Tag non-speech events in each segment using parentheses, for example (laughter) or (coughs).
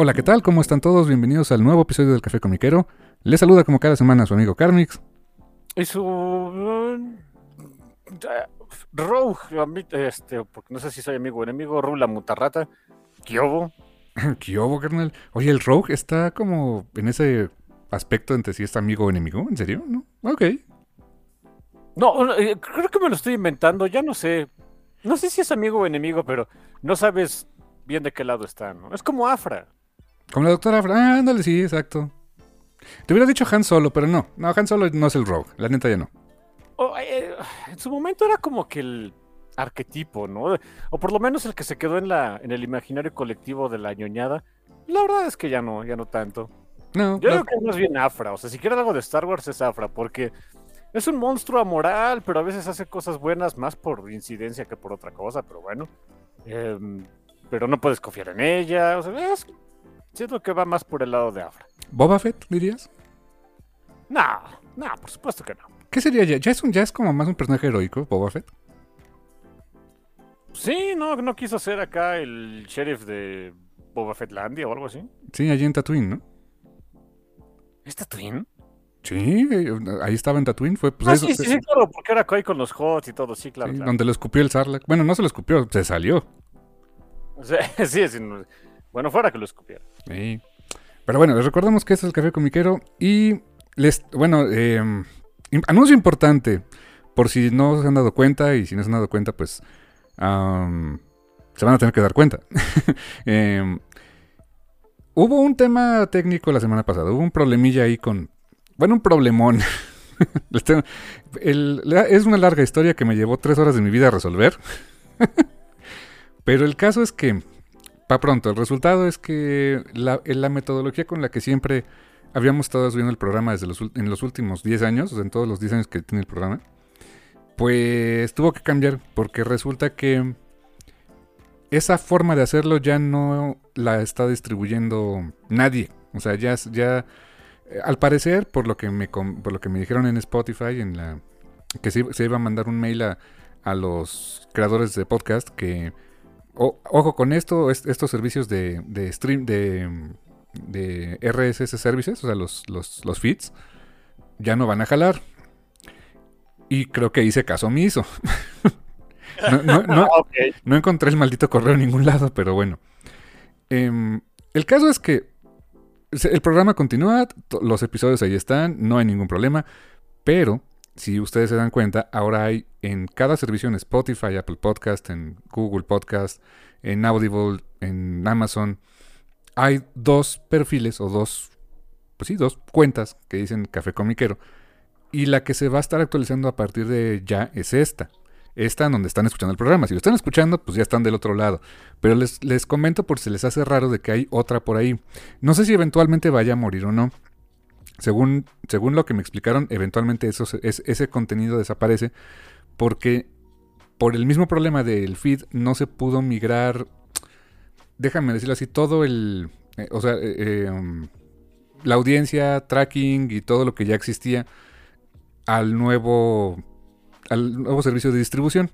Hola, ¿qué tal? ¿Cómo están todos? Bienvenidos al nuevo episodio del Café Comiquero. Les saluda como cada semana su amigo Carmix. Y su. mm, Rogue, este, porque no sé si soy amigo o enemigo, Rula Mutarrata, Kyobo. Kyobo, (laughs) carnal. Oye, el Rogue está como en ese aspecto entre si es amigo o enemigo. ¿En serio? ¿No? Ok. No, eh, creo que me lo estoy inventando, ya no sé. No sé si es amigo o enemigo, pero no sabes bien de qué lado está, ¿no? Es como Afra. Como la doctora Fra- Ah, ándale, sí, exacto. Te hubiera dicho Han Solo, pero no. No, Han Solo no es el Rogue. La neta ya no. O, eh, en su momento era como que el arquetipo, ¿no? O por lo menos el que se quedó en, la, en el imaginario colectivo de la ñoñada. La verdad es que ya no, ya no tanto. No, Yo no. creo que es más bien Afra. O sea, si quieres algo de Star Wars es Afra, porque es un monstruo amoral, pero a veces hace cosas buenas más por incidencia que por otra cosa, pero bueno. Em, pero no puedes confiar en ella. O sea, es- siento que va más por el lado de Afra. ¿Boba Fett, dirías? No, no, por supuesto que no. ¿Qué sería ya? ¿Ya es, un, ya es como más un personaje heroico, Boba Fett? Sí, no, no quiso ser acá el sheriff de Boba Fettlandia o algo así. Sí, allí en Tatooine, ¿no? ¿Es Tatooine? Sí, ahí estaba en Tatooine. Fue, pues, ah, eso- sí, sí, sí, claro, porque era ahí con los HOTS y todo, sí, claro. sí, claro. donde lo escupió el Sarlacc. Bueno, no se lo escupió, se salió. (laughs) Sí, sí, no- bueno, fuera que lo escupiera. Pero bueno, les recordamos que este es el Café Comiquero y les, bueno, eh, anuncio importante, por si no se han dado cuenta y si no se han dado cuenta, pues se van a tener que dar cuenta. (laughs) Em, hubo un tema técnico la semana pasada, hubo un problemilla ahí con, bueno, un problemón. (laughs) Es una larga historia que me llevó tres horas de mi vida a resolver. (laughs) Pero el caso es que para pronto, el resultado es que la, en la metodología con la que siempre habíamos estado subiendo el programa desde los, en los últimos 10 años, en todos los 10 años que tiene el programa, pues tuvo que cambiar porque resulta que esa forma de hacerlo ya no la está distribuyendo nadie. O sea, ya, ya eh, al parecer, por lo que me, por lo que me dijeron en Spotify, en la que se, se iba a mandar un mail a, a los creadores de podcast que o- ojo con esto, est- estos servicios de, de stream, de, de RSS services, o sea, los, los, los feeds, ya no van a jalar. Y creo que hice caso omiso. (laughs) no, no, no, Ah, no encontré el maldito correo en ningún lado, pero bueno. Em, el caso es que el programa continúa, los episodios ahí están, no hay ningún problema, pero si ustedes se dan cuenta, ahora hay en cada servicio en Spotify, Apple Podcast, en Google Podcast, en Audible, en Amazon, hay dos perfiles o dos, pues sí, dos cuentas que dicen Café Comiquero. Y la que se va a estar actualizando a partir de ya es esta. Esta en donde están escuchando el programa. Si lo están escuchando, pues ya están del otro lado. Pero les, les comento por si les hace raro de que hay otra por ahí. No sé si eventualmente vaya a morir o no. Según, según lo que me explicaron, eventualmente eso, es- ese contenido desaparece porque por el mismo problema del feed no se pudo migrar, déjame decirlo así, todo el, eh, o sea, eh, eh, um, la audiencia, tracking y todo lo que ya existía al nuevo, al nuevo servicio de distribución.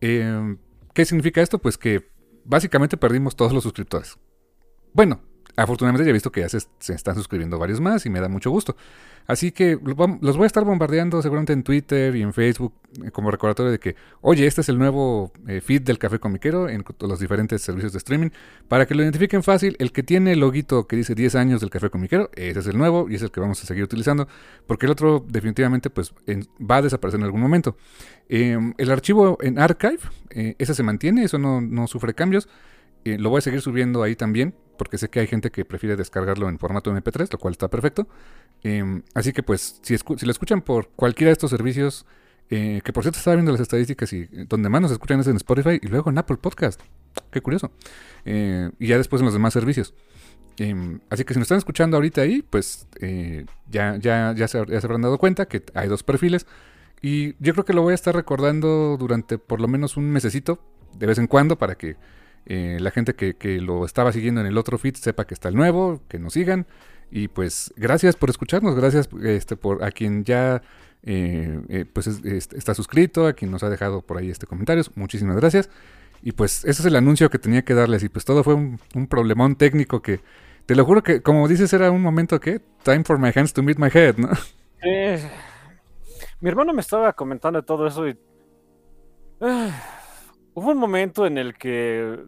¿Qué significa esto? Pues que básicamente perdimos todos los suscriptores. Bueno, afortunadamente ya he visto que ya se, están suscribiendo varios más y me da mucho gusto. Así que los voy a estar bombardeando seguramente en Twitter y en Facebook eh, como recordatorio de que, oye, este es el nuevo eh, feed del Café Comiquero en los diferentes servicios de streaming. Para que lo identifiquen fácil, el que tiene el loguito que dice 10 años del Café Comiquero, ese es el nuevo y es el que vamos a seguir utilizando. Porque el otro definitivamente pues va a desaparecer en algún momento. Em, el archivo en Archive, eh, ese se mantiene, eso no sufre cambios. Lo voy a seguir subiendo ahí también porque sé que hay gente que prefiere descargarlo en formato MP3, lo cual está perfecto. Em, así que pues, si, si, lo escuchan por cualquiera de estos servicios, eh, que por cierto estaba viendo las estadísticas y eh, donde más nos escuchan es en Spotify y luego en Apple Podcast. Qué curioso. Eh, y ya después en los demás servicios. Em, así que si nos están escuchando ahorita ahí, pues ya, ya, ya, se, ya se habrán dado cuenta que hay dos perfiles. Y yo creo que lo voy a estar recordando durante por lo menos un mesecito, de vez en cuando, para que eh, la gente que, lo estaba siguiendo en el otro feed sepa que está el nuevo, que nos sigan. Y pues gracias por escucharnos, gracias este, por a quien ya eh, eh, pues está suscrito, a quien nos ha dejado por ahí este comentarios, muchísimas gracias. Y pues ese es el anuncio que tenía que darles. Y pues todo fue un, problemón técnico que, te lo juro que, como dices, era un momento que, time for my hands to meet my head, ¿no? mi hermano me estaba comentando todo eso y... Hubo un momento en el que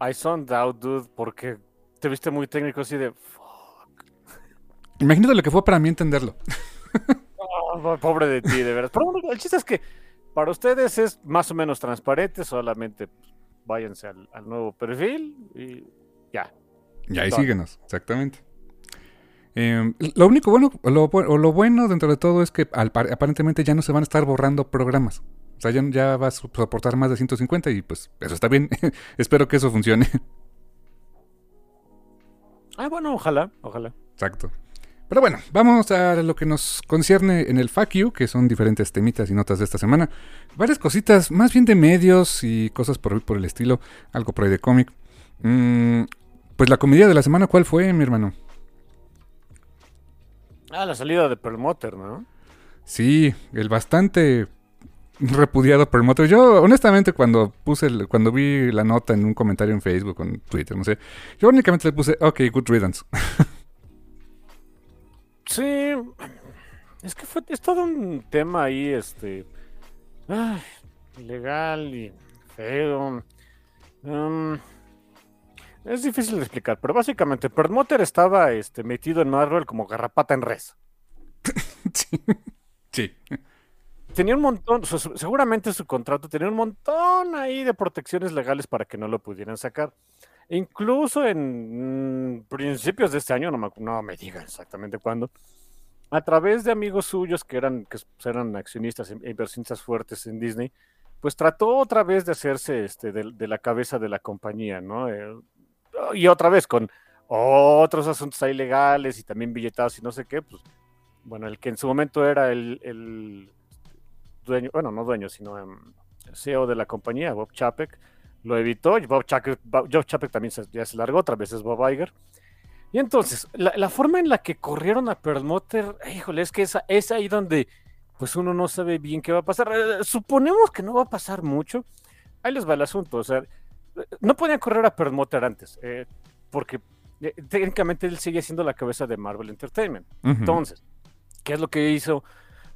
I zoned out, dude, porque te viste muy técnico así de fuck. Imagínate lo que fue para mí entenderlo. (laughs) Oh, pobre de ti, de verdad. Pero bueno, el chiste es que para ustedes es más o menos transparente, solamente váyanse al, nuevo perfil y ya. Y ahí síguenos, exactamente. Em, lo único bueno, o lo, bueno dentro de todo es que aparentemente ya no se van a estar borrando programas. O sea, ya, vas a soportar más de 150 y pues eso está bien. (laughs) Espero que eso funcione. (laughs) Ah, bueno, ojalá, ojalá. Exacto. Pero bueno, vamos a lo que nos concierne en el You, que son diferentes temitas y notas de esta semana. Varias cositas, más bien de medios y cosas por, por el estilo, algo por ahí de cómic. Mm, pues la comedia de la semana, ¿cuál fue, mi hermano? Ah, la salida de Perlmutter, ¿no? Sí, el bastante repudiado por el. Yo, honestamente, cuando puse, cuando vi la nota en un comentario en Facebook o en Twitter, no sé, yo únicamente le puse, ok, good riddance. (laughs) sí, es que fue, es todo un tema ahí, este, ilegal y feo. Um, es difícil de explicar, pero básicamente Perlmutter estaba este, metido en Marvel como garrapata en res. (laughs) sí. sí tenía un montón, seguramente su contrato tenía un montón ahí de protecciones legales para que no lo pudieran sacar. Incluso en mm, principios de este año, no me, no me diga exactamente cuándo, a través de amigos suyos que eran, que eran accionistas e inversionistas fuertes en Disney, pues trató otra vez de hacerse este, de, la cabeza de la compañía, ¿no? Eh, y otra vez con otros asuntos ahí legales y también billetados y no sé qué, pues, bueno, el que en su momento era el dueño, bueno, no dueño, sino el CEO de la compañía, Bob Chapek, lo evitó. Y Bob Chapek, Bob Chapek también se, ya se largó, otra vez es Bob Iger. Y entonces, la, forma en la que corrieron a Perlmutter, híjole, es que esa, es ahí donde pues uno no sabe bien qué va a pasar. Eh, suponemos que no va a pasar mucho. Ahí les va el asunto. O sea, no podían correr a Perlmutter antes, eh, porque eh, técnicamente él sigue siendo la cabeza de Marvel Entertainment. Entonces, ¿qué es lo que hizo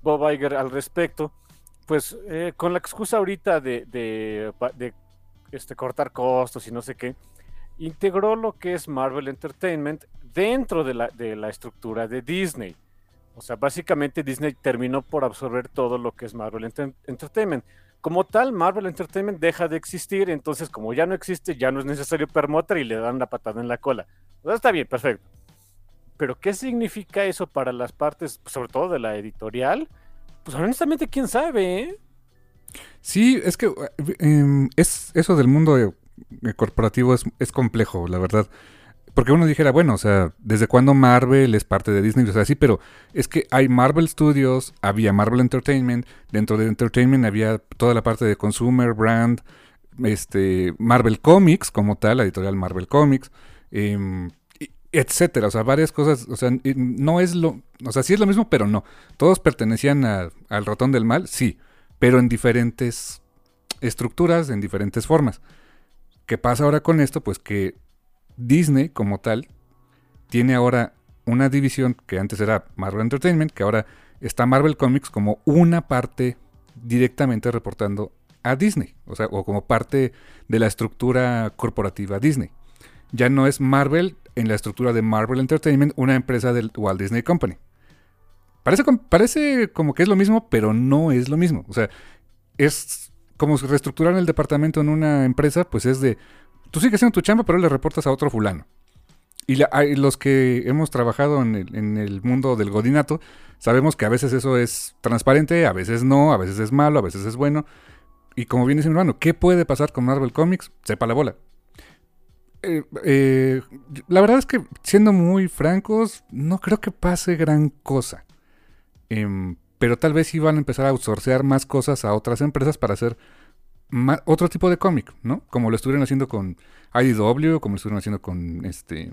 Bob Iger al respecto? Pues eh, con la excusa ahorita de, este, cortar costos y no sé qué, integró lo que es Marvel Entertainment dentro de la, estructura de Disney. O sea, básicamente Disney terminó por absorber todo lo que es Marvel Entertainment. Como tal, Marvel Entertainment deja de existir, entonces como ya no existe, ya no es necesario permotar y le dan la patada en la cola. O está bien, perfecto. Pero ¿qué significa eso para las partes, sobre todo de la editorial? Pues honestamente, quién sabe, ¿eh? Sí, es que em, es eso del mundo corporativo es, complejo, la verdad. Porque uno dijera, bueno, o sea, ¿desde cuándo Marvel es parte de Disney? O sea, sí, pero es que hay Marvel Studios, había Marvel Entertainment, dentro de Entertainment había toda la parte de Consumer, Brand, este, Marvel Comics como tal, la editorial Marvel Comics. Eh, etcétera, o sea, varias cosas, o sea, no es lo, o sea, sí es lo mismo, pero no. Todos pertenecían al ratón del mal, sí, pero en diferentes estructuras, en diferentes formas. ¿Qué pasa ahora con esto? Pues que Disney como tal tiene ahora una división que antes era Marvel Entertainment, que ahora está Marvel Comics como una parte directamente reportando a Disney, o sea, o como parte de la estructura corporativa Disney. Ya no es Marvel en la estructura de Marvel Entertainment, una empresa del Walt Disney Company. Parece, parece como que es lo mismo, pero no es lo mismo. O sea, es como si el departamento en una empresa, pues es de, tú sigues haciendo tu chamba, pero le reportas a otro fulano. Y los que hemos trabajado en el, en el, mundo del godinato, sabemos que a veces eso es transparente, a veces no, a veces es malo, a veces es bueno. Y como viene siendo hermano, ¿qué puede pasar con Marvel Comics? Sepa la bola. Eh, eh, la verdad es que, siendo muy francos, no creo que pase gran cosa. Em, pero tal vez sí van a empezar a outsourcear más cosas a otras empresas para hacer otro tipo de cómic, ¿no? Como lo estuvieron haciendo con IDW, como lo estuvieron haciendo con este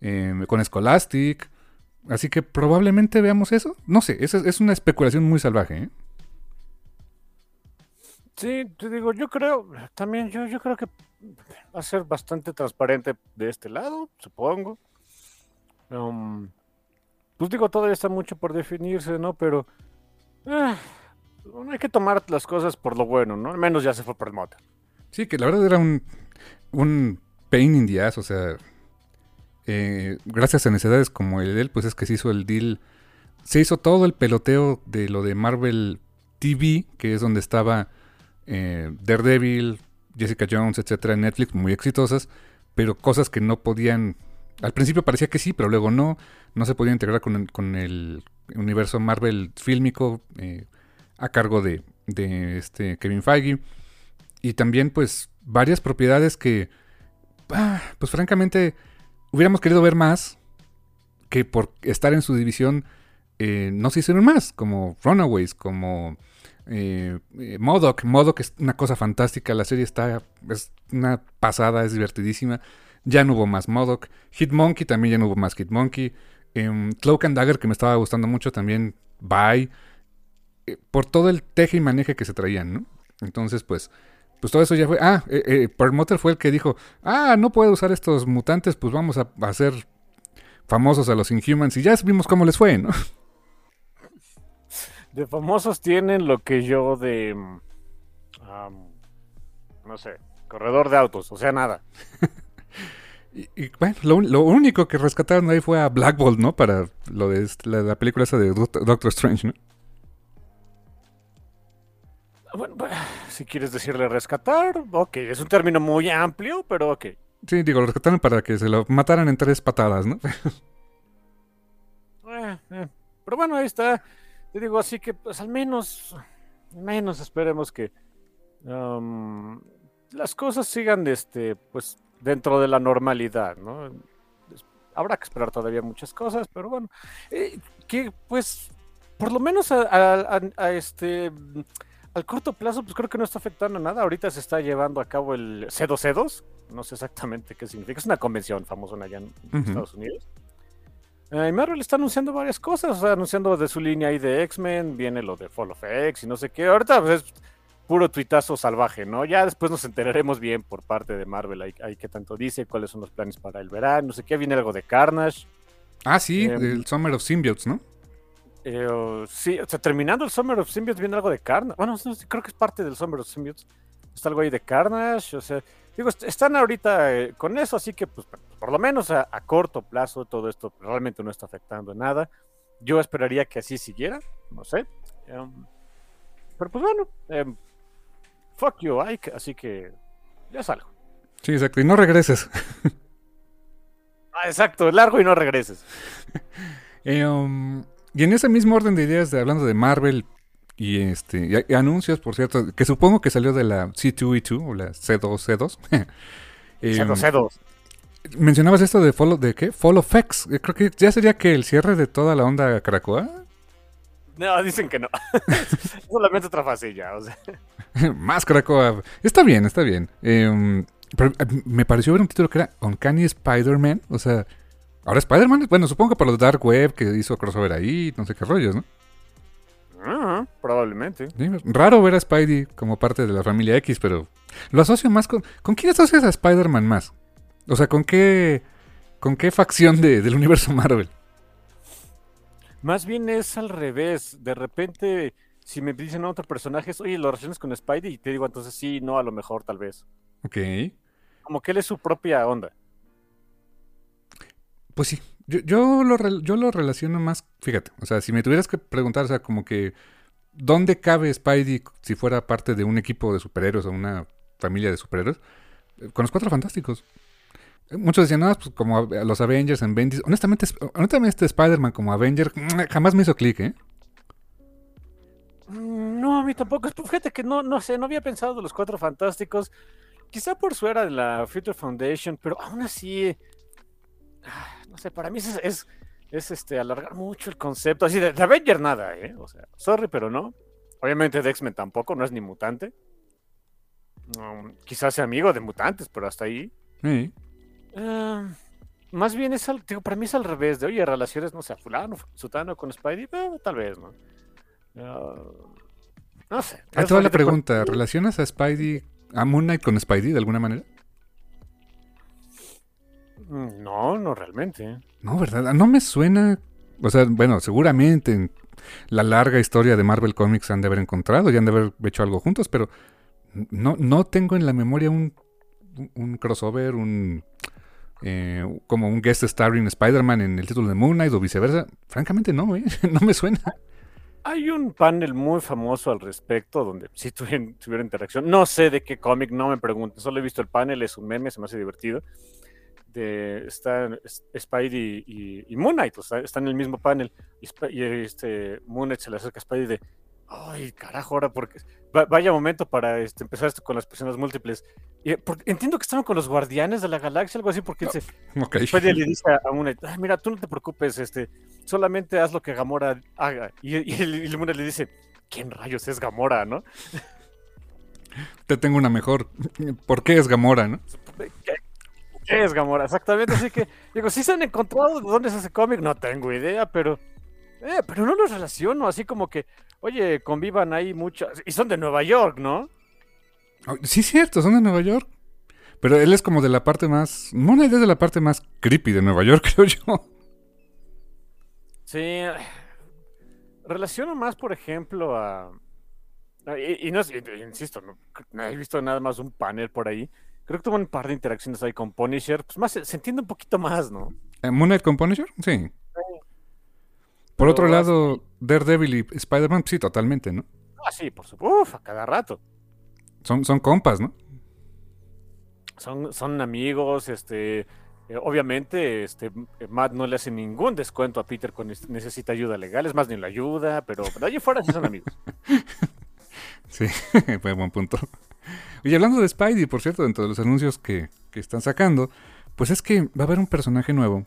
Em, con Scholastic. Así que probablemente veamos eso. No sé, es, es una especulación muy salvaje. ¿eh? Sí, te digo, yo creo, también yo, yo creo que va a ser bastante transparente de este lado, supongo. Um, pues digo, todavía está mucho por definirse, ¿no? Pero eh, hay que tomar las cosas por lo bueno, ¿no? Al menos ya se fue por el. Sí, que la verdad era un, un pain in the ass, o sea, eh, gracias a necesidades como el de él, pues es que se hizo el deal. Se hizo todo el peloteo de lo de Marvel TV, que es donde estaba eh, Daredevil, Jessica Jones, etcétera, en Netflix, muy exitosas, pero cosas que no podían. Al principio parecía que sí, pero luego no. No se podían integrar con, el universo Marvel fílmico eh, a cargo de, de este Kevin Feige. Y también, pues, varias propiedades que, ah, pues, francamente hubiéramos querido ver más que por estar en su división eh, no se hicieron más, como Runaways, como eh, eh, Modoc. Modoc es una cosa fantástica, la serie está, es una pasada, es divertidísima. Ya no hubo más Modoc. Hitmonkey también ya no hubo más Hitmonkey. Eh, Cloak and Dagger, que me estaba gustando mucho también, bye. Eh, por todo el teje y maneje que se traían, ¿no? Entonces, pues, pues todo eso ya fue. Ah, eh, eh Perlmutter fue el que dijo: Ah, no puedo usar estos mutantes, pues vamos a, hacer famosos a los Inhumans. Y ya vimos cómo les fue, ¿no? (laughs) De famosos tienen lo que yo de. no sé, corredor de autos, o sea, nada. (laughs) y, bueno, lo, único que rescataron ahí fue a Black Bolt, ¿no? Para lo de la, la película esa de Doctor Strange, ¿no? Bueno, si quieres decirle rescatar, ok, es un término muy amplio, pero ok. Sí, digo, lo rescataron para que se lo mataran en tres patadas, ¿no? (laughs) Eh, eh. Pero bueno, ahí está. Te digo, así que pues al menos, menos esperemos que um, las cosas sigan este, pues, dentro de la normalidad, ¿no? Habrá que esperar todavía muchas cosas, pero bueno, eh, que pues, por lo menos a este al corto plazo, pues creo que no está afectando nada. Ahorita se está llevando a cabo el C2C2. No sé exactamente qué significa. Es una convención famosa allá en Estados Unidos. Eh, Marvel está anunciando varias cosas. O sea, anunciando de su línea ahí de X-Men. Viene lo de Fall of X y no sé qué. Ahorita pues, es puro tuitazo salvaje, ¿no? Ya después nos enteraremos bien por parte de Marvel. Ahí, qué tanto dice, cuáles son los planes para el verano. No sé qué. Viene algo de Carnage. Ah, sí, em, el Summer of Symbiotes, ¿no? Eh, sí, o sea, terminando el Summer of Symbiotes viene algo de Carnage. Bueno, creo que es parte del Summer of Symbiotes. Está algo ahí de Carnage. O sea, digo, están ahorita eh, con eso, así que pues por lo menos a, corto plazo todo esto realmente no está afectando nada. Yo esperaría que así siguiera, no sé. Em, pero pues bueno, em, fuck you, Ike, así que ya salgo. Sí, exacto, y no regreses. (laughs) ah, exacto, largo y no regreses. (laughs) eh, um, y en ese mismo orden de ideas, de, hablando de Marvel y este anuncios, por cierto, que supongo que salió de la C2E2 o la C2C2. C2C2. (laughs) Em, mencionabas esto de Follow, ¿de qué? Follow X. Eh, creo que ya sería que el cierre de toda la onda Caracoa. No, dicen que no. (laughs) Solamente otra o sea. (laughs) Más Caracoa. Está bien, está bien. Em, pero eh, me pareció ver un título que era Uncanny Spider-Man. O sea, Ahora Spider-Man, bueno, supongo que por los Dark Web que hizo crossover ahí, no sé qué rollos, ¿no? Ah, probablemente. raro ver a Spidey como parte de la familia X, pero lo asocio más con... ¿Con quién asocias a Spider-Man más? O sea, ¿con qué con qué facción de- del universo Marvel? Más bien es al revés. De repente, si me dicen a otro personaje, oye, lo relacionas con Spidey, y te digo entonces sí, no, a lo mejor, tal vez. Ok. Como que él es su propia onda. Pues sí, yo, yo, lo, yo lo relaciono más, fíjate, o sea, si me tuvieras que preguntar, o sea, como que, ¿dónde cabe Spidey si fuera parte de un equipo de superhéroes o una familia de superhéroes? Con los Cuatro Fantásticos. Muchos decían, no, pues como los Avengers en Bendis. Honestamente, es- honestamente este Spider-Man como Avenger mm, jamás me hizo clic, ¿eh? Mm, No, a mí tampoco. Pues Fíjate que no, no sé, no había pensado de los cuatro fantásticos. Quizá por su era de la Future Foundation, pero aún así. Ah, No sé, para mí es, es, es, este, alargar mucho el concepto. Así de, de Avenger nada, ¿eh? O sea, sorry, pero no. Obviamente de X-Men tampoco, no es ni mutante. Um, quizás sea amigo de mutantes, pero hasta ahí. Sí. Ah, más bien es al, digo, para mí es al revés, de oye, relaciones, no sé, a fulano, sutano con Spidey, Eh, tal vez, ¿no? Ah, no sé. Ahí te va la por- pregunta, ¿relacionas a Spidey, a Moon Knight con Spidey de alguna manera? Mm, No, no realmente. No, ¿verdad? No me suena. O sea, bueno, seguramente en la larga historia de Marvel Comics han de haber encontrado y han de haber hecho algo juntos, pero no, no tengo en la memoria un, un crossover, un. eh, como un guest starring Spider-Man en el título de Moon Knight o viceversa. Francamente, no, ¿eh? (laughs) No me suena. Hay un panel muy famoso al respecto donde sí tuvieron, tuvieron interacción. No sé de qué cómic, no me pregunten. Solo he visto el panel, es un meme, se me hace divertido. De, está S- Spidey y, y Moon Knight, o sea, están en el mismo panel. Y, este Moon Knight se le acerca a Spidey de, ay, carajo, ahora porque va- vaya momento para este, empezar esto con las personas múltiples. Y, eh, entiendo que estaban con los guardianes de la galaxia, algo así, porque él se, Ok. Spidey le dice a Moon Knight, "Ay, mira, tú no te preocupes, este, solamente haz lo que Gamora haga. Y, y, Moon Knight le dice, ¿quién rayos es Gamora, no? Te tengo una mejor. ¿Por qué es Gamora, no? ¿Qué, qué es Gamora? Exactamente, así que, digo, si se han encontrado de dónde es ese cómic, no tengo idea, pero, eh, pero no los relaciono, así como que, oye, convivan ahí muchas, y son de Nueva York, ¿no? Oh, Sí, cierto, son de Nueva York. Pero él es como de la parte más. Moon Knight es de la parte más creepy de Nueva York, (laughs) creo yo. Sí, relaciono más, por ejemplo, a... Y, y no insisto, no, no he visto nada más un panel por ahí. Creo que tuvo un par de interacciones ahí con Punisher. Pues más se, entiende un poquito más, ¿no? Eh, ¿Moon Knight con Punisher? Sí. Por otro así- lado, Daredevil y Spider-Man, sí, totalmente, ¿no? Ah, sí, por supuesto. Uf, a cada rato. Son, son compas, ¿no? Son, son amigos, este... eh, obviamente, este, Matt no le hace ningún descuento a Peter cuando necesita ayuda legal. Es más, ni la ayuda, pero de allí fuera sí son amigos. (laughs) Sí, (laughs) fue buen punto. Y hablando de Spidey, por cierto, dentro de los anuncios que, que están sacando, pues es que va a haber un personaje nuevo.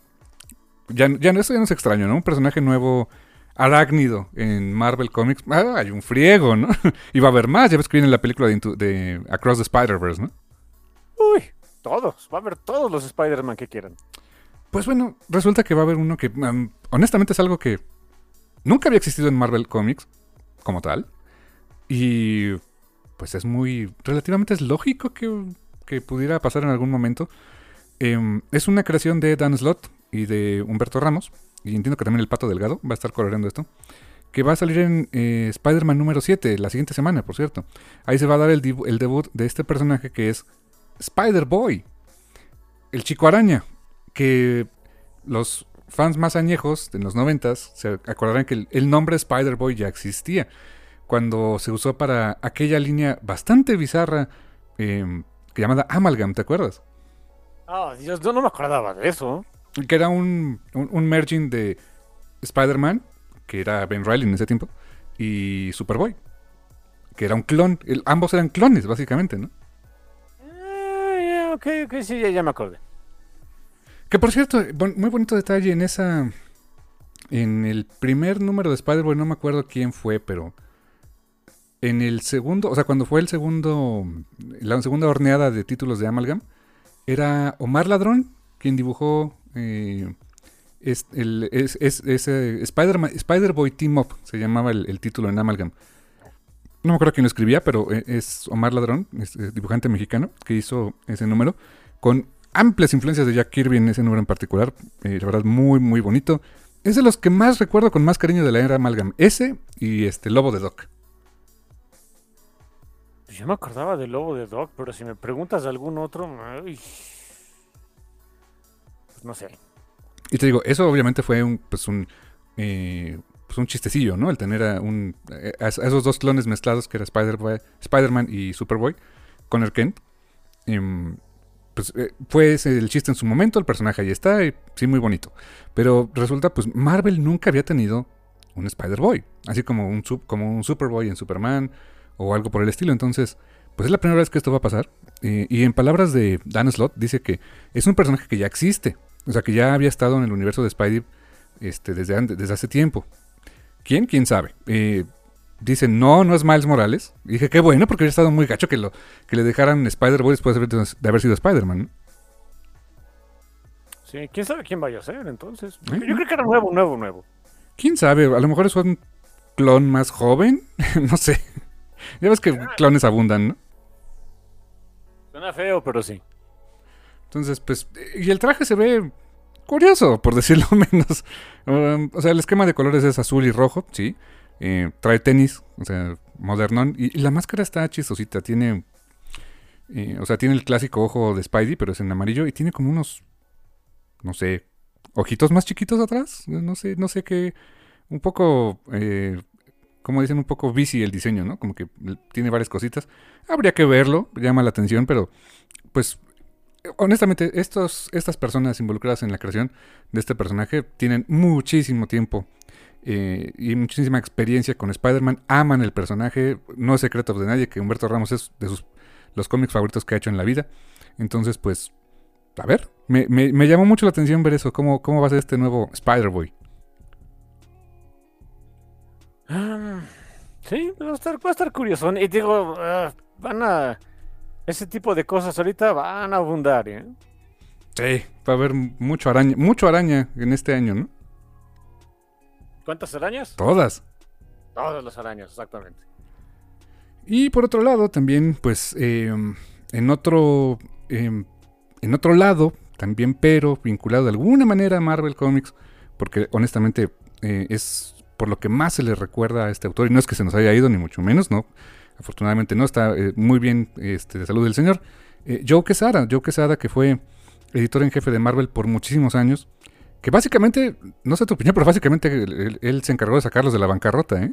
Ya, ya no, eso ya no es extraño, ¿no? Un personaje nuevo arácnido en Marvel Comics. Ah, hay un friego, ¿no? (laughs) y va a haber más, ya ves que viene la película de Across the Spider-Verse, ¿no? Uy, todos. Va a haber todos los Spider-Man que quieran. Pues bueno, resulta que va a haber uno que mm, honestamente es algo que nunca había existido en Marvel Comics como tal. Y pues es muy relativamente es lógico que, que pudiera pasar en algún momento. Em, es una creación de Dan Slott y de Humberto Ramos. Y entiendo que también el Pato Delgado va a estar coloreando esto. Que va a salir en eh, Spider-Man número 7, la siguiente semana, por cierto. Ahí se va a dar el, debut de este personaje que es Spider-Boy. El chico araña que los fans más añejos de los noventas se acordarán que el, el nombre Spider-Boy ya existía cuando se usó para aquella línea bastante bizarra eh, que llamada Amalgam, ¿te acuerdas? Ah, Dios, yo no me acordaba de eso. Que era un, un, un merging de Spider-Man, que era Ben Riley en ese tiempo, y Superboy, que era un clon. El- ambos eran clones, básicamente, ¿no? Ah, ok, ok, sí, ya, ya me acordé. Que por cierto, bon- muy bonito detalle en esa. En el primer número de Spider-Boy, no me acuerdo quién fue, pero. En el segundo, o sea, cuando fue el segundo. La segunda horneada de títulos de Amalgam, era Omar Ladrón quien dibujó. eh, es, el, es, es- ese Spider-Man- Spider-Boy Team Up, se llamaba el, título en Amalgam. No me acuerdo quién lo escribía, pero eh, es Omar Ladrón, es dibujante mexicano, que hizo ese número, con amplias influencias de Jack Kirby en ese número en particular. Eh, la verdad, muy, muy bonito. Es de los que más recuerdo con más cariño de la era Amalgam. Ese y este Lobo de Doc. Pues yo me acordaba del Lobo de Doc, pero si me preguntas de algún otro, pues no sé. Y te digo, eso obviamente fue un, pues un, eh, pues un chistecillo, ¿no? El tener a, un, esos dos clones mezclados que era Spider-Man y Superboy con el Kent. Em, pues eh, fue el chiste en su momento, el personaje ahí está, y sí, muy bonito. Pero resulta, pues Marvel nunca había tenido un Spider-Boy, así como un, como un Superboy en Superman o algo por el estilo. Entonces, pues es la primera vez que esto va a pasar. y en palabras de Dan Slott, dice que es un personaje que ya existe, o sea, que ya había estado en el universo de Spidey este, desde, desde hace tiempo. ¿Quién? ¿Quién sabe? Eh, dicen, no, no es Miles Morales. Y dije, qué bueno, porque había estado muy gacho que, lo, que le dejaran Spider-Boy después de haber, sido Spider-Man. Sí, quién sabe quién vaya a ser entonces. ¿Eh? Yo creo que era nuevo, nuevo, nuevo. ¿Quién sabe? A lo mejor es un clon más joven. (laughs) no sé. Ya ves que clones abundan, ¿no? Suena feo, pero sí. Entonces, pues, y el traje se ve curioso, por decirlo (laughs) menos. Um, o sea, el esquema de colores es azul y rojo, sí. Eh, trae tenis, o sea, modernón. Y, la máscara está chistosita, tiene... Eh, o sea, tiene el clásico ojo de Spidey, pero es en amarillo. Y tiene como unos, no sé, ojitos más chiquitos atrás. No sé, no sé qué... Un poco... Eh, como dicen, un poco bici el diseño, ¿no? Como que tiene varias cositas. Habría que verlo, llama la atención, pero pues honestamente, estos, estas personas involucradas en la creación de este personaje tienen muchísimo tiempo eh, y muchísima experiencia con Spider-Man. Aman el personaje. No es secreto de nadie que Humberto Ramos es de sus, los cómics favoritos que ha hecho en la vida. Entonces, pues, a ver, me, llamó mucho la atención ver eso. ¿Cómo, cómo va a ser este nuevo Spider-Boy? Ah, sí, va a, estar, va a estar curioso. Y digo, ah, van a ese tipo de cosas ahorita van a abundar, ¿eh? Sí, va a haber mucho araña, mucho araña en este año, ¿no? ¿Cuántas arañas? Todas. Todas las arañas, exactamente. Y por otro lado, también, pues, em, en otro. Em, en otro lado, también, pero vinculado de alguna manera a Marvel Comics, porque honestamente eh, es por lo que más se le recuerda a este autor, y no es que se nos haya ido, ni mucho menos, ¿no? afortunadamente no, está eh, muy bien este, de salud del señor. Eh, Joe Quesada, Joe Quesada que fue editor en jefe de Marvel por muchísimos años, que básicamente, no sé tu opinión, pero básicamente él, se encargó de sacarlos de la bancarrota, ¿eh?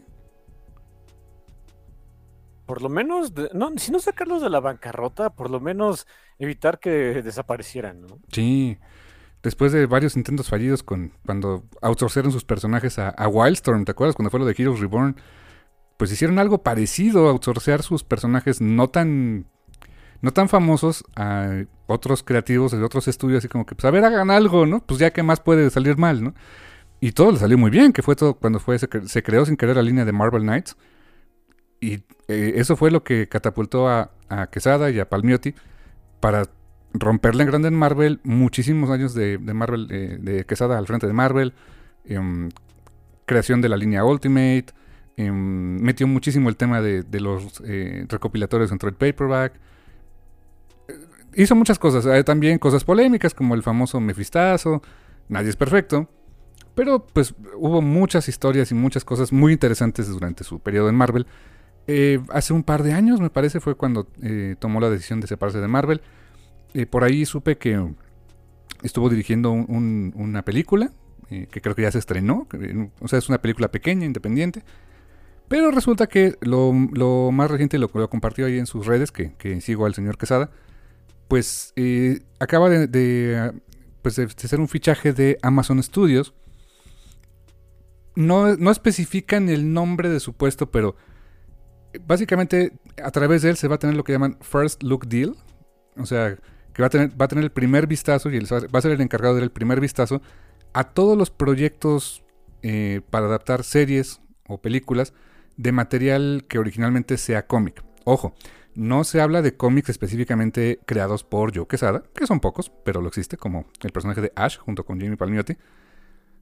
Por lo menos, no, si no sacarlos de la bancarrota, por lo menos evitar que desaparecieran, ¿no? Sí. Después de varios intentos fallidos con cuando outsourcaron sus personajes a, a Wildstorm, ¿te acuerdas? Cuando fue lo de Heroes Reborn, pues hicieron algo parecido, a outsourcear sus personajes no tan no tan famosos a otros creativos de otros estudios, así como que, pues a ver, hagan algo, ¿no? Pues ya que más puede salir mal, ¿no? Y todo le salió muy bien, que fue todo cuando fue se, creó sin querer la línea de Marvel Knights. Y eh, eso fue lo que catapultó a, Quesada y a Palmiotti para romperle en grande en Marvel, muchísimos años de, Marvel, eh, de Quesada al frente de Marvel, em, creación de la línea Ultimate, Em, metió muchísimo el tema de, los eh, recopilatorios en trade paperback. Eh, hizo muchas cosas. Hay también cosas polémicas como el famoso Mefistazo. Nadie es perfecto. Pero pues hubo muchas historias y muchas cosas muy interesantes durante su periodo en Marvel. Eh, hace un par de años, me parece, fue cuando tomó la decisión de separarse de Marvel. Por ahí supe que estuvo dirigiendo una película, que creo que ya se estrenó. O sea, es una película pequeña, independiente. Pero resulta que lo, más reciente, lo compartió ahí en sus redes, que, sigo al señor Quesada, pues eh, acaba pues, de, hacer un fichaje de Amazon Studios. No, no especifican el nombre de su puesto, pero básicamente a través de él se va a tener lo que llaman First Look Deal. O sea, que va a tener, el primer vistazo y él va a ser el encargado del primer vistazo a todos los proyectos eh, para adaptar series o películas de material que originalmente sea cómic. Ojo, no se habla de cómics específicamente creados por Joe Quesada, que son pocos, pero lo existe, como el personaje de Ash junto con Jamie Palmiotti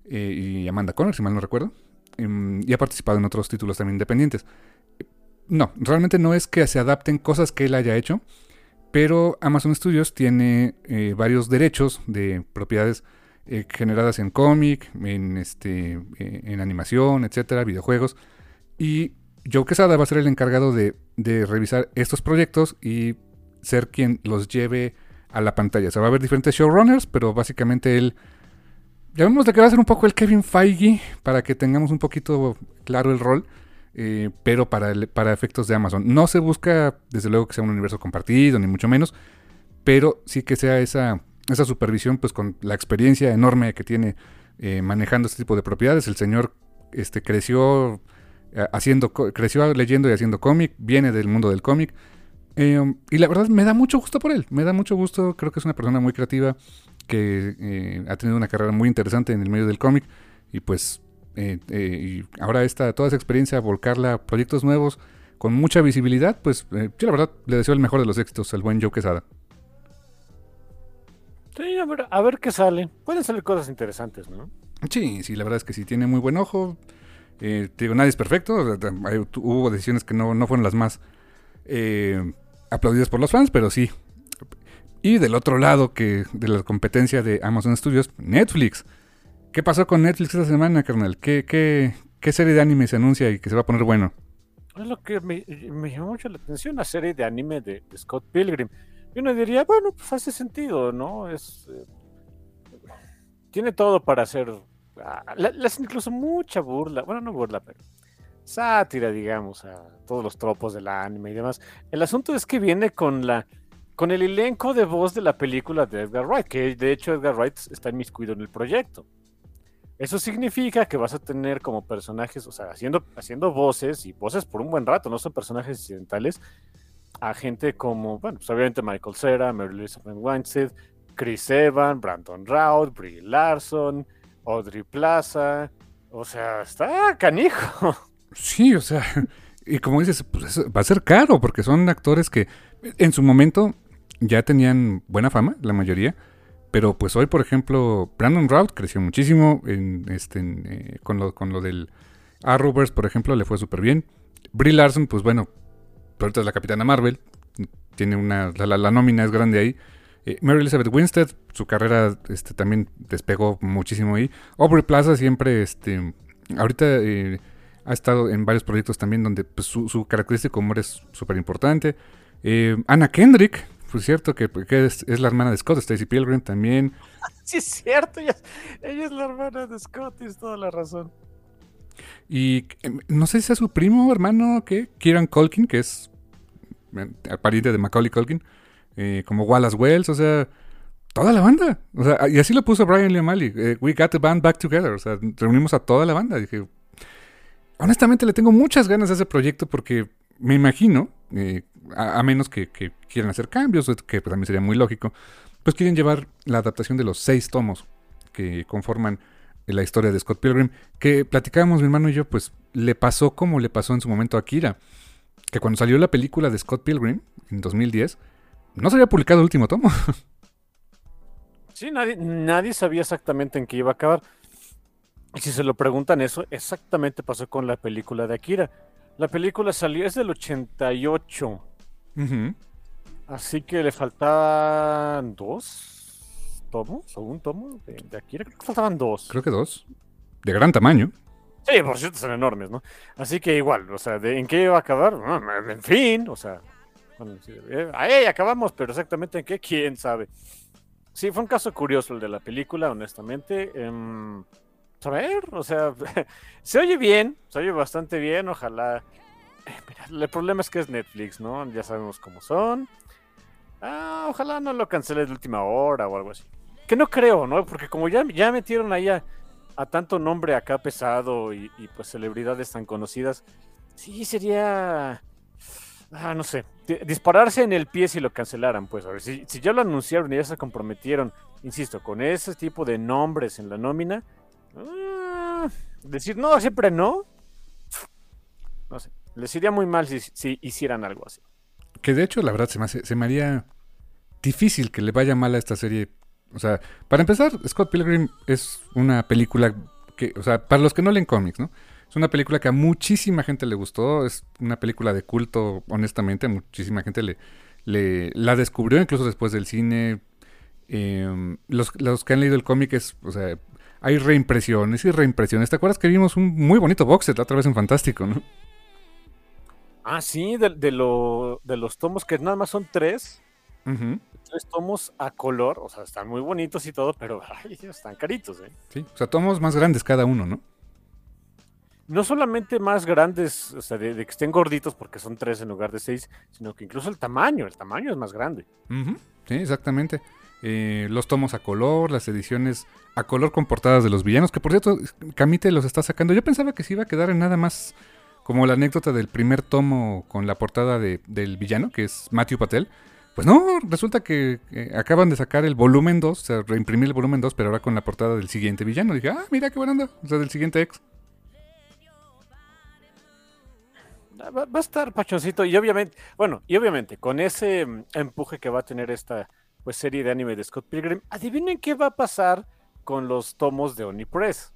eh, y Amanda Connor, si mal no recuerdo. Em, y ha participado en otros títulos también independientes. No, realmente no es que se adapten cosas que él haya hecho, pero Amazon Studios tiene eh, varios derechos de propiedades eh, generadas en cómic, en, este, eh, en animación, etcétera, videojuegos. Y Joe Quesada va a ser el encargado de, de, revisar estos proyectos y ser quien los lleve a la pantalla. O sea, va a haber diferentes showrunners, pero básicamente él. Llamémosle que va a ser un poco el Kevin Feige para que tengamos un poquito claro el rol. Eh, pero para, para efectos de Amazon. No se busca, desde luego, que sea un universo compartido, ni mucho menos, pero sí que sea esa, esa supervisión, pues con la experiencia enorme que tiene eh, manejando este tipo de propiedades. El señor este, creció eh, haciendo, creció leyendo y haciendo cómic, viene del mundo del cómic. y la verdad me da mucho gusto por él, me da mucho gusto, creo que es una persona muy creativa que ha tenido una carrera muy interesante en el medio del cómic y pues eh, eh, y ahora esta, toda esa experiencia, volcarla a proyectos nuevos con mucha visibilidad, pues eh, yo la verdad le deseo el mejor de los éxitos al buen Joe Quesada. Sí, a ver, a ver qué sale. Pueden salir cosas interesantes, ¿no? Sí, sí, la verdad es que sí tiene muy buen ojo. te digo, nadie es perfecto. hubo decisiones que no, no fueron las más aplaudidas por los fans, pero sí. Y del otro lado que de la competencia de Amazon Studios, Netflix. ¿Qué pasó con Netflix esta semana, carnal? ¿Qué, qué, qué serie de anime se anuncia y que se va a poner bueno? Es lo que me, llamó mucho la atención, la serie de anime de, Scott Pilgrim. Y uno diría, bueno, pues hace sentido, ¿no? Es. Eh, tiene todo para hacer. Ah, incluso mucha burla. Bueno, no burla, pero. Sátira, digamos, a todos los tropos del anime y demás. El asunto es que viene con la. Con el elenco de voz de la película de Edgar Wright, que de hecho Edgar Wright está inmiscuido en el proyecto. Eso significa que vas a tener como personajes, o sea, haciendo, haciendo voces y voces por un buen rato, no son personajes incidentales, a gente como, bueno, pues obviamente Michael Cera, Mary Elizabeth Winstead, Chris Evans, Brandon Routh, Brie Larson, Audrey Plaza, o sea, está canijo. Sí, o sea, (laughs) y como dices, pues va a ser caro porque son actores que en su momento ya tenían buena fama, la mayoría pero pues hoy, por ejemplo, Brandon Routh creció muchísimo este, eh, con, lo, con lo del Arrowverse, por ejemplo, le fue súper bien. Brie Larson, pues bueno, ahorita es la capitana Marvel, tiene una, la, nómina es grande ahí. Eh, Mary Elizabeth Winstead, su carrera este, también despegó muchísimo ahí. Aubrey Plaza siempre, este, ahorita eh, ha estado en varios proyectos también donde pues, su, su característico humor es súper importante. Anna Kendrick, pues cierto que, es, la hermana de Scott, Stacy Pilgrim también. (laughs) Sí, es cierto, ella, es la hermana de Scott, tienes toda la razón. Y em, no sé si es su primo, hermano, que Kieran Colkin, que es el pariente de Macaulay Colkin, eh, como Wallace Wells, o sea, toda la banda. O sea, y así lo puso Brian Lee O'Malley. Eh, we got the band back together. O sea, reunimos a toda la banda. Dije, honestamente le tengo muchas ganas a ese proyecto porque me imagino, eh, a, menos que, quieran hacer cambios, que también sería muy lógico, pues quieren llevar la adaptación de los seis tomos que conforman la historia de Scott Pilgrim, que platicábamos mi hermano y yo, pues le pasó como le pasó en su momento a Kira, que cuando salió la película de Scott Pilgrim en 2010, no se había publicado el último tomo. (laughs) Sí, nadie, nadie sabía exactamente en qué iba a acabar. Y si se lo preguntan eso, exactamente pasó con la película de Akira. La película salió, es del 88. Así que le faltaban dos tomos o un tomo de, aquí. Creo que faltaban dos. Creo que dos. De gran tamaño. Sí, por cierto, son enormes, ¿no? Así que igual, o sea, ¿de, ¿en qué iba a acabar? en fin, o sea, eh, ahí acabamos, pero exactamente en qué, quién sabe. Sí, fue un caso curioso el de la película, honestamente. Eh, a ver, o sea, (laughs) se oye bien, se oye bastante bien, ojalá el problema es que es Netflix, ¿no? Ya sabemos cómo son. Ah, ojalá no lo cancele de última hora o algo así. Que no creo, ¿no? Porque como ya, ya metieron ahí a, tanto nombre acá pesado y, pues celebridades tan conocidas, sí sería... Ah, no sé. Dispararse en el pie si lo cancelaran, pues. A ver, si, si ya lo anunciaron y ya se comprometieron, insisto, con ese tipo de nombres en la nómina, ah, decir no, siempre no. No sé. Les iría muy mal si, hicieran algo así. Que de hecho, la verdad, se me, se me haría difícil que le vaya mal a esta serie. O sea, para empezar, Scott Pilgrim es una película que, o sea, para los que no leen cómics, ¿no? Es una película que a muchísima gente le gustó. Es una película de culto, honestamente. Muchísima gente le, le, la descubrió incluso después del cine. Em, los, los que han leído el cómic es, o sea, hay reimpresiones y reimpresiones. ¿Te acuerdas que vimos un muy bonito box set otra vez en Fantástico, no? Ah, sí, de, de, lo, de los tomos que nada más son tres. Tres tomos a color, o sea, están muy bonitos y todo, pero (laughs) ay, están caritos, ¿eh? Sí, o sea, tomos más grandes cada uno, ¿no? No solamente más grandes, o sea, de, que estén gorditos porque son tres en lugar de seis, sino que incluso el tamaño, el tamaño es más grande. Sí, exactamente. Eh, los tomos a color, las ediciones a color con portadas de los villanos, que por cierto, Camite los está sacando. Yo pensaba que se iba a quedar en nada más como la anécdota del primer tomo con la portada de, del villano, que es Matthew Patel. Pues no, resulta que acaban de sacar el volumen 2, o sea, reimprimir el volumen 2, pero ahora con la portada del siguiente villano. Dije, ah, mira qué buena onda, o sea, del siguiente ex. Ah, va, va, a estar pachoncito y obviamente, bueno, y obviamente con ese mm, empuje que va a tener esta pues serie de anime de Scott Pilgrim. Adivinen qué va a pasar con los tomos de Onipress.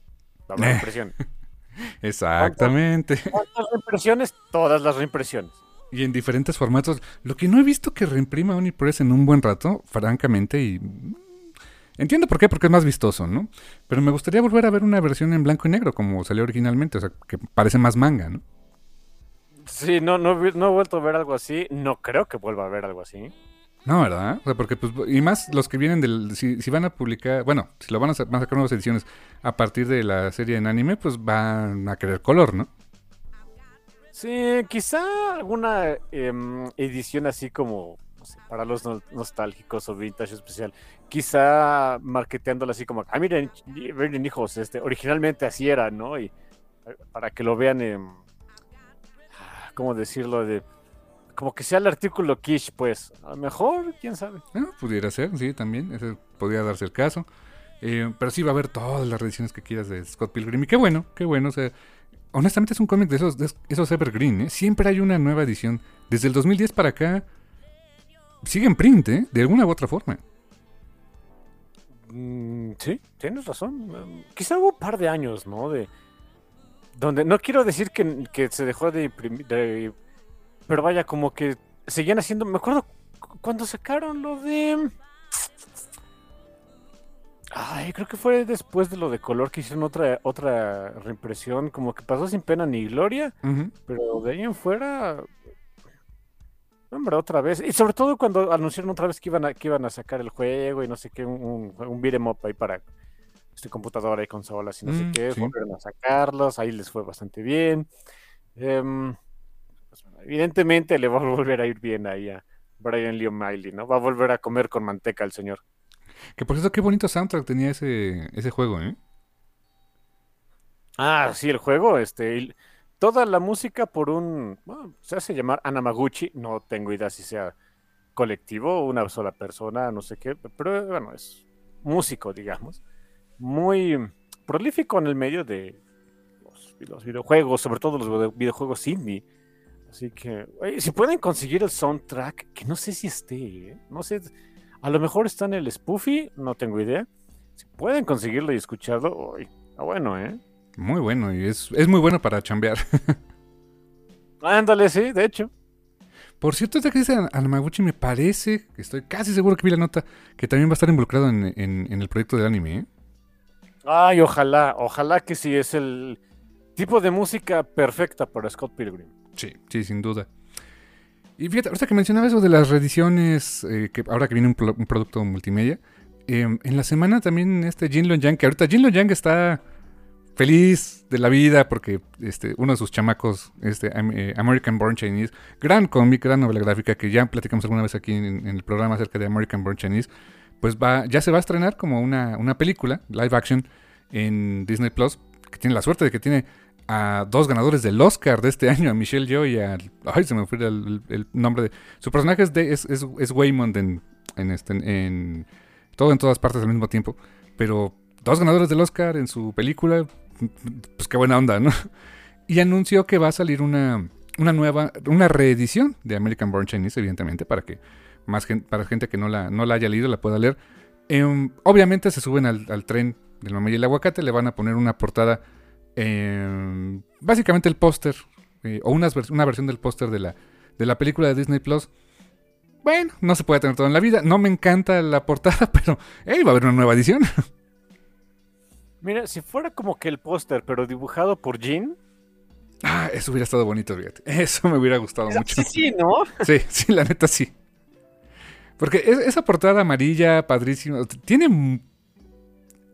La reimpresión. (laughs) Exactamente. ¿Cuántas reimpresiones? Todas las reimpresiones. Y en diferentes formatos. Lo que no he visto que reimprima Onipress en un buen rato, francamente, y Entiendo por qué, porque es más vistoso, ¿no? Pero me gustaría volver a ver una versión en blanco y negro, como salió originalmente, o sea, que parece más manga, ¿no? Sí, no, no, no he vuelto a ver algo así. No creo que vuelva a ver algo así. No, ¿verdad? O sea, porque pues, y más los que vienen del, si, si van a publicar, bueno, si lo van a, sacar nuevas ediciones a partir de la serie en anime, pues van a querer color, ¿no? Sí, quizá alguna eh, edición así como sé, para los no, nostálgicos o vintage especial, quizá marketeándola así como, ah, miren, miren hijos, este, originalmente así era, ¿no? Y eh, para que lo vean, eh, ¿cómo decirlo? De como que sea el artículo Kish, pues, a lo mejor, quién sabe. Ah, pudiera ser, sí, también, ese podría darse el caso. Eh, pero sí va a haber todas las reediciones que quieras de Scott Pilgrim. Y qué bueno, qué bueno. O sea, honestamente es un cómic de esos, de esos evergreen, ¿eh? Siempre hay una nueva edición. Desde el 2010 para acá, sigue en print, ¿eh? De alguna u otra forma. Mm, sí, tienes razón. Quizá hubo un par de años, ¿no? De donde no quiero decir que, que se dejó de, de pero vaya, como que seguían haciendo. Me acuerdo cuando sacaron lo de. Ay, creo que fue después de lo de color que hicieron otra, otra reimpresión. Como que pasó sin pena ni gloria. Pero de ahí en fuera. Hombre, otra vez. Y sobre todo cuando anunciaron otra vez que iban a, que iban a sacar el juego y no sé qué, un, un beat'em up ahí para este computadora y consolas y no sé mm, qué. Volvieron a sacarlos. Ahí les fue bastante bien. Eh, evidentemente le va a volver a ir bien ahí a Brian Lee O'Malley, ¿no? Va a volver a comer con manteca el señor. Que por eso qué bonito soundtrack tenía ese, ese juego, ¿eh? Ah, sí, el juego, este, toda la música por un, bueno, se hace llamar Anamaguchi, no tengo idea si sea colectivo, una sola persona, no sé qué, pero bueno, es músico, digamos, muy prolífico en el medio de los, los videojuegos, sobre todo los videojuegos indie Así que, si pueden conseguir el soundtrack, que no sé si esté, ¿eh? no sé, a lo mejor está en el Spoofy, no tengo idea. Si pueden conseguirlo y escucharlo, está bueno, ¿eh? Muy bueno, y es, es muy bueno para chambear. (laughs) Ándale, sí, de hecho. Por cierto, esta que dice Anamaguchi me parece, estoy casi seguro que vi la nota, que también va a estar involucrado en, en el proyecto del anime, ¿eh? Ay, ojalá, ojalá que sí, es el tipo de música perfecta para Scott Pilgrim. Sí, sí, sin duda. Y fíjate, ahorita que mencionaba eso de las reediciones, eh, que ahora que viene un, producto multimedia, em, en la semana también este Jin Long Yang, que ahorita Jin Long Yang está feliz de la vida porque este, uno de sus chamacos, este eh, American Born Chinese, gran cómic, gran novela gráfica que ya platicamos alguna vez aquí en, el programa acerca de American Born Chinese, pues va, ya se va a estrenar como una, una película, live action, en Disney Plus, que tiene la suerte de que tiene a dos ganadores del Oscar de este (laughs) año, a Michelle Yeoh y a... Ay, se me fue el, nombre de... Su personaje es, de, es, es, Waymond en, en, este, en... Todo en todas partes al mismo tiempo. Pero dos ganadores del Oscar en su película, pues qué buena onda, ¿no? (laughs) Y anunció que va a salir una, una nueva, una reedición de American Born Chinese, evidentemente, para que más gente, para gente que no la, no la haya leído la pueda leer. Em, obviamente se suben al, al tren del mamey y el aguacate, le van a poner una portada Em, básicamente el póster, eh, o una, una, versión del póster de la, de la película de Disney Plus. bueno, no se puede tener todo en la vida. No me encanta la portada, (laughs) pero hey, va a haber una nueva edición. Mira, si fuera como que el póster, pero dibujado por Jean. Ah, eso hubiera estado bonito, fíjate. Eso me hubiera gustado mucho. Sí, sí, ¿no? Sí, sí, la neta sí. Porque esa portada amarilla, padrísima, tiene...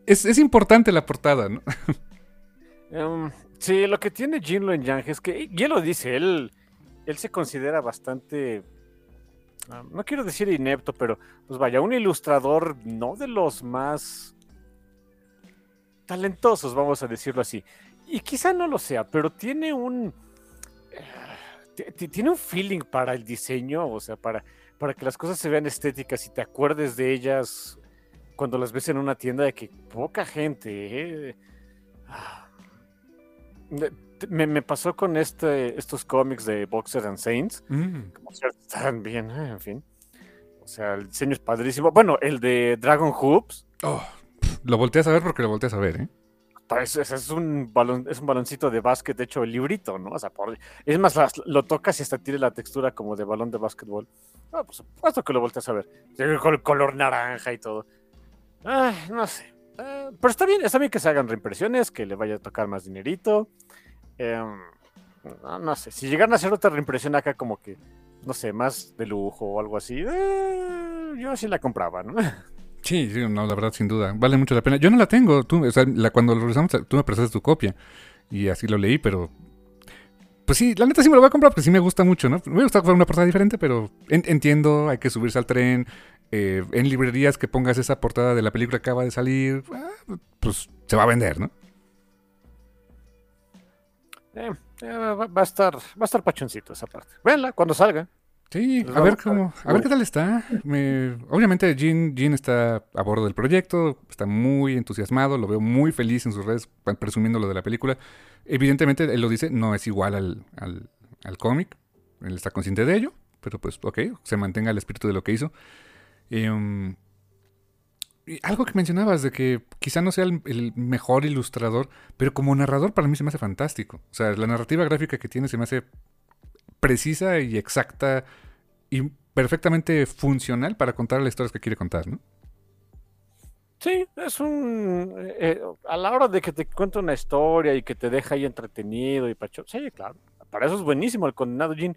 Es, es importante la portada, ¿no? (laughs) Um, sí, lo que tiene Jin Lo Yang es que, y él lo dice, él, él se considera bastante, ah, no quiero decir inepto, pero pues vaya, un ilustrador no de los más talentosos, vamos a decirlo así. Y quizá no lo sea, pero tiene un... eh, tiene un feeling para el diseño, o sea, para, para que las cosas se vean estéticas y te acuerdes de ellas cuando las ves en una tienda de que poca gente... eh, ah, Me, me pasó con este, estos cómics de Boxer and Saints, Mm. como sea, están bien, eh, en fin. O sea, el diseño es padrísimo. Bueno, el de Dragon Hoops, Oh, lo volteas a ver porque lo volteas a ver, ¿eh? Es, es un balón, es un baloncito de básquet hecho el librito, ¿no? O sea, por- es más, las- lo tocas y hasta tiene la textura como de balón de básquetbol. Ah, por supuesto que lo volteas a ver. Con el color naranja y todo. Ay, no sé. Ah, pero está bien, está bien que se hagan reimpresiones, que le vaya a tocar más dinerito. Em, no, no sé, si llegaran a hacer otra reimpresión acá como que, no sé, más de lujo o algo así, eh, yo sí la compraba, ¿no? (laughs) Sí, sí, no, la verdad, sin duda. Vale mucho la pena. Yo no la tengo. Tú, o sea, la- cuando lo revisamos, tú me prestaste tu copia. Y así lo leí, pero. Pues sí, la neta sí me lo voy a comprar porque sí me gusta mucho, ¿no? Me que fuera una portada diferente, pero en- entiendo, hay que subirse al tren. Eh, en librerías que pongas esa portada de la película que acaba de salir, ah, pues se va a vender, ¿no? Eh, eh, va, va a estar, va a estar pachoncito esa parte. Véanla cuando salga. Sí, Pues a ver cómo, a ver qué tal está. Me- obviamente Jean, Jean está a bordo del proyecto, está muy entusiasmado, lo veo muy feliz en sus redes presumiendo lo de la película. Evidentemente, él lo dice, no es igual al, al, al cómic, él está consciente de ello, pero pues ok, se mantenga el espíritu de lo que hizo. Y algo que mencionabas de que quizá no sea el, el mejor ilustrador, pero como narrador para mí se me hace fantástico. O sea, la narrativa gráfica que tiene se me hace precisa y exacta y perfectamente funcional para contar las historias que quiere contar, ¿no? Sí, es un... eh, eh, a la hora de que te cuenta una historia y que te deja ahí entretenido y pacho. Sí, claro. Para eso es buenísimo el condenado Jin.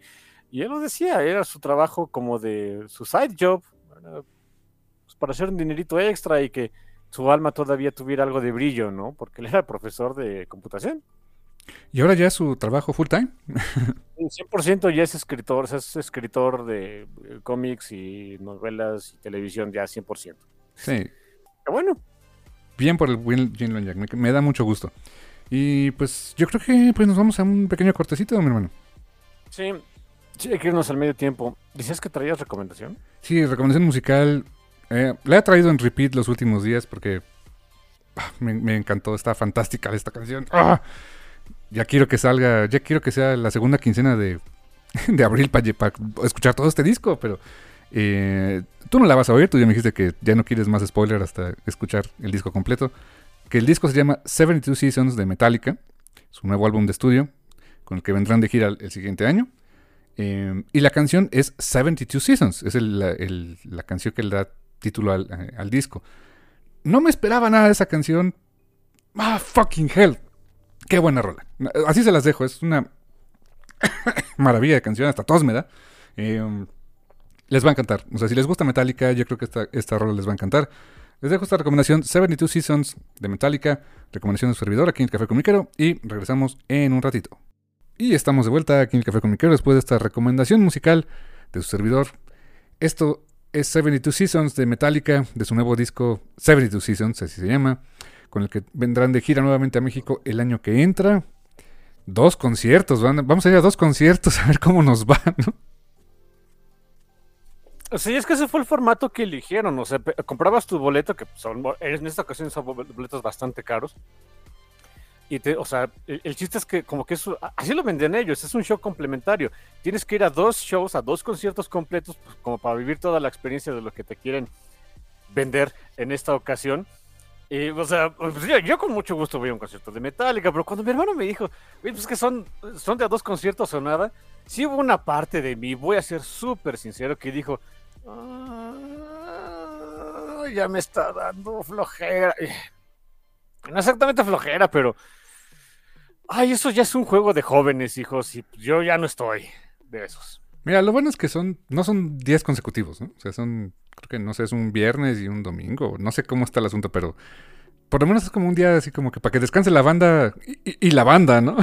Y él lo decía, era su trabajo como de su side job. Pues para hacer un dinerito extra y que su alma todavía tuviera algo de brillo, ¿no? Porque él era profesor de computación. Y ahora ya es su trabajo full time. Sí, 100% ya es escritor, es escritor de eh, cómics y novelas y televisión ya 100%. Sí, Pero bueno, bien por el buen Jin Long Jack, me, me da mucho gusto. Y pues yo creo que pues nos vamos a un pequeño cortecito, mi hermano. sí, sí, hay que irnos al medio tiempo. ¿Decías que traías recomendación? Sí, recomendación musical. eh, la he traído en repeat los últimos días porque ah, me, encantó, está fantástica esta canción. Ah, ya quiero que salga, ya quiero que sea la segunda quincena de, (laughs) abril para escuchar todo este disco, pero eh, tú no la vas a oír, tú ya me dijiste que ya no quieres más spoiler hasta escuchar el disco completo. Que el disco se llama 72 Seasons de Metallica, su nuevo álbum de estudio, con el que vendrán de gira el siguiente año. Eh, y la canción es 72 Seasons, es la, canción que le da título al, eh, al disco. No me esperaba nada de esa canción. Ah, fucking hell. Qué buena rola. Así se las dejo, es una (coughs) maravilla de canción, hasta tos me da. Um, les va a encantar. O sea, si les gusta Metallica, yo creo que esta, rola les va a encantar. Les dejo esta recomendación 72 Seasons de Metallica, recomendación de su servidor aquí en el Café Comiquero y regresamos en un ratito. Y estamos de vuelta aquí en el Café Comiquero después de esta recomendación musical de su servidor. Esto es 72 Seasons de Metallica, de su nuevo disco 72 Seasons, así se llama, con el que vendrán de gira nuevamente a México el año que entra. Dos conciertos, vamos a ir a dos conciertos (laughs) a ver cómo nos va, ¿no? Sí, es que ese fue el formato que eligieron. O sea, comprabas tu boleto, que son, en esta ocasión son bol- boletos bastante caros. Y te, o sea, el, chiste es que como que eso, así lo venden ellos, es un show complementario. Tienes que ir a dos shows, a dos conciertos completos, pues, como para vivir toda la experiencia de lo que te quieren vender en esta ocasión. Y, o sea, pues, yo, con mucho gusto voy a un concierto de Metallica, pero cuando mi hermano me dijo, "Oye, pues que son, son de a dos conciertos o nada, sí hubo una parte de mí, voy a ser súper sincero, que dijo, Ah, ya me está dando flojera. No exactamente flojera, pero. Ay, eso ya es un juego de jóvenes, hijos, y yo ya no estoy de esos. Mira, lo bueno es que son, no son días consecutivos, ¿no? O sea, son, creo que no sé, es un viernes y un domingo. No sé cómo está el asunto, pero por lo menos es como un día así como que para que descanse la banda y, y la banda, ¿no?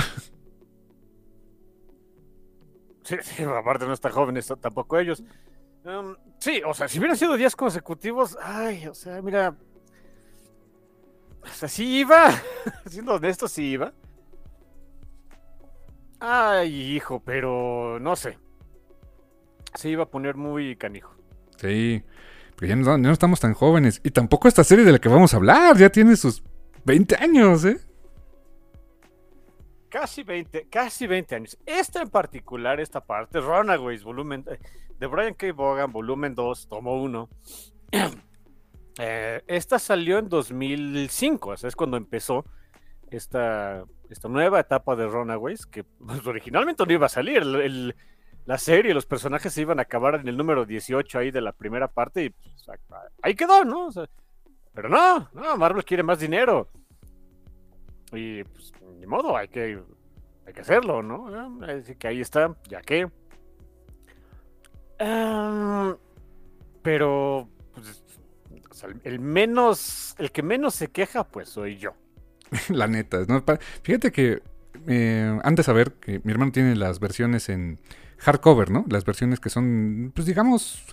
Sí, (laughs) sí, aparte no están jóvenes tampoco ellos. Um, sí, o sea, si hubieran sido días consecutivos, ay, o sea, mira. O sea, sí iba. (laughs) Siendo honesto, sí iba. Ay, hijo, pero no sé. Se iba a poner muy canijo. Sí, pero ya no, ya no estamos tan jóvenes. Y tampoco esta serie de la que vamos a hablar, ya tiene sus 20 años, ¿eh? Casi 20, casi 20 años. Esta en particular, esta parte, Runaways, volumen eh, de Brian K. Vaughan, volumen 2, tomo 1. (clears throat) Eh, esta salió en 2005, o sea, es cuando empezó esta, esta nueva etapa de Runaways, que pues, originalmente no iba a salir. La serie, los personajes se iban a acabar en el número 18 ahí de la primera parte y pues, ahí quedó, ¿no? Pero no, no, Marvel quiere más dinero. Y pues, ni modo, hay que, hay que hacerlo, ¿no? Así que ahí está, ya que. Pero, pues, el menos, el que menos se queja, pues soy yo. (laughs) La neta, ¿no? Fíjate que eh, antes de saber que mi hermano tiene las versiones en hardcover, ¿no? Las versiones que son, pues digamos,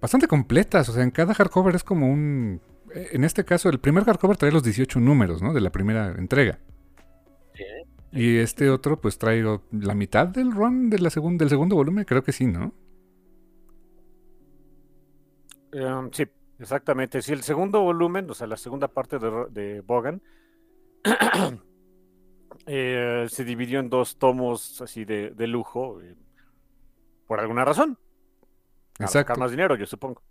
bastante completas. O sea, en cada hardcover es como un. En este caso, el primer hardcover trae los 18 números, ¿no? De la primera entrega. Y este otro, pues traigo la mitad del run de la segun, del segundo volumen, creo que sí, ¿no? Um, sí, exactamente. Sí, el segundo volumen, o sea, la segunda parte de, de Bogan, (coughs) eh, se dividió en dos tomos así de, de lujo, eh, por alguna razón. Exacto. más dinero, yo supongo.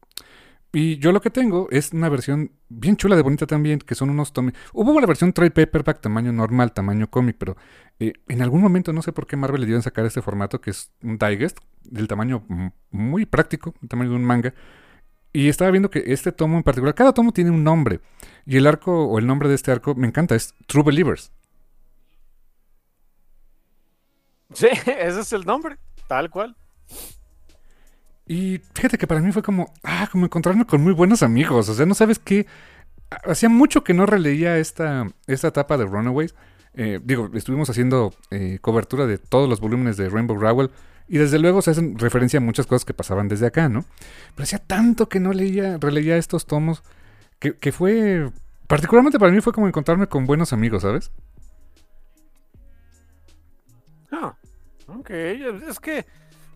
Y yo lo que tengo es una versión bien chula de bonita también, que son unos tomos. Hubo una versión trade paperback tamaño normal, tamaño cómic, pero eh, en algún momento no sé por qué Marvel le dio a sacar este formato que es un digest del tamaño muy práctico, el tamaño de un manga. Y estaba viendo que este tomo en particular, cada tomo tiene un nombre. Y el arco o el nombre de este arco me encanta, es True Believers. Sí, (laughs) ese es el nombre, tal cual. Y fíjate que para mí fue como, ah, como encontrarme con muy buenos amigos. O sea, no sabes qué. Hacía mucho que no releía esta, esta etapa de Runaways. Eh, digo, estuvimos haciendo eh, cobertura de todos los volúmenes de Rainbow Rowell. Y desde luego se hacen referencia a muchas cosas que pasaban desde acá, ¿no? Pero hacía tanto que no leía, releía estos tomos. Que, que fue. Particularmente para mí fue como encontrarme con buenos amigos, ¿sabes? Ah, ok. Es que.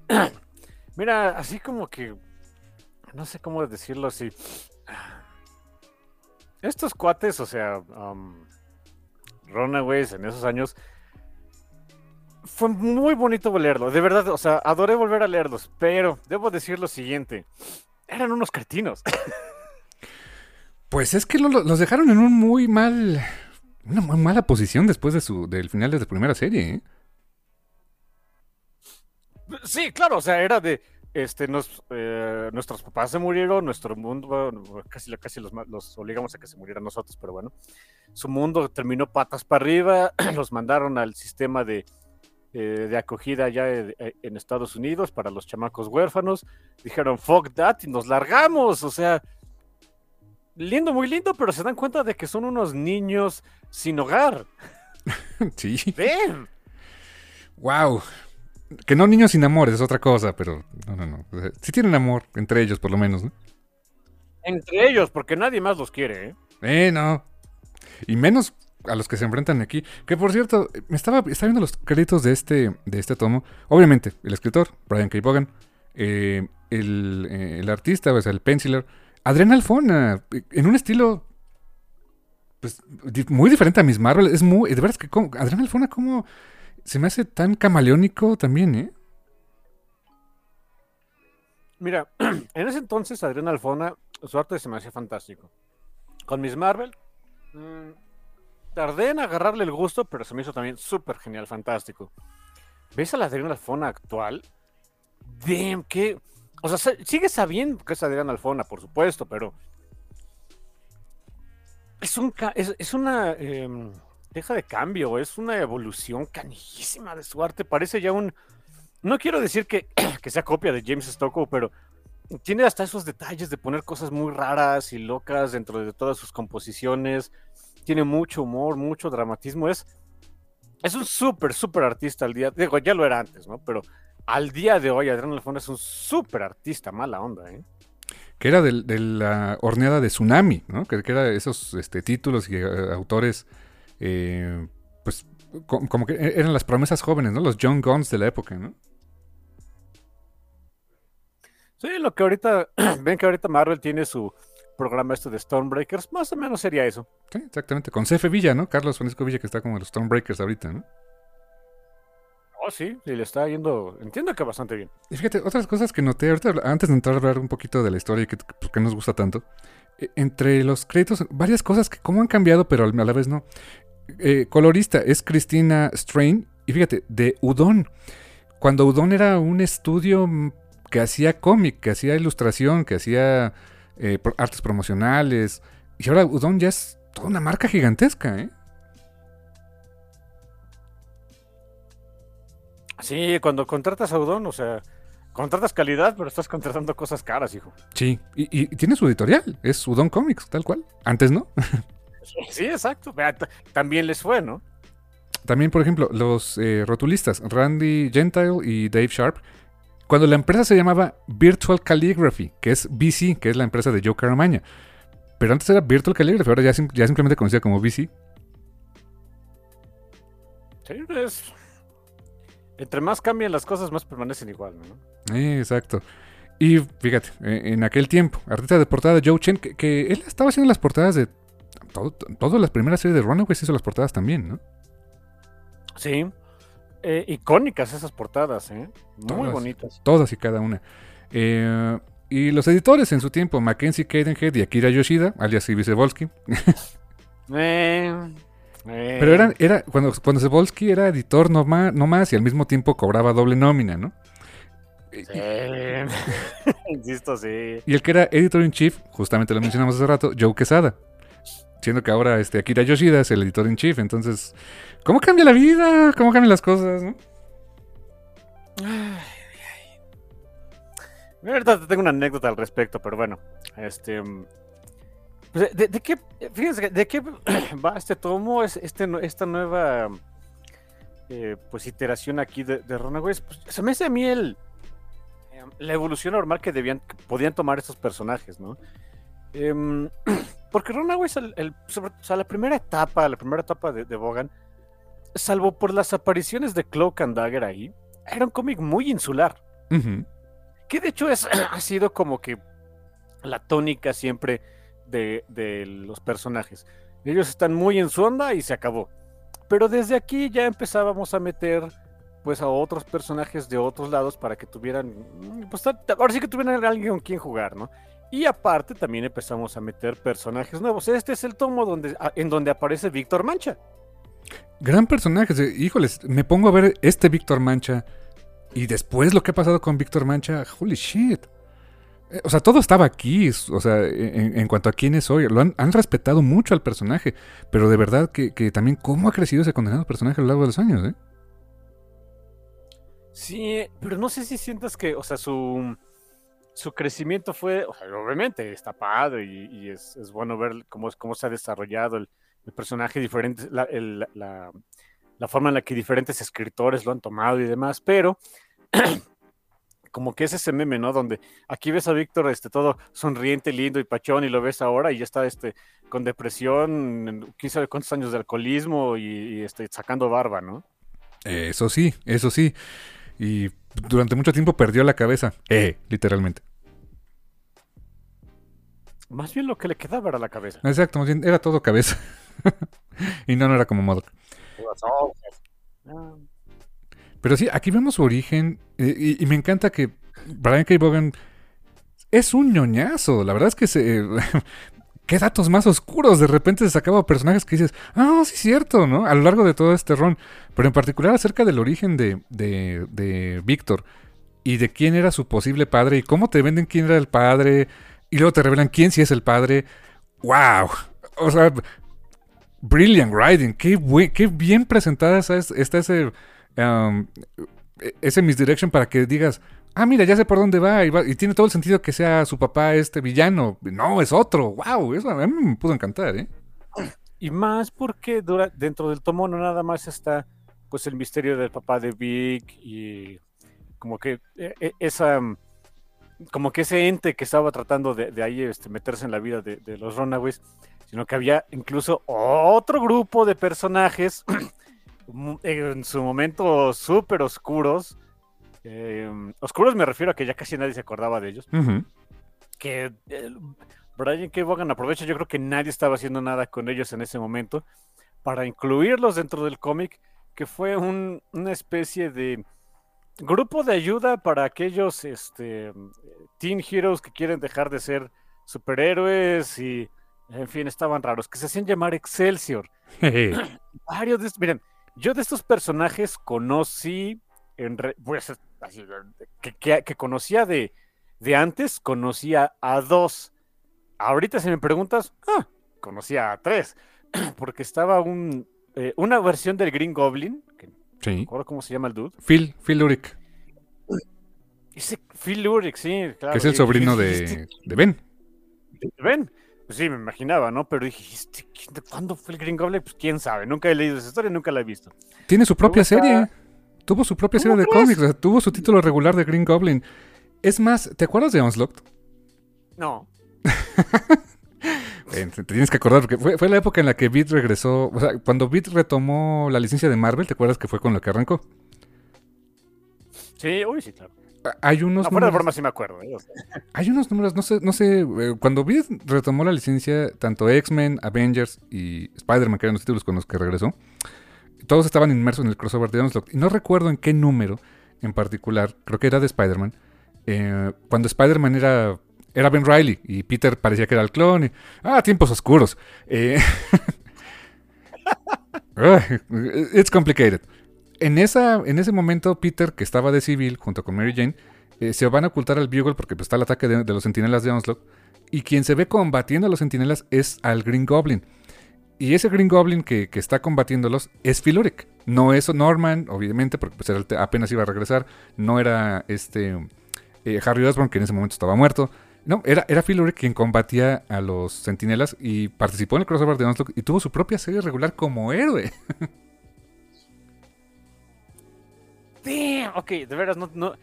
(clears throat) Mira, así como que. No sé cómo decirlo así. Estos cuates, o sea. Um, Runaways en esos años. Fue muy bonito leerlo. De verdad, o sea, adoré volver a leerlos. Pero debo decir lo siguiente. Eran unos cretinos. Pues es que lo, los dejaron en un muy mal. Una muy mala posición después de su, del final de la primera serie, ¿eh? Sí, claro, o sea, era de, este, nos, eh, nuestros papás se murieron, nuestro mundo, casi, casi los, los, obligamos a que se murieran nosotros, pero bueno, su mundo terminó patas para arriba, (clears throat) los mandaron al sistema de, eh, de acogida allá en Estados Unidos para los chamacos huérfanos, dijeron, fuck that, y nos largamos, o sea, lindo, muy lindo, pero se dan cuenta de que son unos niños sin hogar. (laughs) Sí. Ven. Wow. Que no niños sin amor, es otra cosa, pero no, no, no. Sí tienen amor entre ellos, por lo menos, ¿no? Entre ellos, porque nadie más los quiere, ¿eh? Eh, no. Y menos a los que se enfrentan aquí. Que por cierto, me estaba, estaba viendo los créditos de este, de este tomo. Obviamente, el escritor, Brian K. Vaughan. Eh, el, eh, el, artista, o sea, el penciler, Adrián Alfona. En un estilo. Pues muy diferente a Miss Marvel. Es muy. De verdad es que Adrián Alfona, como se me hace tan camaleónico también, ¿eh? Mira, (clears throat) en ese entonces Adrián Alfona, su arte se me hacía fantástico. Con Miss Marvel, mmm, tardé en agarrarle el gusto, pero se me hizo también súper genial, fantástico. ¿Ves a la Adrián Alfona actual? Damn, qué. O sea, se- sigue sabiendo que es Adrián Alfona, por supuesto, pero. Es, un, es, una. em, deja de cambio, es una evolución canijísima de su arte. Parece ya un. No quiero decir que, (clears throat) que sea copia de James Stockwell, pero tiene hasta esos detalles de poner cosas muy raras y locas dentro de todas sus composiciones. Tiene mucho humor, mucho dramatismo. Es, es un súper, súper artista al día. Digo, ya lo era antes, ¿no? Pero al día de hoy, Adrián Alfona es un súper artista, mala onda, ¿eh? Que era de, la horneada de Tsunami, ¿no? Que, que era esos este, títulos y eh, autores, eh, pues, co- como que e- eran las promesas jóvenes, ¿no? Los John Guns de la época, ¿no? Sí, lo que ahorita, (clears throat) ven que ahorita Marvel tiene su programa este de Stormbreakers, más o menos sería eso. Sí, exactamente. Con CF Villa, ¿no? Carlos Francisco Villa, que está como en los Stormbreakers ahorita, ¿no? Oh, sí, sí, le está yendo, entiendo que bastante bien. Y fíjate, otras cosas que noté ahorita, antes de entrar a hablar un poquito de la historia y que, pues, que nos gusta tanto, eh, entre los créditos, varias cosas que como han cambiado, pero a la vez no. Eh, colorista es Cristina Strain, y fíjate, de Udon. Cuando Udon era un estudio mm, que hacía cómic, que hacía ilustración, que hacía eh, artes promocionales, y ahora Udon ya es toda una marca gigantesca, ¿eh? Sí, cuando contratas a Udon, o sea, contratas calidad, pero estás contratando cosas caras, hijo. Sí, y, y tiene su editorial, es Udon Comics, tal cual. Antes no. (laughs) Sí, exacto. También les fue, ¿no? También, por ejemplo, los eh, rotulistas, Randy Gentile y Dave Sharp, cuando la empresa se llamaba Virtual Calligraphy, que es BC, que es la empresa de Joe Caramaña. Pero antes era Virtual Calligraphy, ahora ya, sim- ya simplemente conocida como BC. Sí, es... Entre más cambian las cosas, más permanecen igual, ¿no? Eh, exacto. Y fíjate, eh, en aquel tiempo, artista de portada Joe Chen, que, que él estaba haciendo las portadas de todo, todas las primeras series de Runaways, hizo las portadas también, ¿no? Sí. Eh, icónicas esas portadas, ¿eh? Muy Todas. bonitas. Todas y cada una. Eh, y los editores en su tiempo, Mackenzie Cadenhead y Akira Yoshida, alias (laughs) eh, Pero eran, era, cuando, cuando era editor no, ma- no más y al mismo tiempo cobraba doble nómina, ¿no? Sí. (laughs) Insisto, sí. Y el que era editor in chief, justamente lo mencionamos hace rato, Joe Quesada. Siendo que ahora este, Akira Yoshida es el editor in chief. Entonces, ¿cómo cambia la vida? ¿Cómo cambian las cosas? ¿no? Mira, Ahorita te tengo una anécdota al respecto, pero bueno. Este. mm, pues, ¿de, qué? Fíjense, ¿de qué (clears throat) va este tomo? Es, este, esta nueva. eh, pues iteración aquí de, de. Pues, se me hace a mí el. eh, La evolución normal que debían, que podían tomar estos personajes, ¿no? Em, (clears throat) porque Runaways, el, el- sobre- o sea, la primera etapa, la primera etapa de, de Bogan, salvo por las apariciones de Cloak and Dagger ahí, era un cómic muy insular. Que de hecho es, (clears throat) ha sido como que la tónica siempre de, de los personajes. Ellos están muy en su onda y se acabó. Pero desde aquí ya empezábamos a meter pues a otros personajes de otros lados para que tuvieran, pues ahora sí que tuvieran alguien con quien jugar, ¿no? Y aparte también empezamos a meter personajes nuevos. Este es el tomo donde, en donde aparece Víctor Mancha. Gran personaje. Híjoles, me pongo a ver este Víctor Mancha. Y después lo que ha pasado con Víctor Mancha. Holy shit. Eh, O sea, todo estaba aquí. O sea, en, en cuanto a quién es hoy. Lo han, han respetado mucho al personaje. Pero de verdad que, que también cómo ha crecido ese condenado personaje a lo largo de los años, ¿eh? Sí, pero no sé si sientas que, o sea, su, su crecimiento fue, o sea, obviamente está padre y, y es, es bueno ver cómo, cómo se ha desarrollado el, el personaje diferente, la, el- la, la forma en la que diferentes escritores lo han tomado y demás, pero (clears throat) como que es ese meme, ¿no? Donde aquí ves a Víctor este, todo sonriente, lindo y pachón y lo ves ahora y ya está este, con depresión, quién sabe cuántos años de alcoholismo y, y, este, sacando barba, ¿no? Eso sí, eso sí. Y durante mucho tiempo perdió la cabeza. Eh, literalmente. Más bien lo que le quedaba era la cabeza. Exacto, más bien era todo cabeza. (laughs) y no, no era como Modok. Pero sí, aquí vemos su origen. eh, y, y me encanta que Brian K. Vaughan es un ñoñazo. La verdad es que se. (laughs) Qué datos más oscuros. De repente se sacaba personajes que dices, ah, sí, es cierto, ¿no? A lo largo de todo este ron. Pero en particular acerca del origen de, de, de Víctor. y de quién era su posible padre y cómo te venden quién era el padre y luego te revelan quién sí es el padre. ¡Wow! O sea, brilliant writing. Qué, qué bien presentada está ese, um, ese misdirection para que digas, ah, mira, ya sé por dónde va y, tiene todo el sentido que sea su papá este villano. No, es otro. ¡Wow! Eso a mí me pudo encantar, ¿eh? Y más porque dentro del tomo no nada más está pues el misterio del papá de Vic y como que e, e, esa como que ese ente que estaba tratando de, ahí este, meterse en la vida de, los Runaways, sino que había incluso otro grupo de personajes (clears throat) en su momento súper oscuros. Em, oscuros me refiero a que ya casi nadie se acordaba de ellos. Que Brian K. Vaughan aprovecha, yo creo que nadie estaba haciendo nada con ellos en ese momento, para incluirlos dentro del cómic, que fue una especie de grupo de ayuda para aquellos este, teen heroes que quieren dejar de ser superhéroes y, en fin, estaban raros, que se hacían llamar Excelsior. (laughs) Varios de estos, miren, yo de estos personajes conocí, en pues, que, que, conocía de, de antes, conocía a dos Ahorita si me preguntas, ah, conocía a tres, (clears throat) porque estaba un, eh, una versión del Green Goblin, que sí. no cómo se llama el dude. Phil, Phil Luric. Ese Phil Luric, sí, claro. Que es el sobrino de, de Ben. De Ben. Pues sí, me imaginaba, ¿no? Pero dije, ¿este, ¿cuándo fue el Green Goblin? Pues quién sabe, nunca he leído esa historia, nunca la he visto. Tiene su propia serie. Tuvo su propia serie de cómics, tuvo su título regular de Green Goblin. Es más, ¿te acuerdas de Onslaught? No. (laughs) te tienes que acordar, porque fue, la época en la que Beat regresó. O sea, cuando Beat retomó la licencia de Marvel, ¿te acuerdas que fue con lo que arrancó? Sí, uy, sí, claro. Hay unos. No, de forma sí me acuerdo. ¿eh? Hay unos números, no sé, no sé. Eh, cuando Beat retomó la licencia, tanto X-Men, Avengers y Spider-Man, que eran los títulos con los que regresó, todos estaban inmersos en el crossover de Onslaught. Y no recuerdo en qué número en particular, creo que era de Spider-Man. Eh, cuando Spider-Man era era Ben Riley y Peter parecía que era el clon. Ah, tiempos oscuros. Eh, (laughs) it's complicated. En, esa, en ese momento, Peter, que estaba de civil junto con Mary Jane, eh, se van a ocultar al Bugle porque pues, está el ataque de, los sentinelas de Onslaught. Y quien se ve combatiendo a los sentinelas es al Green Goblin. Y ese Green Goblin que, está combatiéndolos es Philuric. No es Norman, obviamente, porque pues, apenas iba a regresar. No era este eh, Harry Osborn, que en ese momento estaba muerto. No, era, era quien combatía a los sentinelas y participó en el crossover de Onslaught y tuvo su propia serie regular como héroe. (laughs) Damn, ok, de veras, no, no.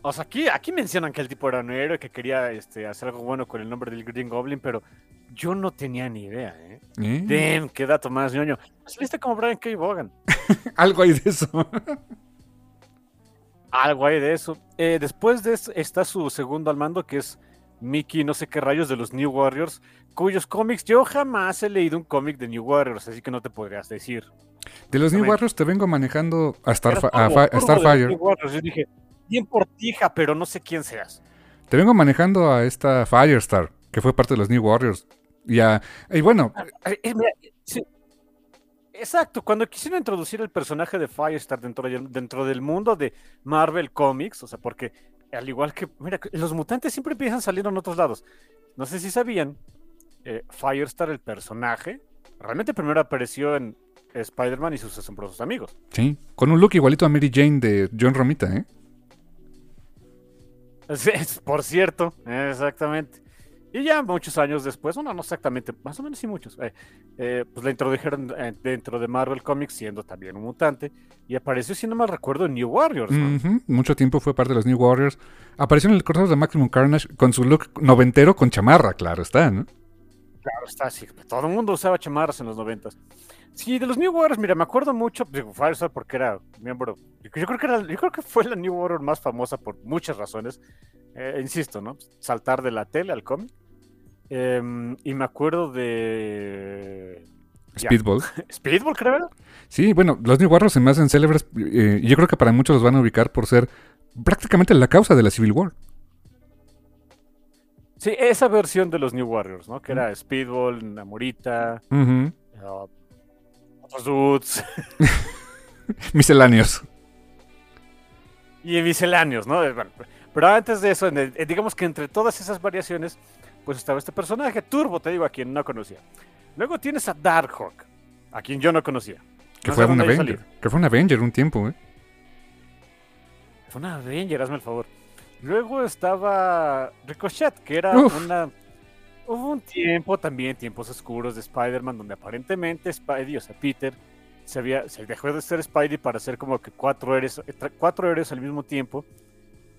O sea, aquí, aquí mencionan que el tipo era un héroe que quería este, hacer algo bueno con el nombre del Green Goblin, pero yo no tenía ni idea, ¿eh? ¿Eh? Damn, qué dato más, ñoño. Saliste como Brian K. Vaughan. (laughs) algo hay de eso. (laughs) Algo hay de eso. Eh, después de eso está su segundo al mando, que es Mickey, no sé qué rayos, de los New Warriors, cuyos cómics yo jamás he leído un cómic de New Warriors, así que no te podrías decir. De los New Warriors te vengo manejando a, Starfire. Yo dije, bien por tija, pero no sé quién seas. Te vengo manejando a esta Firestar, que fue parte de los New Warriors. Y, y bueno. Ah, eh, Exacto, cuando quisieron introducir el personaje de Firestar dentro, dentro del mundo de Marvel Comics, o sea, porque al igual que, mira, los mutantes siempre empiezan saliendo en otros lados. No sé si sabían, eh, Firestar, el personaje, realmente primero apareció en Spider-Man y sus asombrosos amigos. Sí, con un look igualito a Mary Jane de John Romita, ¿eh? Sí, por cierto, exactamente. Y ya muchos años después, bueno, no exactamente, más o menos sí muchos, eh, eh, pues la introdujeron eh, dentro de Marvel Comics siendo también un mutante y apareció, si no mal recuerdo, en New Warriors. Mucho tiempo fue parte de los New Warriors. Apareció en el crossover de Maximum Carnage con su look noventero con chamarra, claro está, ¿no? Claro está, sí. Todo el mundo usaba chamarras en los noventas. Sí, de los New Warriors, mira, me acuerdo mucho de Firestar porque era miembro. Yo creo que era, yo creo que fue la New Warrior más famosa por muchas razones. insisto, ¿no? Saltar de la tele al cómic. Em, y me acuerdo de. Speedball. (laughs) Speedball, creo. Sí, bueno, los New Warriors se me hacen célebres. Eh, yo creo que para muchos los van a ubicar por ser prácticamente la causa de la Civil War. Sí, esa versión de los New Warriors, ¿no? Que era Speedball, Namorita, uh otros dudes. (laughs) Misceláneos. y misceláneos, ¿no? Bueno, pero antes de eso, digamos que entre todas esas variaciones, pues estaba este personaje, Turbo, te digo, a quien no conocía. Luego tienes a Darkhawk, a quien yo no conocía. Que fue un Avenger. Que fue un Avenger un tiempo, ¿eh? Fue un Avenger, hazme el favor. Luego estaba Ricochet, que era una... Hubo un tiempo también, tiempos oscuros de Spider-Man, donde aparentemente Spidey, o sea, Peter, se, había, se dejó de ser Spidey para ser como que cuatro héroes, cuatro héroes al mismo tiempo.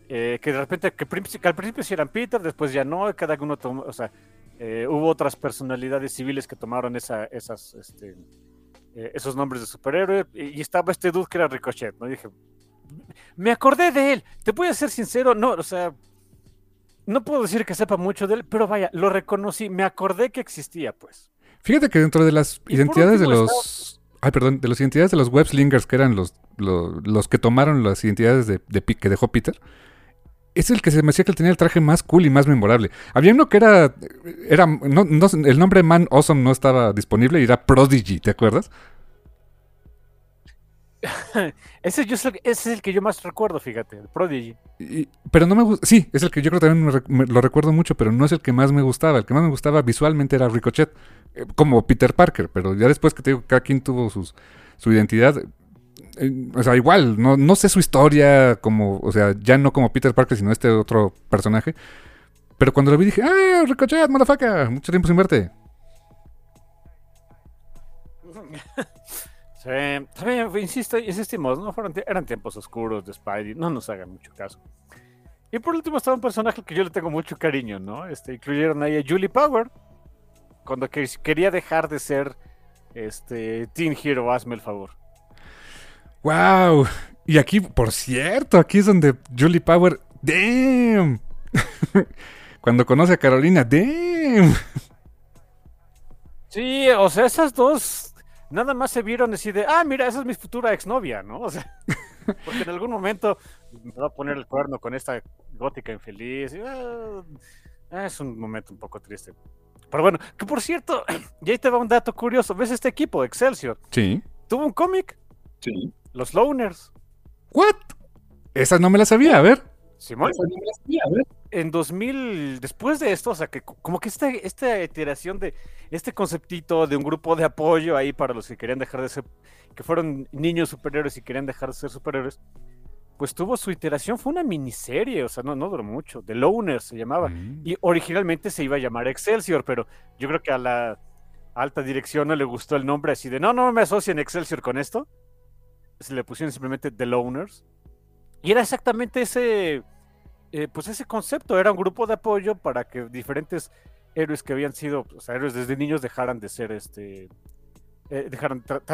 Eh, que de repente, que, al principio sí eran Peter, después ya no, cada uno tomó, o sea, eh, hubo otras personalidades civiles que tomaron esa, esas, este, eh, esos nombres de superhéroe, y, estaba este dude que era Ricochet, ¿no? dije, me acordé de él, te voy a ser sincero, no, o sea, no puedo decir que sepa mucho de él, pero vaya, lo reconocí, me acordé que existía, pues. Fíjate que dentro de las identidades de los... Ay, perdón, de las identidades de los webslingers, que eran los, los, que tomaron las identidades de, de, que dejó Peter, es el que se me hacía que tenía el traje más cool y más memorable. Había uno que era. era no, el nombre Man Awesome no estaba disponible y era Prodigy, ¿te acuerdas? (laughs) ese, ese, es el que yo más recuerdo, fíjate, Prodigy. pero no me gusta. Sí, es el que yo creo que también lo recuerdo mucho, pero no es el que más me gustaba. El que más me gustaba visualmente era Ricochet, eh, como Peter Parker, pero ya después que te digo, cada quien tuvo sus, su identidad. Eh, o sea, igual, no, no sé su historia como, o sea, ya no como Peter Parker, sino este otro personaje. Pero cuando lo vi dije, ¡ah, Ricochet, motherfucker! Mucho tiempo sin verte. (laughs) también, insisto, insistimos, ¿no? Fueron, eran tiempos oscuros de Spidey, no nos hagan mucho caso. Y por último estaba un personaje que yo le tengo mucho cariño, ¿no? Este, incluyeron ahí a Julie Power, cuando quería dejar de ser este, Teen Hero, hazme el favor. ¡Wow! Y aquí, por cierto, aquí es donde Julie Power. ¡Damn! (laughs) Cuando conoce a Carolina, ¡damn! Sí, o sea, esas dos nada más se vieron así de, ah, mira, esa es mi futura exnovia, ¿no? O sea, (laughs) porque en algún momento me va a poner el cuerno con esta gótica infeliz. Ah, es un momento un poco triste. Pero bueno, que por cierto, (clears throat) y ahí te va un dato curioso. ¿Ves este equipo, Excelsior? Sí. ¿Tuvo un cómic? Sí. Los Loners. ¿What? Esa no me la sabía, a ver. Simón. Esa no me la sabía, a ver. En 2000, después de esto, o sea, que como que esta, esta iteración de este conceptito de un grupo de apoyo ahí para los que querían dejar de ser, que fueron niños superhéroes y querían dejar de ser superhéroes, pues tuvo su iteración, fue una miniserie, o sea, no, no duró mucho, The Loners se llamaba, mm. y originalmente se iba a llamar Excelsior, pero yo creo que a la alta dirección no le gustó el nombre así de, no, no me asocien Excelsior con esto, se le pusieron simplemente The Loners. Y era exactamente ese, eh, pues ese concepto, era un grupo de apoyo para que diferentes héroes que habían sido, o sea, héroes desde niños dejaran de ser, este, eh,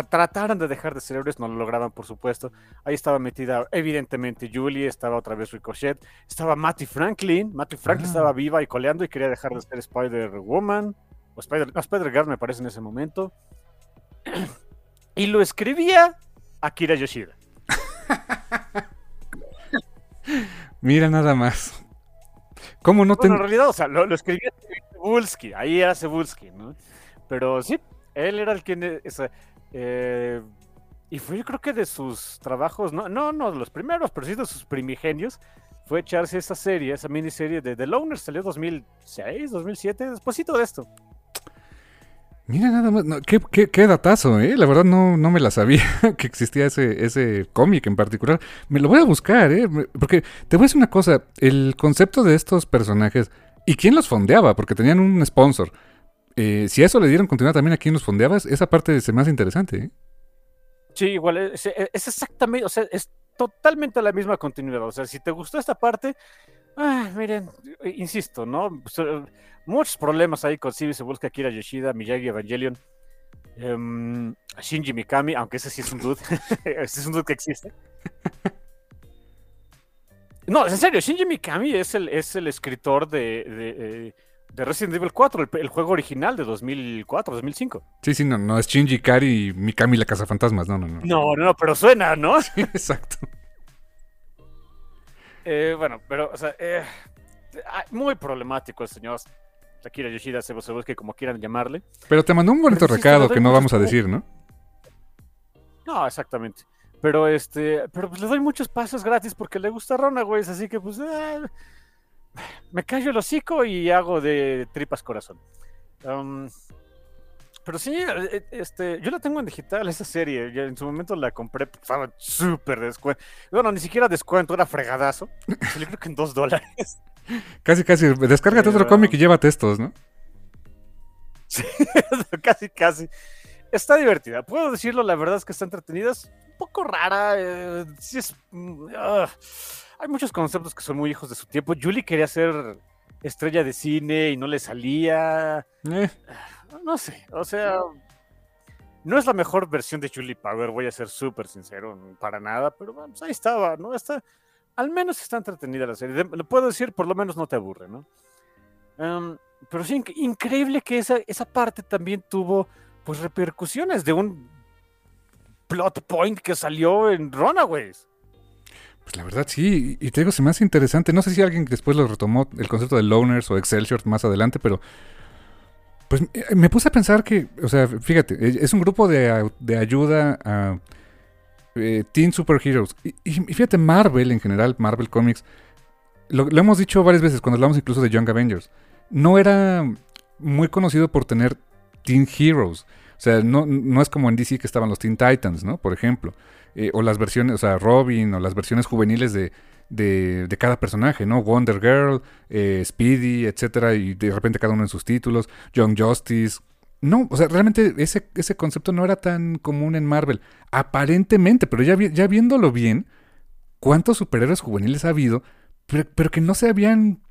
trataran de dejar de ser héroes, no lo lograban, por supuesto. Ahí estaba metida, evidentemente, Julie, estaba otra vez Ricochet, estaba Matty Franklin, Matty Franklin ah. estaba viva y coleando y quería dejar de ser Spider-Woman, o no, Spider-Girl me parece en ese momento. (clears throat) y lo escribía Akira Yoshida. (laughs) Mira nada más. ¿Cómo no bueno, en realidad, o sea, lo, escribía Cebulski, ahí era Cebulski, ¿no? Pero sí, él era el quien... Eh, eh, y fue yo creo que de sus trabajos, no, no, no de los primeros, pero sí de sus primigenios, fue echarse esa serie, esa miniserie de The Loner, salió 2006, 2007, despuésito de esto. Mira nada más, qué, datazo, ¿eh? La verdad no, no me la sabía (laughs) que existía ese, ese cómic en particular. Me lo voy a buscar, ¿eh? Porque te voy a decir una cosa, el concepto de estos personajes, ¿y quién los fondeaba? Porque tenían un sponsor. Eh, si a eso le dieron continuidad también a quién los fondeaba, esa parte se me hace interesante, ¿eh? Sí, igual, es exactamente, o sea, es totalmente la misma continuidad. O sea, si te gustó esta parte, ah, miren, insisto, ¿no? Pues, muchos problemas ahí con Civi, se busca Akira Yoshida, Miyagi Evangelion, em, Shinji Mikami, aunque ese sí es un dude, (laughs) ese es un dude que existe. No, en serio, Shinji Mikami es el, es el escritor de, de, de Resident Evil 4, el, juego original de 2004, 2005. Sí, sí, no, no es Shinji Kari Mikami la Casa Fantasmas, no, no, no. No, no, pero suena, ¿no? (laughs) exacto. Eh, bueno, pero, o sea, eh, muy problemático el señor Akira Yoshida se, busque como quieran llamarle. Pero te mandó un bonito recado que no vamos a decir, ¿no? No, exactamente. Pero este, pero pues le doy muchos pasos gratis porque le gusta Runaways, así que pues eh, me callo el hocico y hago de tripas corazón. Um, pero sí, eh, este, yo la tengo en digital, esa serie. En su momento la compré, pues, estaba súper descuento. Bueno, ni siquiera descuento, era fregadazo. (laughs) Yo creo que en dos dólares. Casi, casi. Descárgate otro Pero- cómic y llévate estos, ¿no? Sí, (laughs) casi, casi. Está divertida. Puedo decirlo, la verdad es que está entretenida. Es un poco rara. eh, sí es. mm, ah. hay muchos conceptos que son muy hijos de su tiempo. Julie quería ser estrella de cine y no le salía. Eh, No sé, o sea. No es la mejor versión de Julie Power, voy a ser súper sincero, para nada, pero pues ahí estaba, ¿no? Está, al menos está entretenida la serie. Lo puedo decir, por lo menos no te aburre, ¿no? Em, pero sí, inc- increíble que esa, esa parte también tuvo, pues, repercusiones de un plot point que salió en Runaways. pues la verdad sí. Y y te digo, se me hace interesante. No sé si alguien después lo retomó, el concepto de Loners o Excelsior más adelante, pero. Pues eh, me puse a pensar que, o sea, fíjate, eh, es un grupo de, de ayuda a eh, teen superheroes. Y, fíjate, Marvel en general, Marvel Comics, lo, lo hemos dicho varias veces cuando hablamos incluso de Young Avengers, no era muy conocido por tener teen heroes. O sea, no, no es como en DC que estaban los Teen Titans, ¿no? Por ejemplo. Eh, o las versiones, o sea, Robin, o las versiones juveniles de, de, de cada personaje, ¿no? Wonder Girl, eh, Speedy, etcétera, y de repente cada uno en sus títulos, Young Justice. No, o sea, realmente ese, ese concepto no era tan común en Marvel. Aparentemente, pero ya, ya viéndolo bien, ¿cuántos superhéroes juveniles ha habido? Pero, que no se habían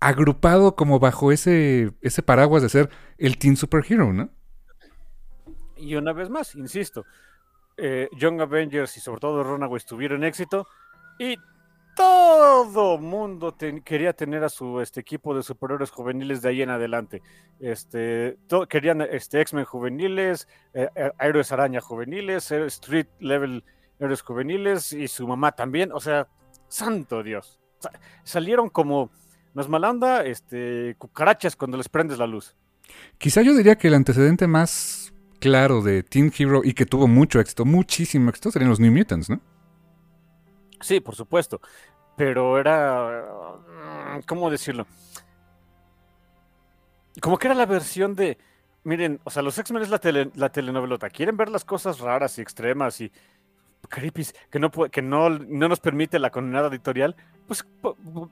agrupado como bajo ese, ese paraguas de ser el Teen Superhero, ¿no? Y una vez más, insisto, eh, Young Avengers y sobre todo Runaways tuvieron éxito y todo mundo quería tener a su este, equipo de superhéroes juveniles de ahí en adelante. Este, querían este, X-Men juveniles, eh, eh, héroes araña juveniles, Street Level héroes juveniles y su mamá también. O sea, santo Dios. Sa- salieron como, no es mala onda, este, cucarachas cuando les prendes la luz. Quizá yo diría que el antecedente más claro de Teen Hero y que tuvo mucho éxito, muchísimo éxito, serían los New Mutants, ¿no? Sí, por supuesto. Pero era. mm, ¿Cómo decirlo? Como que era la versión de. Miren, o sea, los X-Men es la, tele- la telenovelota. Quieren ver las cosas raras y extremas y creepies que no, que no, no nos permite la condenada editorial. Pues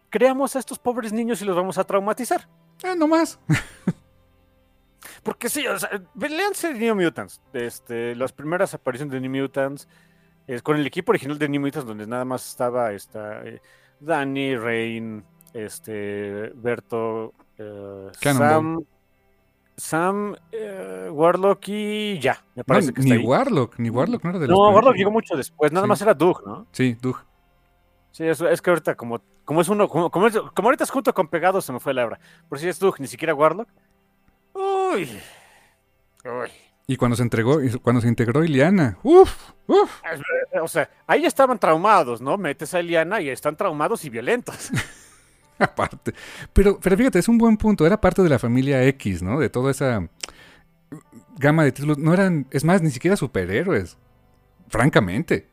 creamos a estos pobres niños y los vamos a traumatizar. Ah, no más. Porque sí, o sea, léanse New Mutants. Este, las primeras apariciones de New Mutants. Eh, con el equipo original de New Mutants, donde nada más estaba esta, eh, Danny, Rain, este, Berto, eh. Sam, Sam eh, Warlock y ya. Me No, parece que ni está ahí. Warlock, ni Warlock no era de los No, primeros. Warlock llegó mucho después, nada Sí. más era Doug, ¿no? Sí, Doug. Sí, es que ahorita como, como es uno, como, como, es- como ahorita es junto con Pegados, se me fue la hebra. Por si es Doug, ni siquiera Warlock. Uy. Uy. Y cuando se entregó, cuando se integró Iliana, uff, uff. O sea, ahí estaban traumados, ¿no? Metes a Eliana y están traumados y violentos. (laughs) Aparte. Pero, pero fíjate, es un buen punto. Era parte de la familia X, ¿no? De toda esa gama de títulos. No eran, es más, ni siquiera superhéroes. Francamente.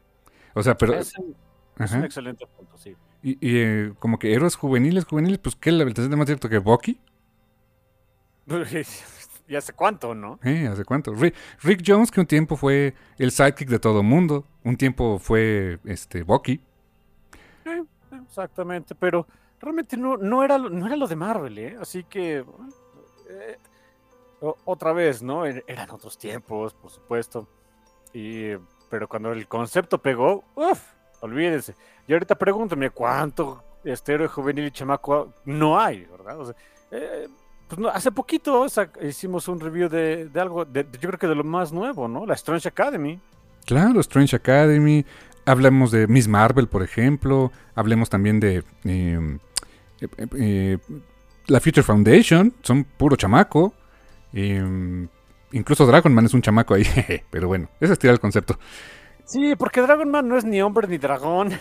O sea, pero. es, un, es excelente punto, sí. Y, y, eh, como que héroes juveniles, juveniles, pues ¿qué? ¿El antecedente más directo que Bucky? (laughs) ¿Y hace cuánto, no? ¿Eh? ¿Hace cuánto? Rick, Rick Jones, que un tiempo fue el sidekick de todo mundo. Un tiempo fue este Bucky. Eh, Exactamente, pero realmente no, no, era, lo- no era lo de Marvel, ¿eh? Así que... eh, otra vez, ¿no? Er- Eran otros tiempos, por supuesto. Y, pero cuando el concepto pegó, uff, olvídense. Y ahorita pregúntame cuánto este héroe juvenil y chamaco no hay, ¿verdad? O sea, eh, pues no, hace poquito hicimos un review de, de algo, de- de- yo creo que de lo más nuevo, ¿no? La Strange Academy. Claro, Strange Academy. Hablamos de Miss Marvel, por ejemplo. Hablemos también de eh, eh, eh, la Future Foundation. Son puro chamaco. Eh, incluso Dragon Man es un chamaco ahí. (laughs) Pero bueno, ese es tirar el concepto. Sí, porque Dragon Man no es ni hombre ni dragón. (laughs)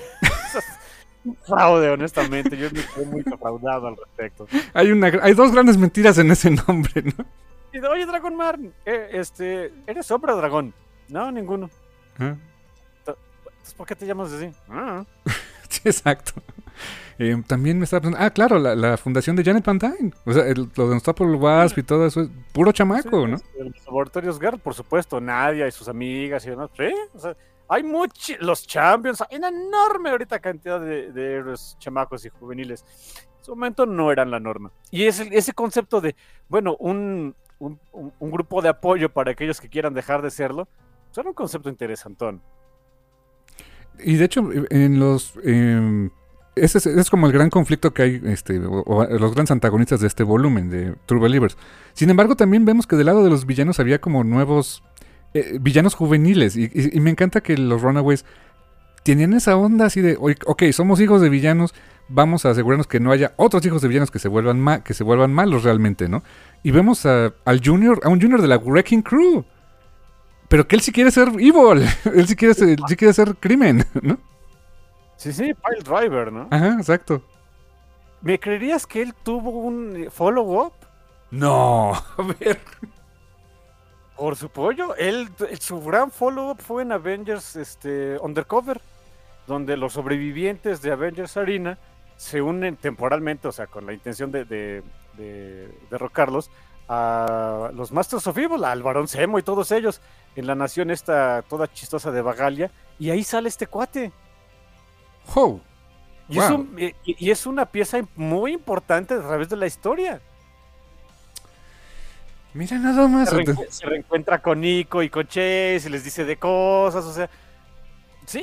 Fraude, honestamente. Yo me quedé muy defraudado al respecto. Hay, una, hay dos grandes mentiras en ese nombre, ¿no? Y de, oye, Dragon Man, eh, este, ¿eres hombre o dragón? No, ninguno. Ah, Entonces, ¿por qué te llamas así? Ah. (laughs) Sí, exacto. Eh, también me estaba pensando, ah, claro, la, la fundación de Janet Van Dyne. O sea, el, lo de Unstoppable Wasp y todo eso es puro chamaco, Sí, ¿no? Los laboratorios Girl, por supuesto, Nadia y sus amigas y demás. Sí, o sea, hay muchos, los Champions, hay una enorme ahorita cantidad de, de héroes chamacos y juveniles. En su momento no eran la norma. Y ese, ese concepto de, bueno, un, un, grupo de apoyo para aquellos que quieran dejar de serlo, pues un concepto interesantón. Y de hecho, en los. eh, ese es, es como el gran conflicto que hay, este, o los grandes antagonistas de este volumen de True Believers. Sin embargo, también vemos que del lado de los villanos había como nuevos eh, villanos juveniles. Y, y- y me encanta que los Runaways tenían esa onda así de, "Oye, ok, somos hijos de villanos, vamos a asegurarnos que no haya otros hijos de villanos que se vuelvan, ma- que se vuelvan malos realmente, ¿no? Y vemos a, al Junior, a un Junior de la Wrecking Crew. Pero que él sí quiere ser evil, (laughs) él sí quiere ser, sí quiere ser crimen, (laughs) ¿no? Sí, sí, Pile Driver, ¿no? Ajá, exacto. ¿Me creerías que él tuvo un follow-up? No, (laughs) a ver. Por su pollo. Él, su gran follow-up fue en Avengers este, Undercover, donde los sobrevivientes de Avengers Arena se unen temporalmente, o sea, con la intención de, de- de derrocarlos, a los Masters of Evil, al Barón Zemo y todos ellos, en la nación esta toda chistosa de Bagalia, y ahí sale este cuate. Oh, Y, es, Wow. un- y- y es una pieza muy importante a través de la historia. Mira nada más. se, reencu- se reencuentra con Nico y con Chase y les dice de cosas, o sea. Sí,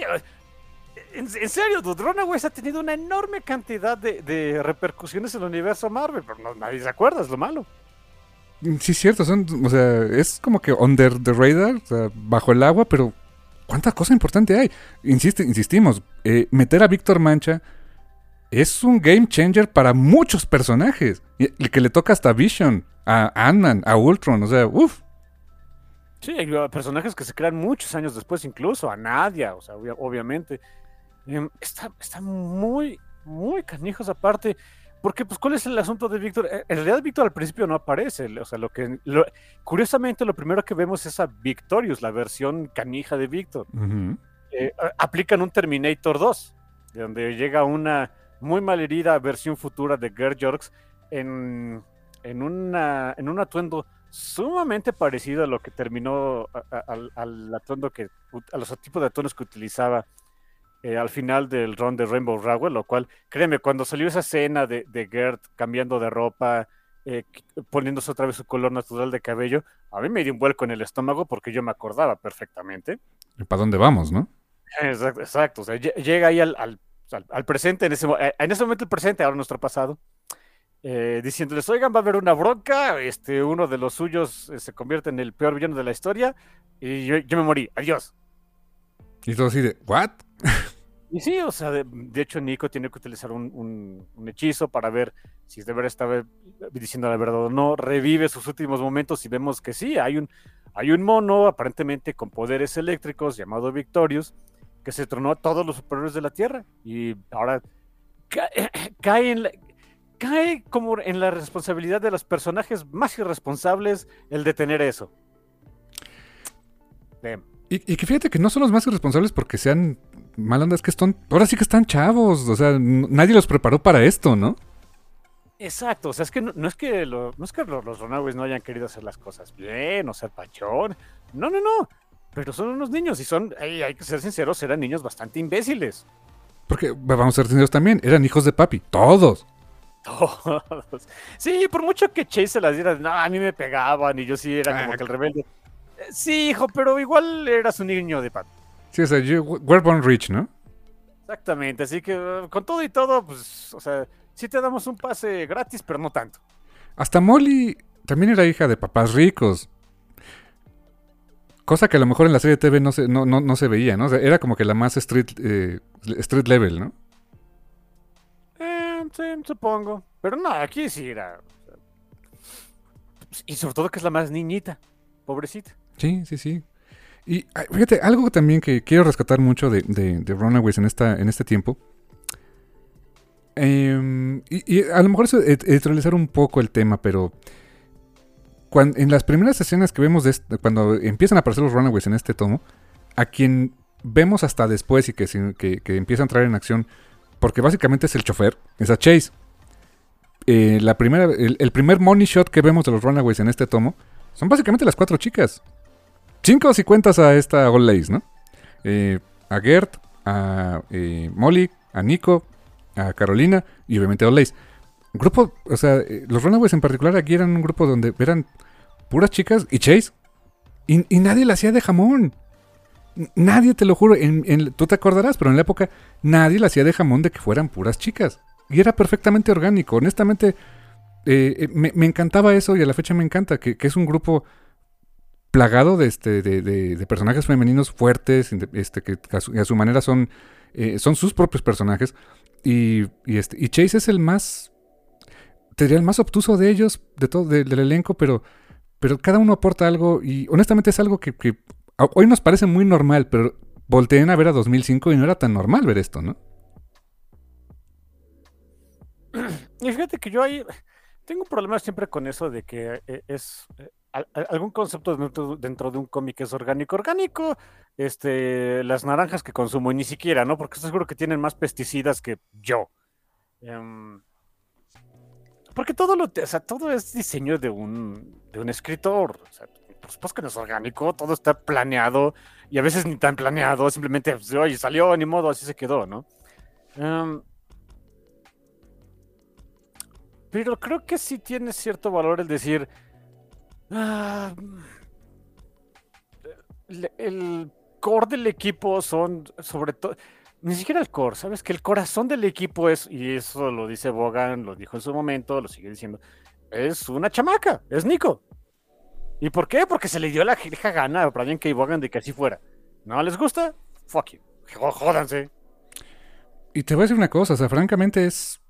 en, en serio, Dude, Runaways ha tenido una enorme cantidad de, de repercusiones en el universo Marvel, pero no- nadie se acuerda, es lo malo. Sí, es cierto, son, o sea, es como que under the radar, o sea, bajo el agua, pero ¿cuánta cosa importante hay? Insiste, insistimos, eh, meter a Víctor Mancha es un game changer para muchos personajes. El que le toca hasta Vision, a Ant-Man, a Ultron, o sea, uff. Sí, hay personajes que se crean muchos años después, incluso a Nadia, o sea, obvia- obviamente. Em, está, está muy, muy canijos aparte. Porque, pues, ¿cuál es el asunto de Víctor? Eh, En realidad, Víctor al principio no aparece. O sea, lo que. lo- curiosamente, lo primero que vemos es a Victorious, la versión canija de Víctor. Eh, aplican un Terminator 2, de donde llega una muy malherida versión futura de Ger Jorks en, en, una, en un atuendo sumamente parecido a lo que terminó a- a- al, al atuendo que a los tipos de atuendos que utilizaba eh, al final del run de Rainbow Rowell, lo cual, créeme, cuando salió esa escena de, de Gert cambiando de ropa, eh, poniéndose otra vez su color natural de cabello, a mí me dio un vuelco en el estómago porque yo me acordaba perfectamente. ¿Y ¿Para dónde vamos, no? (laughs) Exacto, exacto. O sea, lle- llega ahí al, al- al- presente, en ese, eh, en ese momento el presente, ahora nuestro pasado, eh, diciéndoles, oigan, va a haber una bronca, este, uno de los suyos eh, se convierte en el peor villano de la historia, y yo, yo me morí, adiós. Y todo así de, ¿what? Y sí, o sea, de, de hecho Nico tiene que utilizar un, un- un hechizo para ver si de verdad estaba diciendo la verdad o no, revive sus últimos momentos y vemos que sí, hay un, hay un mono aparentemente con poderes eléctricos llamado Victorious que se tronó a todos los superiores de la Tierra y ahora ca- (coughs) cae, en la- cae como en la responsabilidad de los personajes más irresponsables el detener eso. Damn. Y, y que fíjate que no son los más irresponsables porque sean malandas, que están, ahora sí que están chavos, o sea, nadie los preparó para esto, ¿no? Exacto, o sea, es que no, no es que, lo- no es que los, los Runaways no hayan querido hacer las cosas bien o ser pachón. No, no, no. Pero son unos niños y son, hay, hay que ser sinceros, eran niños bastante imbéciles. Porque, vamos a ser sinceros también, eran hijos de papi, todos. Todos. Sí, por mucho que Chase se las diera, no, a mí me pegaban y yo sí era como Ah. que el rebelde. Eh, Sí, hijo, pero igual eras un niño de papi. Sí, o sea, you were born rich, ¿no? Exactamente, así que eh, con todo y todo, pues, o sea, sí te damos un pase gratis, pero no tanto. Hasta Molly también era hija de papás ricos. Cosa que a lo mejor en la serie de TV no se, no, no, no se veía, ¿no? O sea, era como que la más street, eh, street level, ¿no? Sí, supongo. Pero no, aquí sí era. Y sobre todo que es la más niñita. Pobrecita. Sí, sí, sí. Y fíjate, algo también que quiero rescatar mucho de, de, de Runaways en, esta, en este tiempo. Em, y, a lo mejor es ed- editorializar un poco el tema, pero cuan- en las primeras escenas que vemos de este- cuando empiezan a aparecer los Runaways en este tomo, a quien vemos hasta después y que, que- que empieza a entrar en acción, porque básicamente es el chofer, es a Chase. Eh, la primera, el, primer money shot que vemos de los Runaways en este tomo son básicamente las cuatro chicas. Cinco si cuentas a esta Old Lace, ¿no? Eh, a Gert, a eh, Molly, a Nico, a Carolina y obviamente a Lace. Un grupo, o sea, los Runaways en particular aquí eran un grupo donde eran puras chicas y Chase. Y, y nadie la hacía de jamón. Nadie, te lo juro, en- tú te acordarás, pero en la época nadie la hacía de jamón de que fueran puras chicas. Y era perfectamente orgánico. Honestamente, eh, eh, me, me encantaba eso y a la fecha me encanta, que, es un grupo plagado de, este, de, de- personajes femeninos fuertes, este, que a su, manera son, eh, son sus propios personajes. Y, y, este, y Chase es el más, te diría, el más obtuso de ellos, de todo, de- del elenco, pero, pero cada uno aporta algo y honestamente es algo que, hoy nos parece muy normal, pero volteen a ver a 2005 y no era tan normal ver esto, ¿no? Y fíjate que yo ahí tengo un problema siempre con eso de que eh, es eh, al- al- algún concepto dentro, de un cómic es orgánico. Orgánico, este, las naranjas que consumo, y ni siquiera, ¿no? Porque estoy seguro que tienen más pesticidas que yo. Em, porque todo lo, o sea, todo es diseño de un, de un escritor. O por supuesto que no es orgánico, todo está planeado y a veces ni tan planeado, simplemente, pues, oye, salió, ni modo, así se quedó, ¿no? Em, pero creo que sí tiene cierto valor el decir. ah, el core del equipo son, sobre todo. Ni siquiera el core, ¿sabes? Que el corazón del equipo es, y eso lo dice Bogan, lo dijo en su momento, lo sigue diciendo, es una chamaca, es Nico. ¿Y por qué? Porque se le dio la hija gana a Brian K. Bogan de que así fuera. ¿No les gusta? Fuck you. Jó- Jódanse. Y te voy a decir una cosa, o sea, francamente es.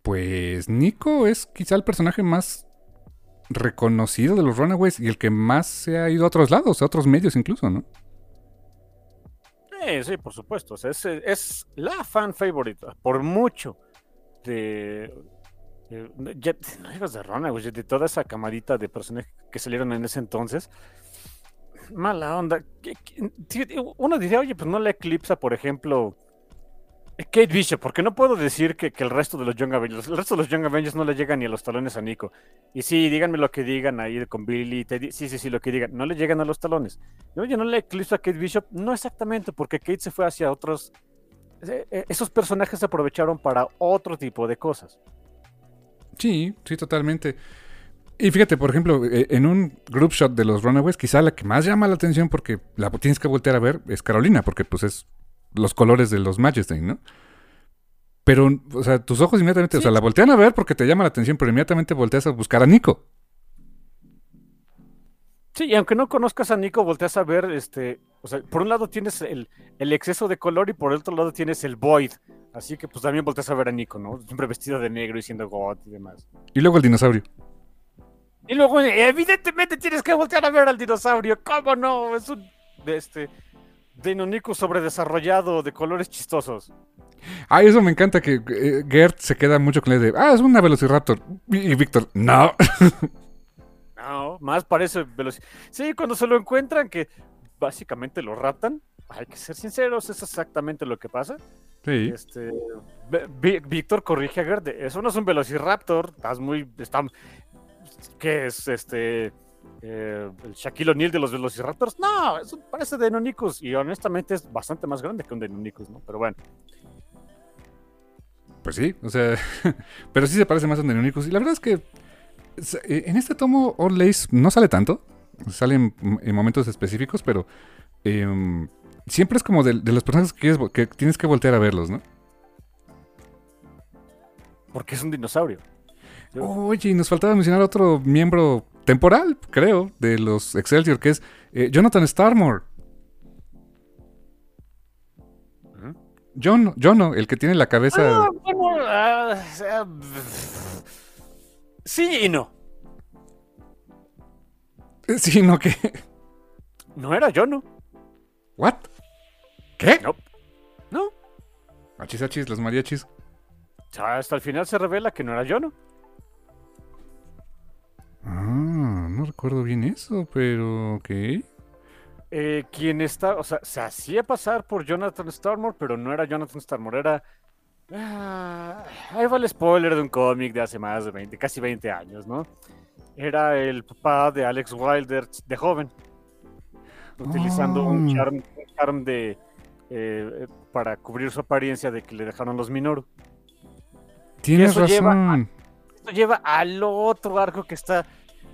Pues Nico es quizá el personaje más reconocido de los Runaways y el que más se ha ido a otros lados, a otros medios incluso, ¿no? Sí, sí, por supuesto. O sea, es, es la fan favorita, por mucho, de. De- ya- no digas de Runaways, de toda esa camadita de personajes que salieron en ese entonces. Mala onda. ¿Qué- qué- tí- Uno diría, oye, pues no le eclipsa, por ejemplo, Kate Bishop, porque no puedo decir que, que el resto de los Young Avengers, el resto de los Young Avengers no le llegan ni a los talones a Nico. Y sí, díganme lo que digan ahí con Billy, Teddy, sí, sí, sí, lo que digan, no le llegan a los talones. Oye, no le eclipsa a Kate Bishop, no exactamente, porque Kate se fue hacia otros. eh, eh, Esos personajes se aprovecharon para otro tipo de cosas. Sí, sí, totalmente. Y fíjate, por ejemplo, eh, en un group shot de los Runaways, quizá la que más llama la atención porque la tienes que voltear a ver es Carolina, porque pues es los colores de los Majesty, ¿no? Pero, o sea, tus ojos inmediatamente, o sea, la voltean a ver porque te llama la atención, pero inmediatamente volteas a buscar a Nico. Sí, y aunque no conozcas a Nico, volteas a ver, este, o sea, por un lado tienes el, el exceso de color y por el otro lado tienes el void. Así que pues también volteas a ver a Nico, ¿no? Siempre vestido de negro y siendo God y demás. Y luego el dinosaurio. Y luego, evidentemente, tienes que voltear a ver al dinosaurio. ¿Cómo no? Es un de este Deinonychus sobredesarrollado de colores chistosos. Ah, eso me encanta que eh, Gert se queda mucho con la idea de, ah, es una Velociraptor. Y, y Víctor, no. (laughs) No, más parece velocidad. Sí, cuando se lo encuentran, que básicamente lo raptan. Hay que ser sinceros, es exactamente lo que pasa. sí. Este, Víctor corrige a Gerd. Eso no es un Velociraptor. Estás muy. Está, ¿Qué es este? eh, el Shaquille O'Neal de los Velociraptors. No, eso parece Deinonychus. Y honestamente es bastante más grande que un Deinonychus, ¿no? Pero bueno. Pues sí, o sea, (laughs) pero sí se parece más a Deinonychus. Y la verdad es que en este tomo Old Lace no sale tanto, sale en, en momentos específicos, pero em, siempre es como de, de los personajes que, quieres vo- que tienes que voltear a verlos, ¿no? Porque es un dinosaurio. Oye, y nos faltaba mencionar otro miembro temporal, creo, de los Excelsior, que es eh, Jonathan Starmore. John, Jono, el que tiene la cabeza... Ah, bueno, ah, o sea, sí y no. Sí, no, que... No era yo, ¿no? ¿What? ¿Qué? No. No. Achis, achis, los mariachis. Hasta el final se revela que no era yo, ¿no? Ah, no recuerdo bien eso, pero ok. eh, quien está, o sea, se hacía pasar por Jonathan Starmore, pero no era Jonathan Starmore, era... Ah, ahí va el spoiler de un cómic de hace más de 20, casi 20 años, ¿no? Era el papá de Alex Wilder de joven, utilizando un, Oh. charm, un charm de, eh, para cubrir su apariencia de que le dejaron los Minoru. Tienes eso lleva razón. Esto lleva al otro arco que está.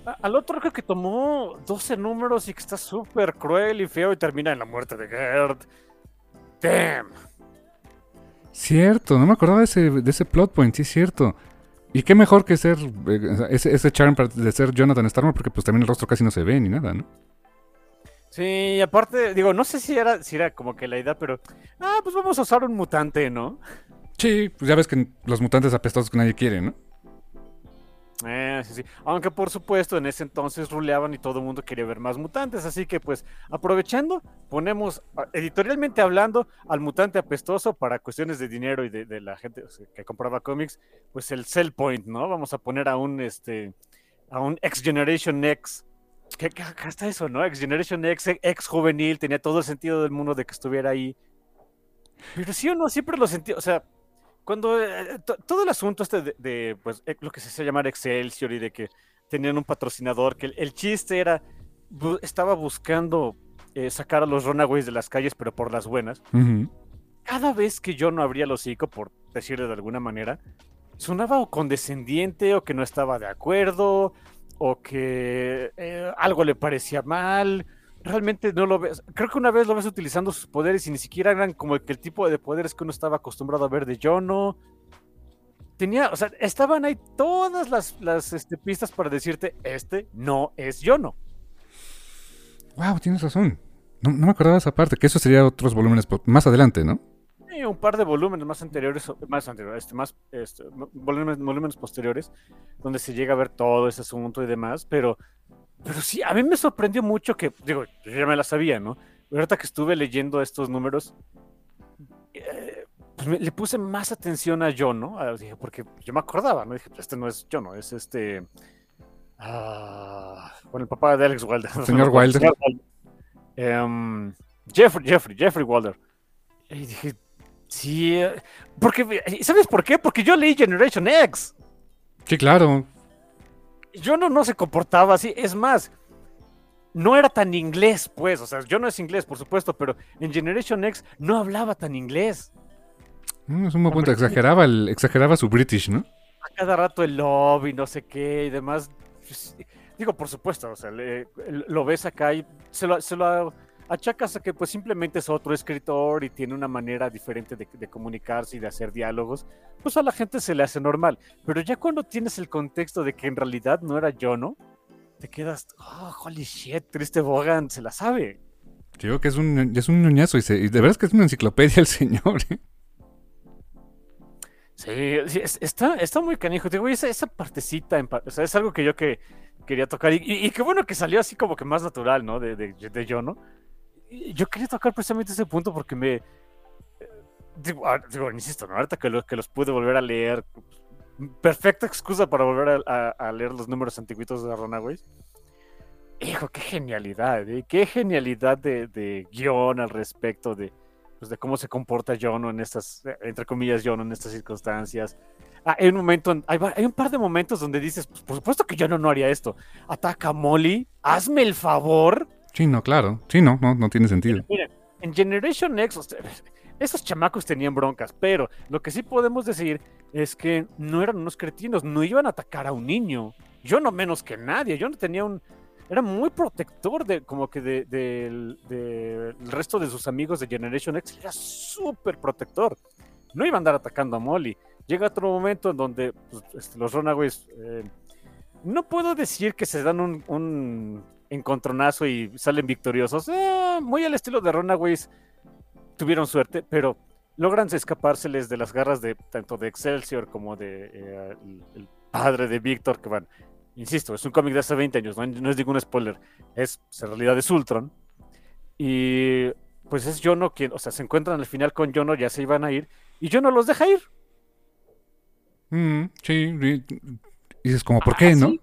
a- Al otro arco que tomó 12 números y que está súper cruel y feo y termina en la muerte de Gerd. Damn. Cierto, no me acordaba de ese, de ese plot point, sí es cierto. Y qué mejor que ser eh, ese, ese charm de ser Jonathan Starmore, porque pues también el rostro casi no se ve ni nada, ¿no? Sí, y aparte, digo, no sé si era, si era como que la idea, pero. Ah, pues vamos a usar un mutante, ¿no? Sí, pues ya ves que los mutantes apestosos que nadie quiere, ¿no? Eh, sí, sí. Aunque por supuesto en ese entonces ruleaban y todo el mundo quería ver más mutantes, así que pues aprovechando, ponemos ah, editorialmente hablando al mutante apestoso para cuestiones de dinero y de, la gente que compraba cómics, pues el sell point, ¿no? Vamos a poner a un este a un X Generation X. Que, que está eso, ¿no? X Generation X, ex juvenil, tenía todo el sentido del mundo de que estuviera ahí. Pero sí o no, siempre lo sentí, o sea, cuando eh, to- todo el asunto este de, de, pues eh, lo que se hace llamar Excelsior y de que tenían un patrocinador, que el, el chiste era, bu- estaba buscando eh, sacar a los runaways de las calles, pero por las buenas. Cada vez que yo no abría el hocico, por decirle de alguna manera, sonaba o condescendiente o que no estaba de acuerdo o que eh, algo le parecía mal. Realmente no lo ves. Creo que una vez lo ves utilizando sus poderes y ni siquiera eran como el, el tipo de poderes que uno estaba acostumbrado a ver de Jono. Tenía, o sea, estaban ahí todas las, las este, pistas para decirte, este no es Jono. Wow, tienes razón. No, no me acordaba esa parte, que eso sería otros volúmenes más adelante, ¿no? Sí, un par de volúmenes más anteriores, más anteriores, este, más este, volúmenes, volúmenes posteriores, donde se llega a ver todo ese asunto y demás, pero, pero sí, a mí me sorprendió mucho que, digo, yo ya me la sabía, ¿no? Pero ahorita que estuve leyendo estos números, eh, pues me- le puse más atención a John, ¿no? Ah, dije, porque yo me acordaba, ¿no? Dije, este no es John, ¿no? Es este... ah, bueno, el papá de Alex Wilder. Señor Wilder. Em, Jeffrey, Jeffrey, Jeffrey Wilder. Y dije, sí, eh, porque, ¿sabes por qué? Porque yo leí Generation X. Sí, claro. Yo no, no se comportaba así. Es más, no era tan inglés, pues. O sea, yo no es inglés, por supuesto, pero en Generation X no hablaba tan inglés. Mm, Es un buen punto. Exageraba, el, exageraba su British, ¿no? A cada rato el love y no sé qué y demás. Pues, digo, por supuesto, o sea, le- lo ves acá y se lo, se lo achacas a que pues simplemente es otro escritor y tiene una manera diferente de, de comunicarse y de hacer diálogos, pues a la gente se le hace normal. Pero ya cuando tienes el contexto de que en realidad no era yo, ¿no? Te quedas, oh, holy shit, Triste Bogan se la sabe. Digo que es un, es un ñoñazo y, se- y de verdad es que es una enciclopedia el señor. ¿eh? Sí, sí, es- está, está muy canijo. Digo, esa, esa partecita, en o sea, es algo que yo que quería tocar. Y, y- y qué bueno que salió así como que más natural, ¿no? De, de, de yo, ¿no? Yo quería tocar precisamente ese punto porque me. eh, Digo, ah, digo, insisto, ¿no? Ahorita que, lo- que los pude volver a leer. Perfecta excusa para volver a, leer los números antiguitos de Runaways. Hijo, qué genialidad, ¿eh? Qué genialidad de, de guion al respecto de, pues, de cómo se comporta Jono en estas, entre comillas, Jono en estas circunstancias. Ah, hay un momento, en- hay, un par de momentos donde dices, pues, por supuesto que Jono no haría esto. Ataca Molly, hazme el favor. Sí, no, claro. Sí, no, no, no tiene sentido. Miren, en Generation X, esos chamacos tenían broncas, pero lo que sí podemos decir es que no eran unos cretinos, no iban a atacar a un niño. Yo no menos que nadie, yo no tenía un... Era muy protector de como que de- del del resto de sus amigos de Generation X, era súper protector. No iba a andar atacando a Molly. Llega otro momento en donde pues, este, los Runaways... eh, no puedo decir que se dan un encontronazo y salen victoriosos. Eh, muy al estilo de Runaways tuvieron suerte, pero logran escapárseles de las garras de tanto de Excelsior como de eh, el, el padre de Víctor, que van, insisto, es un cómic de hace 20 años, no, no es ningún spoiler, es pues, en realidad es Ultron. Y pues es Jono quien, o sea, se encuentran al final con Jono, ya se iban a ir, y Jono los deja ir. Mm, sí, y, dices como, ¿por qué, no?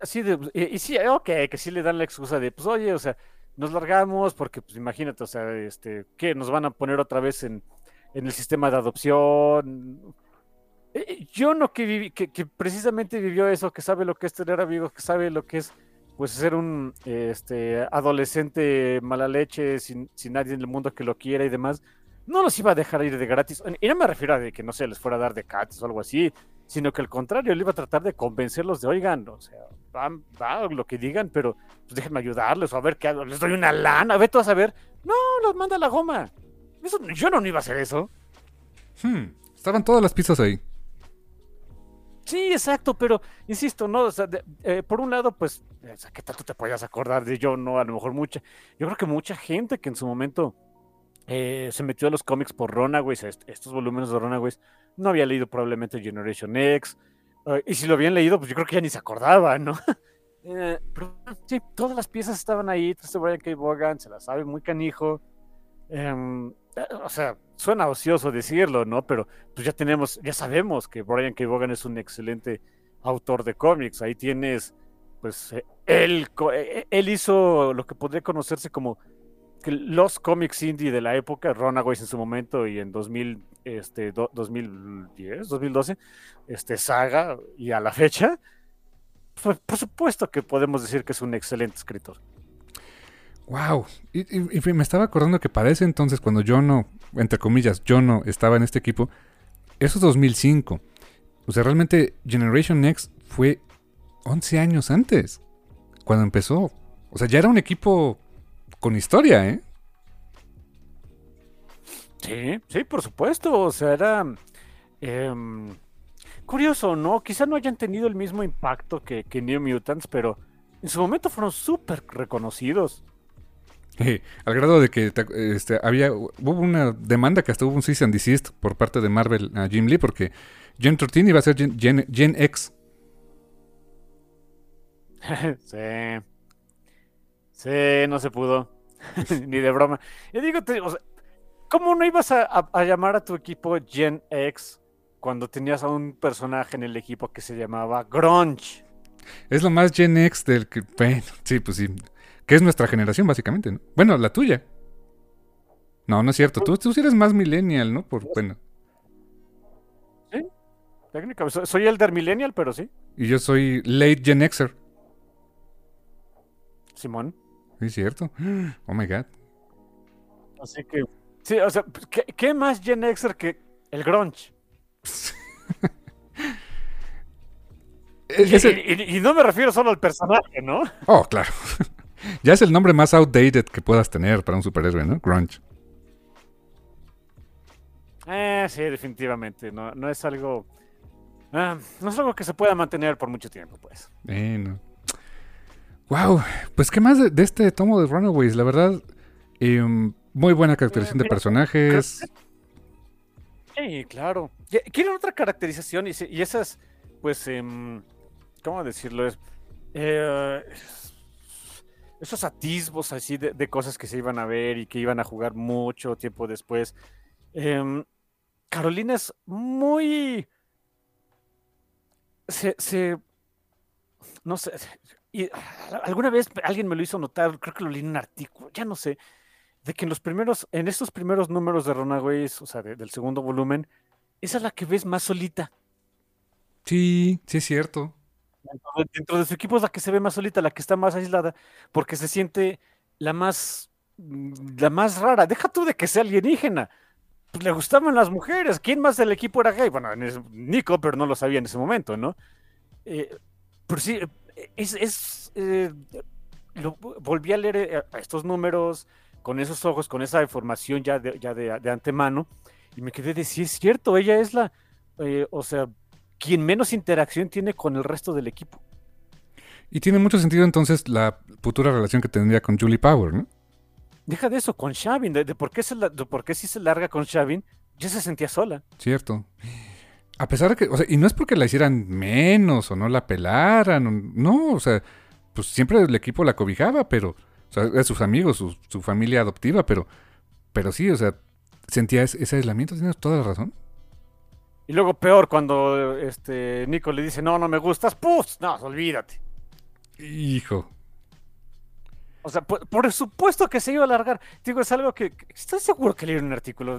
Así de, y, sí, ok, que sí le dan la excusa de, pues oye, o sea, nos largamos porque, pues imagínate, o sea, este, ¿qué? Nos van a poner otra vez en, en el sistema de adopción. Eh, eh, Yo no que, viví, que, que precisamente vivió eso, que sabe lo que es tener amigos, que sabe lo que es pues ser un este, adolescente mala leche, sin, sin nadie en el mundo que lo quiera y demás, no los iba a dejar ir de gratis. Y no me refiero a de que no se les fuera a dar de cates o algo así, sino que al contrario, él iba a tratar de convencerlos de, oigan, o sea, van, va lo que digan, pero pues déjenme ayudarles, o a ver qué hago, les doy una lana, ve tú a saber. No, los manda a la goma. Eso, yo no iba a hacer eso. Hmm, Estaban todas las pizzas ahí. Sí, exacto, pero insisto, ¿no? O sea, de- eh, por un lado, pues, o sea, ¿qué tanto te podías acordar de yo? No, a lo mejor mucha. Yo creo que mucha gente que en su momento eh, se metió a los cómics por Runaways, est- estos volúmenes de Runaways, no había leído probablemente Generation X. eh, y si lo habían leído, pues yo creo que ya ni se acordaba, ¿no? (laughs) Eh, pero sí, todas las piezas estaban ahí. Este Brian K. Vaughan se la sabe muy canijo. Em, o sea, suena ocioso decirlo, ¿no? Pero pues ya tenemos, ya sabemos que Brian K. Vaughan es un excelente autor de cómics. Ahí tienes, pues, él, él hizo lo que podría conocerse como que los cómics indie de la época, Runaways en su momento y en 2000, este, do- 2010, 2012, este, Saga y a la fecha, pues, por supuesto que podemos decir que es un excelente escritor. Wow. Y, y- y me estaba acordando que para ese entonces, cuando yo no, entre comillas, yo no estaba en este equipo, eso es 2005. O sea, realmente Generation Next fue 11 años antes, cuando empezó. O sea, ya era un equipo con historia, ¿eh? Sí, sí, por supuesto. O sea, era em, curioso, ¿no? Quizá no hayan tenido el mismo impacto que, que New Mutants, pero en su momento fueron súper reconocidos. Eh, al grado de que te- este, había hubo una demanda que hasta hubo un cease and desist por parte de Marvel a Jim Lee porque Gen 13 iba a ser Gen, Gen- Gen X. (laughs) sí. Sí, no se pudo. (laughs) (laughs) Ni de broma. Yo digo, te- o sea, ¿cómo no ibas a, a- a llamar a tu equipo Gen X cuando tenías a un personaje en el equipo que se llamaba Grunge? Es lo más Gen X del que. Bueno, sí, pues sí. Que es nuestra generación, básicamente, ¿no? Bueno, la tuya. No, no es cierto. Tú, tú sí eres más millennial, ¿no? Por, bueno. Técnicamente, soy- soy Elder Millennial, pero sí, Y yo soy late Gen Xer. Simón. Sí, es cierto. Oh my god. Así que, sí, o sea, pues, ¿qué, qué más Gen Xer que el grunge? (laughs) Y, ese- y- y no me refiero solo al personaje, ¿no? Oh, claro. (laughs) ya es el nombre más outdated que puedas tener para un superhéroe, ¿no? Grunge. Eh, sí, definitivamente, no, no es algo... ah, no es algo que se pueda mantener por mucho tiempo, pues. Bueno. Wow. Pues, ¿qué más de, de este tomo de Runaways? La verdad, em, muy buena caracterización de personajes. Sí, claro. Quieren otra caracterización y, esas, pues, em, ¿cómo decirlo? Es, eh, esos atisbos así de, de cosas que se iban a ver y que iban a jugar mucho tiempo después. Em, Carolina es muy... Se, se- no sé, y ah, alguna vez alguien me lo hizo notar, creo que lo leí en un artículo, ya no sé, de que en los primeros, en estos primeros números de Runaways, o sea, de- del segundo volumen, esa es la que ves más solita. Sí, sí es cierto. Dentro de, dentro de su equipo es la que se ve más solita, la que está más aislada, porque se siente la más, mm, la más rara. Deja tú de que sea alienígena. Pues le gustaban las mujeres. ¿Quién más del equipo era gay? Bueno, Nico, pero no lo sabía en ese momento, ¿no? Eh, pero sí, es, es, eh, lo- volví a leer eh, a estos números con esos ojos, con esa información ya de, ya de, de antemano, y me quedé de sí es cierto, ella es la, eh, o sea, quien menos interacción tiene con el resto del equipo. Y tiene mucho sentido entonces la futura relación que tendría con Julie Power, ¿no? Deja de eso con Shavin, de, de por qué se la- de por qué si se larga con Shavin, ya se sentía sola. Cierto. A pesar de que, o sea, y no es porque la hicieran menos o no la pelaran, no, o sea, pues siempre el equipo la cobijaba, pero, o sea, sus amigos, su, su familia adoptiva, pero, pero sí, o sea, sentía ese, ese aislamiento, tienes toda la razón. Y luego peor cuando este Nico le dice, no, no me gustas, ¡puf! No, olvídate. Hijo. O sea, por, por, supuesto que se iba a alargar. Digo, es algo que estoy seguro que leí un artículo.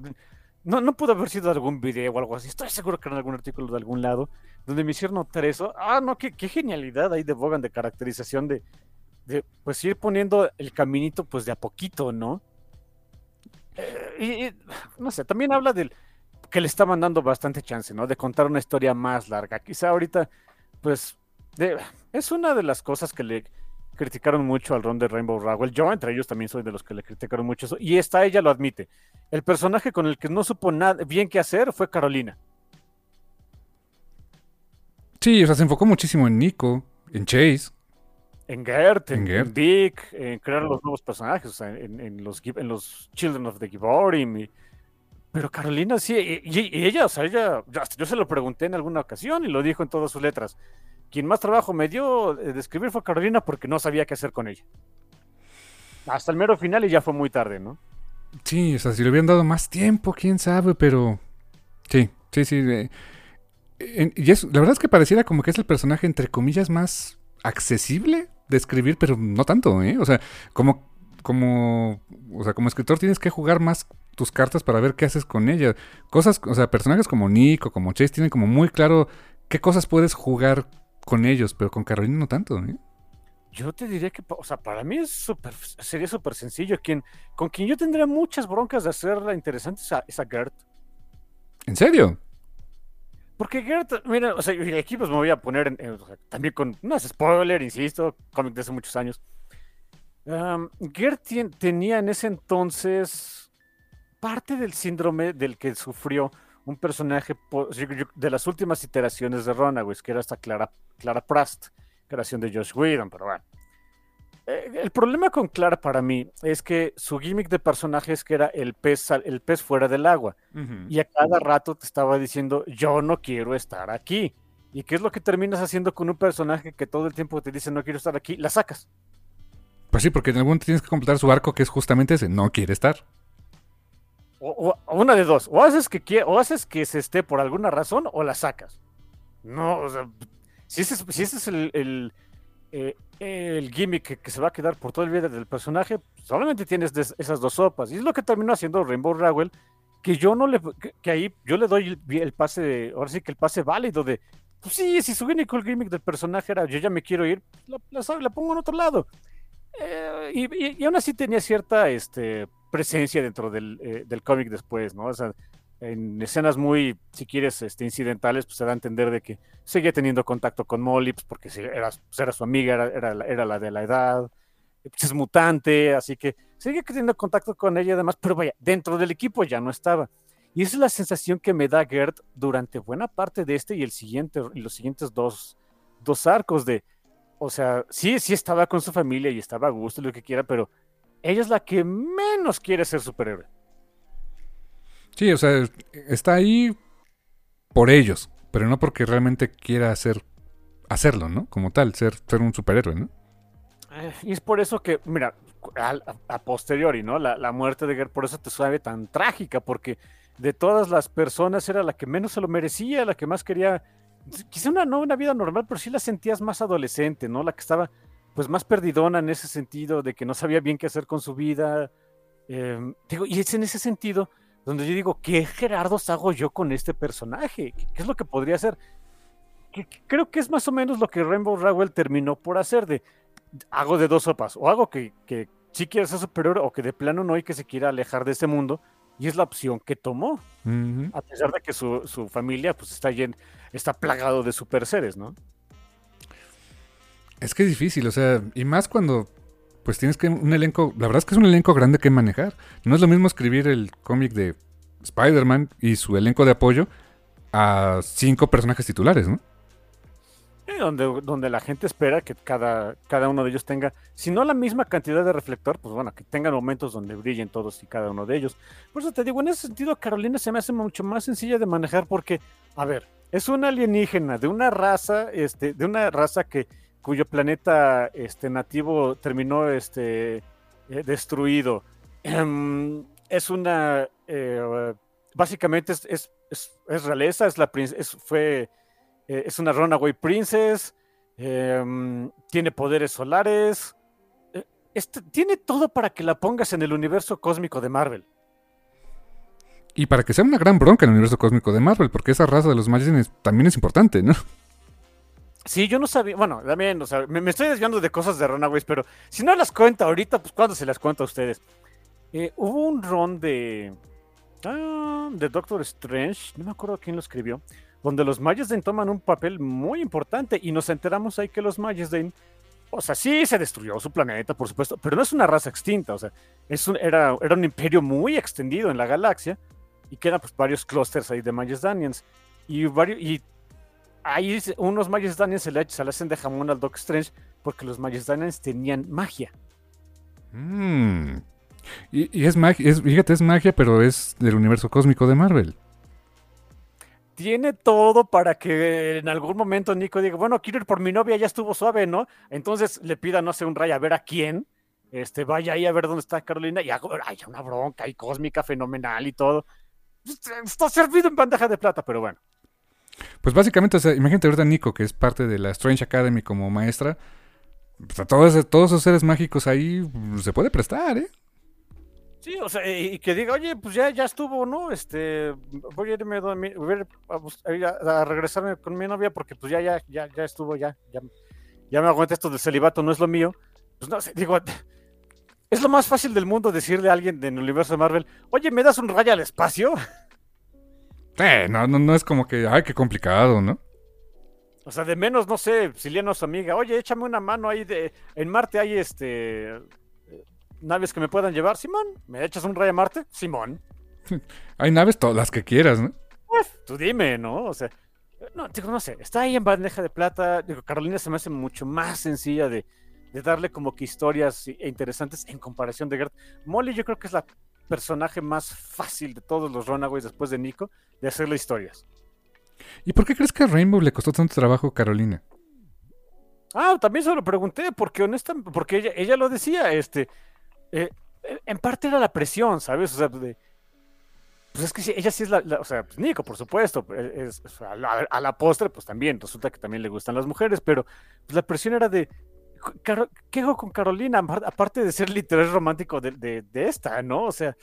No, no pudo haber sido algún video o algo así. Estoy seguro que era algún artículo de algún lado donde me hicieron notar eso. Ah, no, qué, qué genialidad ahí de Bogan de caracterización de, de, pues ir poniendo el caminito pues de a poquito, ¿no? Eh, y, no sé, también habla del que le estaban dando bastante chance, ¿no? De contar una historia más larga. Quizá ahorita, pues, es una de las cosas que le criticaron mucho al ron de Rainbow Rowell. Yo, entre ellos, también soy de los que le criticaron mucho eso. Y esta ella lo admite. El personaje con el que no supo nada bien qué hacer fue Carolina. Sí, o sea, se enfocó muchísimo en Nico, en Chase. En Gert, en, en, Gert. en Dick, en crear los nuevos personajes, o sea, en, en, los, en los Children of the Giborim. Y... Pero Carolina sí, y, y, ella, o sea, ella, yo se lo pregunté en alguna ocasión y lo dijo en todas sus letras quien más trabajo me dio de escribir fue Carolina porque no sabía qué hacer con ella. Hasta el mero final y ya fue muy tarde, ¿no? Sí, o sea, si le hubieran dado más tiempo, quién sabe, pero... Sí, sí, sí. Eh, y la verdad es que pareciera como que es el personaje, entre comillas, más accesible de escribir, pero no tanto, ¿eh? O sea, como, como, o sea, como escritor tienes que jugar más tus cartas para ver qué haces con ella. Cosas, o sea, personajes como Nico, como Chase, tienen como muy claro qué cosas puedes jugar con ellos, pero con Carolina no tanto, ¿eh? Yo te diría que, o sea, para mí es super, sería súper sencillo. Quien, con quien yo tendría muchas broncas de hacerla interesante es a, es a Gert. ¿En serio? Porque Gert, mira, o sea, aquí pues me voy a poner en, en, o sea, también con, no es spoiler, insisto, cómic de hace muchos años. Um, Gert tenía en ese entonces parte del síndrome del que sufrió un personaje de las últimas iteraciones de Runaways, que era esta Clara, Clara Prast, creación de Josh Whedon, pero bueno. Eh, el problema con Clara para mí es que su gimmick de personaje es que era el pez, el pez fuera del agua. Uh -huh. Y a cada rato te estaba diciendo, yo no quiero estar aquí. ¿Y qué es lo que terminas haciendo con un personaje que todo el tiempo te dice, no quiero estar aquí? La sacas. Pues sí, porque en algún momento tienes que completar su arco, que es justamente ese, no quiere estar. O, una de dos, o haces que o haces que se esté por alguna razón, o la sacas. No, o sea, si ese, si ese es el, el, eh, gimmick que, se va a quedar por todo el vida del personaje, solamente tienes esas dos sopas. Y es lo que terminó haciendo Rainbow Rowell, que yo no le, que, ahí yo le doy el, el, pase, ahora sí que el pase válido de, pues sí, si su el gimmick del personaje era yo ya me quiero ir, la, pongo en otro lado. Eh, y, y, aún así tenía cierta, este, presencia dentro del, eh, del cómic después, ¿no? O sea, en escenas muy, si quieres, este, incidentales, pues se da a entender de que seguía teniendo contacto con Molly, pues porque era, pues era su amiga, era, era, la de la edad, pues es mutante, así que seguía teniendo contacto con ella además, pero vaya, dentro del equipo ya no estaba. Y esa es la sensación que me da Gert durante buena parte de este y el siguiente, y los siguientes dos, dos arcos de, o sea, sí, sí estaba con su familia y estaba a gusto, lo que quiera, pero ella es la que menos quiere ser superhéroe. Sí, o sea, está ahí por ellos, pero no porque realmente quiera hacer, hacerlo, ¿no? Como tal, ser, ser un superhéroe, ¿no? Eh, y es por eso que, mira, a, posteriori, ¿no? La, la, muerte de Gert por eso te sabe tan trágica, porque de todas las personas era la que menos se lo merecía, la que más quería, quizá una, no una vida normal, pero sí la sentías más adolescente, ¿no? La que estaba pues más perdidona en ese sentido de que no sabía bien qué hacer con su vida. Eh, digo, y es en ese sentido donde yo digo, ¿qué Gerardos hago yo con este personaje? ¿Qué, qué es lo que podría hacer? Que, que creo que es más o menos lo que Rainbow Rowell terminó por hacer de hago de dos sopas, o hago que, que sí quiere ser superior o que de plano no y que se quiera alejar de ese mundo, y es la opción que tomó, uh -huh. a pesar de que su, su familia pues está, llen, está plagado de super seres, ¿no? Es que es difícil, o sea, y más cuando pues tienes que un elenco, la verdad es que es un elenco grande que manejar. No es lo mismo escribir el cómic de Spider-Man y su elenco de apoyo a cinco personajes titulares, ¿no? Sí, donde, donde la gente espera que cada, cada uno de ellos tenga, si no la misma cantidad de reflector, pues bueno, que tengan momentos donde brillen todos y cada uno de ellos. Por eso te digo, en ese sentido, Carolina se me hace mucho más sencilla de manejar porque, a ver, es una alienígena de una raza, este, de una raza que cuyo planeta este, nativo terminó este, eh, destruido. es una. Eh, básicamente es, es, realeza, es, la fue, eh, es una runaway princess, tiene poderes solares. este, tiene todo para que la pongas en el universo cósmico de Marvel. Y para que sea una gran bronca en el universo cósmico de Marvel, porque esa raza de los Magicians también es importante, ¿no? Sí, yo no sabía, bueno, también, o sea, me, estoy desviando de cosas de Runaways, pero si no las cuenta ahorita, pues ¿cuándo se las cuento a ustedes? Eh, hubo un ron de, ah, de Doctor Strange, no me acuerdo quién lo escribió, donde los Majesden toman un papel muy importante y nos enteramos ahí que los Majesden, o sea, sí se destruyó su planeta, por supuesto, pero no es una raza extinta, o sea, es un, era, era un imperio muy extendido en la galaxia y quedan pues varios clústeres ahí de Majesdanians y varios, y ahí unos Majesdanians se le, se le hacen de jamón al Doctor Strange porque los Majesdanians tenían magia. Mm. Y, y es magia, es, fíjate, es magia, pero es del universo cósmico de Marvel. tiene todo para que en algún momento Nico diga, bueno, quiero ir por mi novia, ya estuvo suave, ¿no? Entonces le pida, no sé, un ray a ver a quién, este, vaya ahí a ver dónde está Carolina y hago, hay una bronca y cósmica fenomenal y todo. Está servido en bandeja de plata, pero bueno. Pues básicamente, o sea, imagínate ahorita Nico, que es parte de la Strange Academy como maestra. Pues a todos, todos esos seres mágicos ahí pues, se puede prestar, ¿eh? Sí, o sea, y que diga, oye, pues ya, ya estuvo, ¿no? Este, voy a irme a, dormir- voy a ir a regresarme con mi novia porque pues ya, ya, ya, ya estuvo, ya, ya, ya me aguanté esto del celibato, no es lo mío. Pues no sé, digo, (laughs) es lo más fácil del mundo decirle a alguien del universo de Marvel, oye, ¿me das un rayo al espacio? (laughs) Eh, no, no, no es como que, ay, qué complicado, ¿no? O sea, de menos, no sé, Siliano su amiga, oye, échame una mano ahí de, en Marte hay este, naves que me puedan llevar, Simón, ¿me echas un rayo a Marte? Simón. (laughs) Hay naves, todas las que quieras, ¿no? Tú dime, ¿no? O sea, no, digo, no sé, está ahí en bandeja de plata. Digo, Carolina se me hace mucho más sencilla de, de darle como que historias e interesantes en comparación de Gert. Molly yo creo que es la personaje más fácil de todos los Runaways después de Nico de hacerle historias. ¿Y por qué crees que a Rainbow le costó tanto trabajo a Carolina? Ah, también se lo pregunté, porque honestamente, porque ella, ella lo decía, este, eh, en parte era la presión, ¿sabes? O sea, de- pues es que sí, ella sí es la, la- o sea, pues Nico, por supuesto, es- es- a, la, a la postre, pues también, resulta que también le gustan las mujeres, pero pues, la presión era de, ¿qué hago con Carolina? Apar- Aparte de ser el interés romántico de, de- de esta, ¿no? O sea,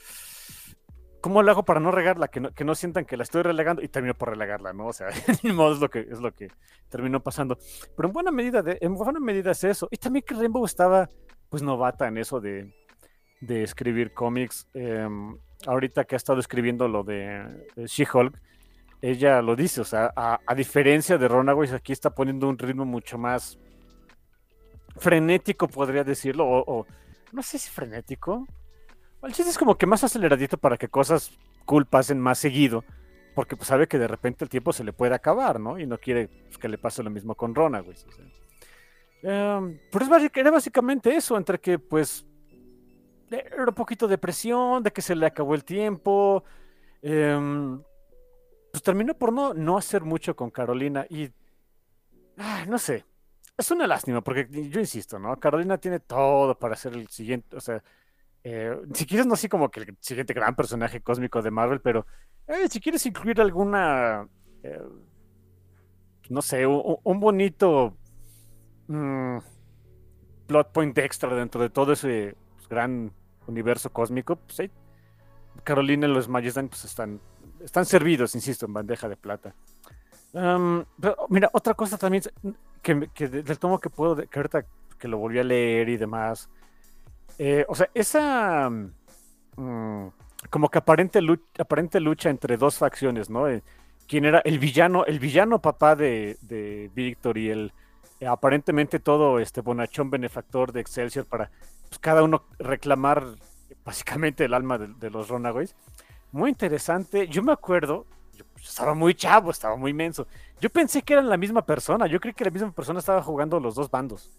¿cómo lo hago para no regarla? Que no, que no sientan que la estoy relegando y termino por relegarla, ¿no? O sea, (laughs) modo es lo que, es lo que terminó pasando. Pero en buena medida, de, en buena medida es eso. Y también que Rainbow estaba, pues, novata en eso de, de escribir cómics. Em, ahorita que ha estado escribiendo lo de, de She-Hulk, ella lo dice, o sea, a, a diferencia de Runaways, aquí está poniendo un ritmo mucho más frenético, podría decirlo, o, no sé si frenético. El chiste es como que más aceleradito para que cosas cool pasen más seguido, porque pues sabe que de repente el tiempo se le puede acabar, ¿no? Y no quiere pues, que le pase lo mismo con. O sea. Em, pero es era básicamente eso, entre que pues era un poquito de presión, de que se le acabó el tiempo. em, pues terminó por no, no hacer mucho con Carolina y no sé. Es una lástima, porque yo insisto, ¿no? Carolina tiene todo para ser el siguiente, o sea, eh, si quieres, no así como que el siguiente gran personaje cósmico de Marvel, pero eh, si quieres incluir alguna, eh, no sé, un, bonito mm, plot point extra dentro de todo ese pues, gran universo cósmico, pues Carolina y los Majestan pues están, están servidos, insisto, en bandeja de plata. Pero, mira, otra cosa también que, que de- del tomo que puedo, que ahorita que lo volví a leer y demás, eh, o sea, esa mm, como que aparente lucha, aparente lucha entre dos facciones, ¿no? Eh, ¿Quién era el villano, el villano papá de, de Víctor y el eh, aparentemente todo este bonachón benefactor de Excelsior para pues, cada uno reclamar básicamente el alma de, de los Runaways? Muy interesante. Yo me acuerdo, estaba muy chavo, estaba muy menso. Yo pensé que eran la misma persona. Yo creí que la misma persona estaba jugando los dos bandos.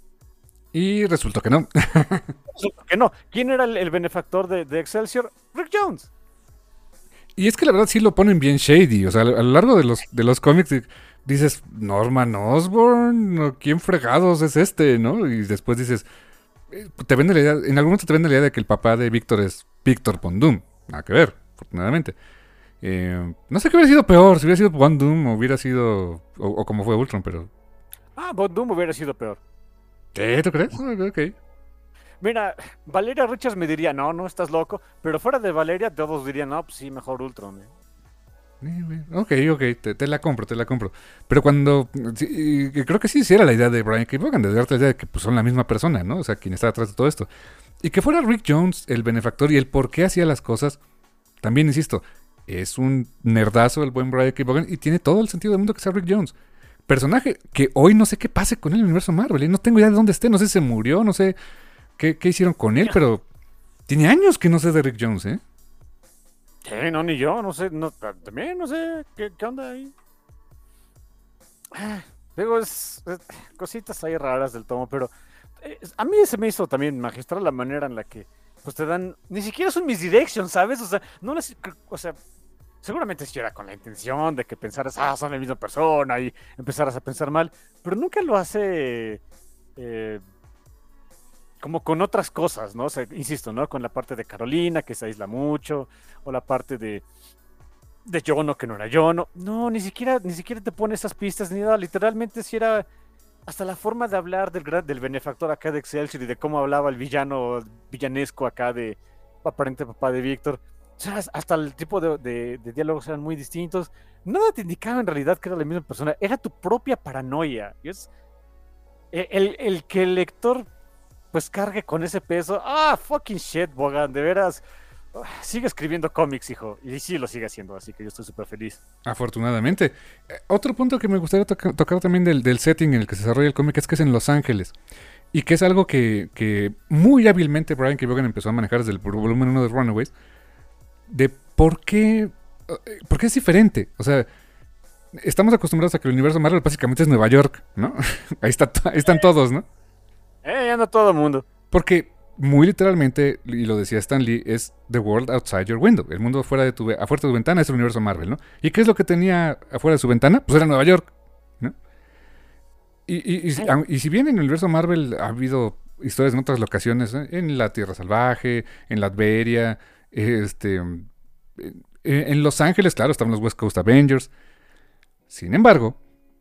Y resultó que no. (laughs) ¿Por qué no? ¿Quién era el, el benefactor de, de Excelsior? Rick Jones. Y es que la verdad sí lo ponen bien shady. O sea, a lo largo de los, de los cómics di- dices, Norman Osborn, ¿o ¿quién fregados es este? ¿No? Y después dices, eh, te vende la idea, en algún momento te vende la idea de que el papá de Víctor es Víctor Pondum. Nada que ver, afortunadamente. Eh, no sé qué hubiera sido peor, si hubiera sido Von Doom o hubiera sido, o, o como fue Ultron, pero... Ah, Von Doom hubiera sido peor. ¿Qué? ¿Tú crees? Ah, Ok. Mira, Valeria Richards me diría, no, no estás loco. Pero fuera de Valeria, todos dirían, no, pues sí, mejor Ultron. ¿eh? Ok, ok, te, te la compro, te la compro. Pero cuando. sí, creo que sí, sí era la idea de Brian K. Vaughan, de darte la idea de que pues, son la misma persona, ¿no? O sea, quien está detrás de todo esto. Y que fuera Rick Jones el benefactor y el por qué hacía las cosas. También insisto, es un nerdazo el buen Brian K. Vaughan y tiene todo el sentido del mundo que sea Rick Jones. Personaje que hoy no sé qué pase con el universo Marvel. ¿eh? No tengo idea de dónde esté, no sé si se murió, no sé qué, qué hicieron con él, pero tiene años que no sé de Rick Jones, ¿eh? Sí, no, ni yo, no sé, no, también no sé qué, qué onda ahí. Ah, Digo, es, es- cositas ahí raras del tomo, pero eh, a mí se me hizo también magistral la manera en la que pues te dan, ni siquiera es un misdirection, ¿sabes? O sea, no les, o sea, seguramente si era con la intención de que pensaras, ah, son la misma persona y empezaras a pensar mal, pero nunca lo hace eh, como con otras cosas, ¿no? O sea, insisto, ¿no? Con la parte de Carolina, que se aísla mucho, o la parte de, de Yono, que no era Yono. No, ni siquiera, ni siquiera te pone esas pistas ni nada. Literalmente si era hasta la forma de hablar del, gran- del benefactor acá de Excelsior y de cómo hablaba el villano villanesco acá de aparente papá de Víctor. O sea, hasta el tipo de, de- diálogos eran muy distintos. Nada te indicaba en realidad que era la misma persona. Era tu propia paranoia. Es e, el, el que el lector pues cargue con ese peso. Ah, fucking shit, Bogan, de veras. Sigue escribiendo cómics, hijo. Y sí lo sigue haciendo, así que yo estoy súper feliz. Afortunadamente. Eh, otro punto que me gustaría toca- tocar también del, del setting en el que se desarrolla el cómic es que es en Los Ángeles. Y que es algo que, que muy hábilmente Brian K. Vaughan empezó a manejar desde el vol- volumen 1 de Runaways. De por qué. eh, ¿Por qué es diferente? O sea, estamos acostumbrados a que el universo Marvel básicamente es Nueva York, ¿no? (laughs) ahí, está, to- ahí están todos, ¿no? Eh, anda todo el mundo. Porque muy literalmente, y lo decía Stan Lee, es The World Outside Your Window. El mundo fuera de tu, afuera de tu ventana es el universo Marvel, ¿no? ¿Y qué es lo que tenía afuera de su ventana? Pues era Nueva York, ¿no? Y, y- y si- aun- y si bien en el universo Marvel ha habido historias en otras locaciones, ¿eh? en la Tierra Salvaje, en Latveria, este, en, en Los Ángeles, claro, estaban los West Coast Avengers. Sin embargo,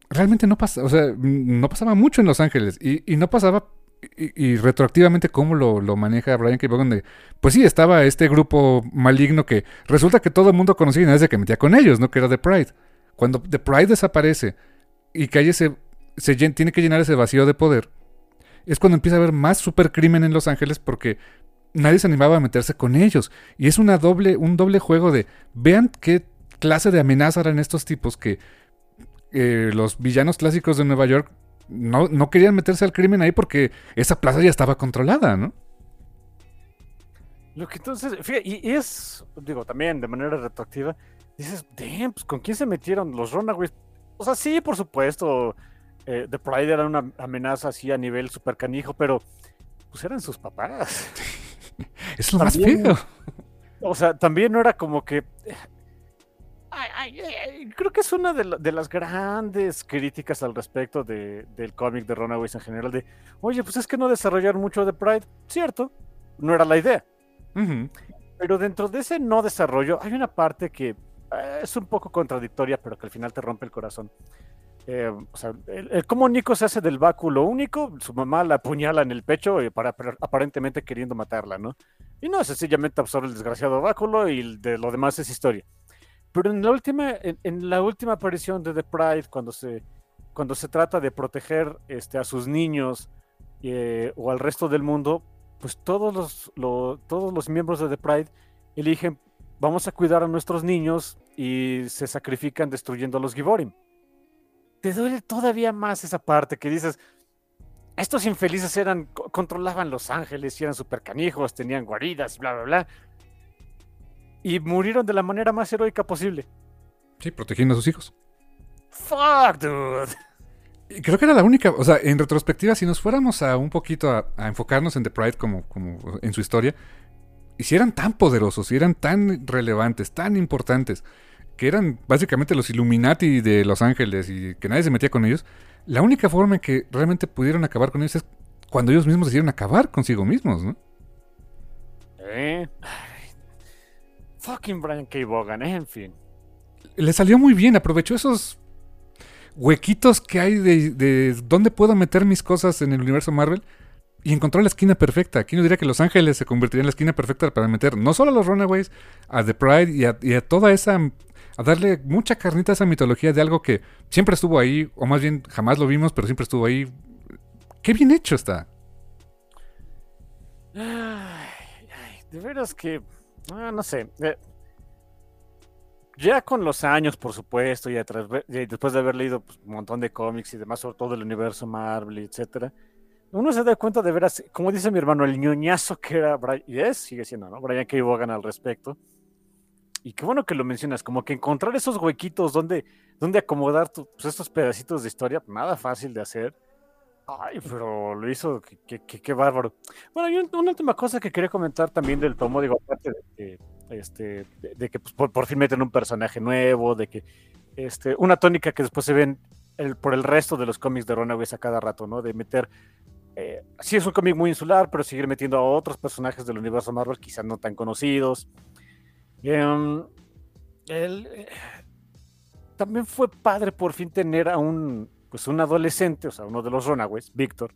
realmente no pasa, o sea, no pasaba mucho en Los Ángeles y, y no pasaba y, retroactivamente cómo lo, lo maneja Brian K. Vaughan pues sí, estaba este grupo maligno que resulta que todo el mundo conocía y nadie se que metía con ellos, ¿no? Que era The Pride. Cuando The Pride desaparece y que hay ese, se tiene que llenar ese vacío de poder, es cuando empieza a haber más supercrimen en Los Ángeles porque nadie se animaba a meterse con ellos. Y es una doble, un doble juego de, vean qué clase de amenaza eran estos tipos que eh, los villanos clásicos de Nueva York no, no querían meterse al crimen ahí porque esa plaza ya estaba controlada, ¿no? Lo que entonces, fíjate, y, es, digo, también de manera retroactiva, dices, damn, pues con quién se metieron los Runaways. O sea, sí, por supuesto, eh, The Pride era una amenaza así a nivel super canijo, pero pues eran sus papás. (laughs) Es lo más feo. O sea, también no era como que. Ay, ay, ay, creo que es una de, la- de las grandes críticas al respecto de- del cómic de Runaways en general. De, oye, pues es que no desarrollaron mucho de Pride. Cierto, no era la idea. Pero dentro de ese no desarrollo hay una parte que eh, es un poco contradictoria, pero que al final te rompe el corazón. Eh, o sea, el, el cómo Nico se hace del báculo único, su mamá la apuñala en el pecho eh, para, para- aparentemente queriendo matarla, ¿no? Y no, sencillamente absorbe el desgraciado báculo y de lo demás es historia. Pero en la última, en, en la última aparición de The Pride, cuando se, cuando se trata de proteger este, a sus niños eh, o al resto del mundo, pues todos los, lo- todos los miembros de The Pride eligen, vamos a cuidar a nuestros niños y se sacrifican destruyendo a los Giborim. Te duele todavía más esa parte que dices, estos infelices eran, co- controlaban Los Ángeles y eran super canijos, tenían guaridas, bla, bla, bla. Y murieron de la manera más heroica posible. Sí, protegiendo a sus hijos. Fuck, dude. Creo que era la única, o sea, en retrospectiva, si nos fuéramos a un poquito a, a enfocarnos en The Pride como, como en su historia, y si eran tan poderosos, y eran tan relevantes, tan importantes, que eran básicamente los Illuminati de Los Ángeles y que nadie se metía con ellos, la única forma en que realmente pudieron acabar con ellos es cuando ellos mismos decidieron acabar consigo mismos, ¿no? Eh. Fucking Brian K. Vaughan, eh, en fin. Le salió muy bien, aprovechó esos huequitos que hay de, de dónde puedo meter mis cosas en el universo Marvel y encontró la esquina perfecta. Aquí no diría que Los Ángeles se convertiría en la esquina perfecta para meter no solo a los Runaways, a The Pride y a, y a toda esa. a darle mucha carnita a esa mitología de algo que siempre estuvo ahí, o más bien jamás lo vimos, pero siempre estuvo ahí. Qué bien hecho está. Ay, ay, de veras que. Ah, no sé. eh, ya con los años, por supuesto, y, después de haber leído pues, un montón de cómics y demás, sobre todo el universo Marvel, etcétera, uno se da cuenta de veras, como dice mi hermano, el ñoñazo que era Brian, y es, sigue siendo, ¿no? Brian K. Vaughan al respecto. Y qué bueno que lo mencionas, como que encontrar esos huequitos donde, donde acomodar tu- pues, estos pedacitos de historia, nada fácil de hacer. Ay, pero lo hizo, qué, bárbaro. Bueno, y un- una última cosa que quería comentar también del tomo, digo, aparte de que, este, de, que pues, por, fin meten un personaje nuevo, de que este, una tónica que después se ven por el resto de los cómics de Runaways a cada rato, ¿no? De meter, eh, sí es un cómic muy insular, pero seguir metiendo a otros personajes del universo Marvel, quizás no tan conocidos. Em, el, eh, también fue padre por fin tener a un, pues un adolescente, o sea, uno de los Runaways, Víctor,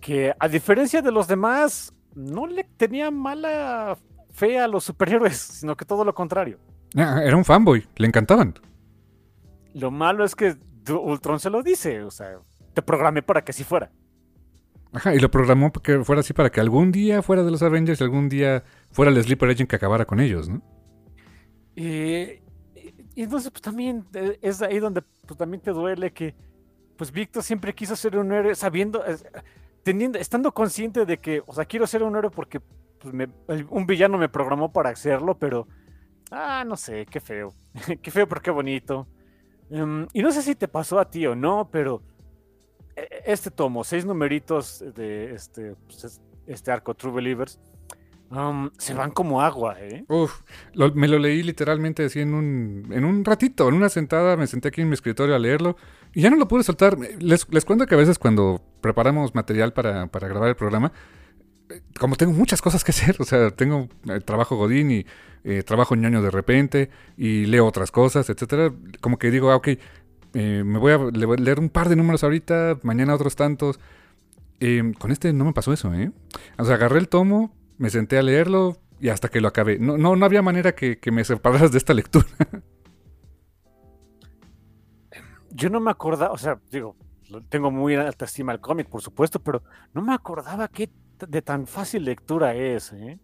que a diferencia de los demás, no le tenía mala fe a los superhéroes, sino que todo lo contrario. Ah, Era un fanboy, le encantaban. Lo malo es que Ultron se lo dice, o sea, te programé para que así fuera. Ajá, y lo programó para que fuera así para que algún día fuera de los Avengers y algún día fuera el Sleeper Agent que acabara con ellos, ¿no? Y, y- entonces, pues también eh, es ahí donde pues, también te duele que, pues Víctor siempre quiso ser un héroe, sabiendo, eh, teniendo, estando consciente de que, o sea, quiero ser un héroe porque pues, un villano me programó para hacerlo, pero, ah, no sé, qué feo, (laughs) qué feo, pero qué bonito. Em, y no sé si te pasó a ti o no, pero eh, este tomo, seis numeritos de este, pues, es- este arco True Believers, um, se van como agua, ¿eh? Uf, me lo leí literalmente así en un, en un ratito, en una sentada, me senté aquí en mi escritorio a leerlo y ya no lo pude soltar. Les, les cuento que a veces cuando preparamos material para, para grabar el programa, eh, como tengo muchas cosas que (laughs) hacer, o sea, tengo eh, trabajo godín y eh, trabajo ñoño de repente y leo otras cosas, etcétera, como que digo, ah, ok, eh, me voy a voy a leer un par de números ahorita, mañana otros tantos. Eh, con este no me pasó eso, ¿eh? O sea, agarré el tomo, me senté a leerlo y hasta que lo acabé. No, no, no había manera que, que me separaras de esta lectura. (laughs) yo no me acordaba, o sea, digo, tengo muy alta estima al cómic, por supuesto, pero no me acordaba qué t- de tan fácil lectura es, ¿eh?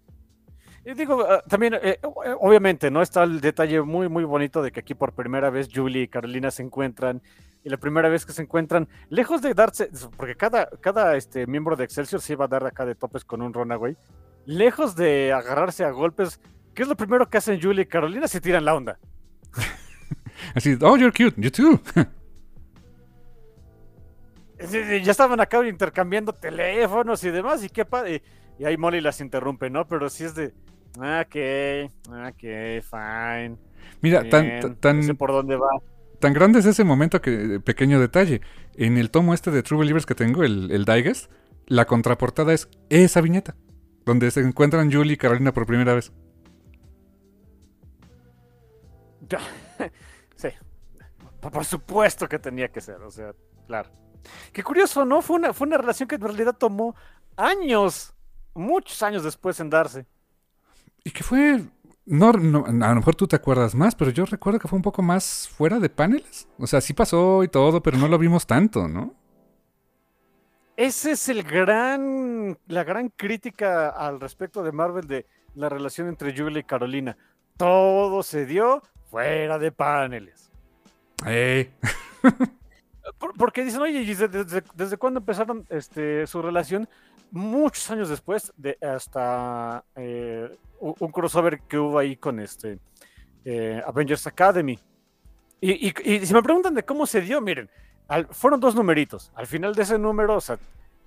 Y digo, ah, también, eh, obviamente, ¿no? Está el detalle muy, muy bonito de que aquí por primera vez Julie y Carolina se encuentran, y la primera vez que se encuentran, lejos de darse, porque cada, cada este, miembro de Excelsior se iba a dar acá de topes con un Runaway, lejos de agarrarse a golpes, ¿qué es lo primero que hacen Julie y Carolina? Se tiran la onda. (laughs) Así, oh, you're cute, you too. (laughs) Ya estaban acá intercambiando teléfonos y demás, y qué padre. Y ahí Molly las interrumpe, ¿no? Pero sí es de. "Ah, Ok, ok, fine. Mira, tan, bien, tan, no sé por dónde va. tan grande es ese momento que, pequeño detalle. En el tomo este de True Believers que tengo, el, el Digest, la contraportada es esa viñeta. Donde se encuentran Julie y Carolina por primera vez. (laughs) Sí. Por, supuesto que tenía que ser, o sea, claro. Qué curioso, ¿no? Fue una, fue una relación que en realidad tomó años, muchos años después en darse. Y que fue. No, no, a lo mejor tú te acuerdas más, pero yo recuerdo que fue un poco más fuera de paneles. O sea, sí pasó y todo, pero no lo vimos tanto, ¿no? Ese es el gran, la gran crítica al respecto de Marvel de la relación entre Julie y Carolina. Todo se dio fuera de paneles. (laughs) Por- porque dicen, oye, ¿y desde, desde- desde cuándo empezaron este, su relación? Muchos años después, de hasta eh, un crossover que hubo ahí con este eh, Avengers Academy. Y, y- y si me preguntan de cómo se dio, miren, al- fueron dos numeritos. Al final de ese número, o sea,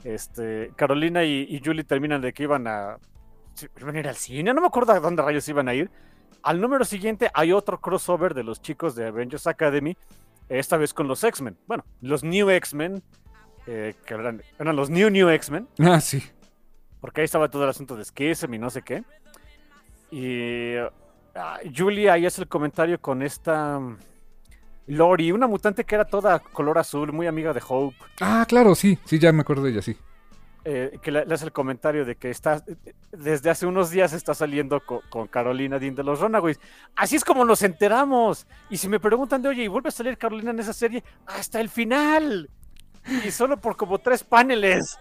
este, Carolina y, y Julie terminan de que iban a, iban a ir al cine, no me acuerdo a dónde rayos iban a ir. Al número siguiente hay otro crossover de los chicos de Avengers Academy, esta vez con los X-Men. Bueno, los New X-Men, eh, que eran, eran los New New X-Men, Ah, sí. porque ahí estaba todo el asunto de Schism y no sé qué. Y ah, Julie ahí hace el comentario con esta Lori, una mutante que era toda color azul, muy amiga de Hope. Ah, claro, sí. Sí, ya me acuerdo de ella, sí. eh, que le, le hace el comentario de que está desde hace unos días está saliendo co- con, Carolina Dean de los Runaways. Así es como nos enteramos. Y si me preguntan de, oye, ¿y vuelve a salir Carolina en esa serie? Hasta el final. Y solo por como tres paneles.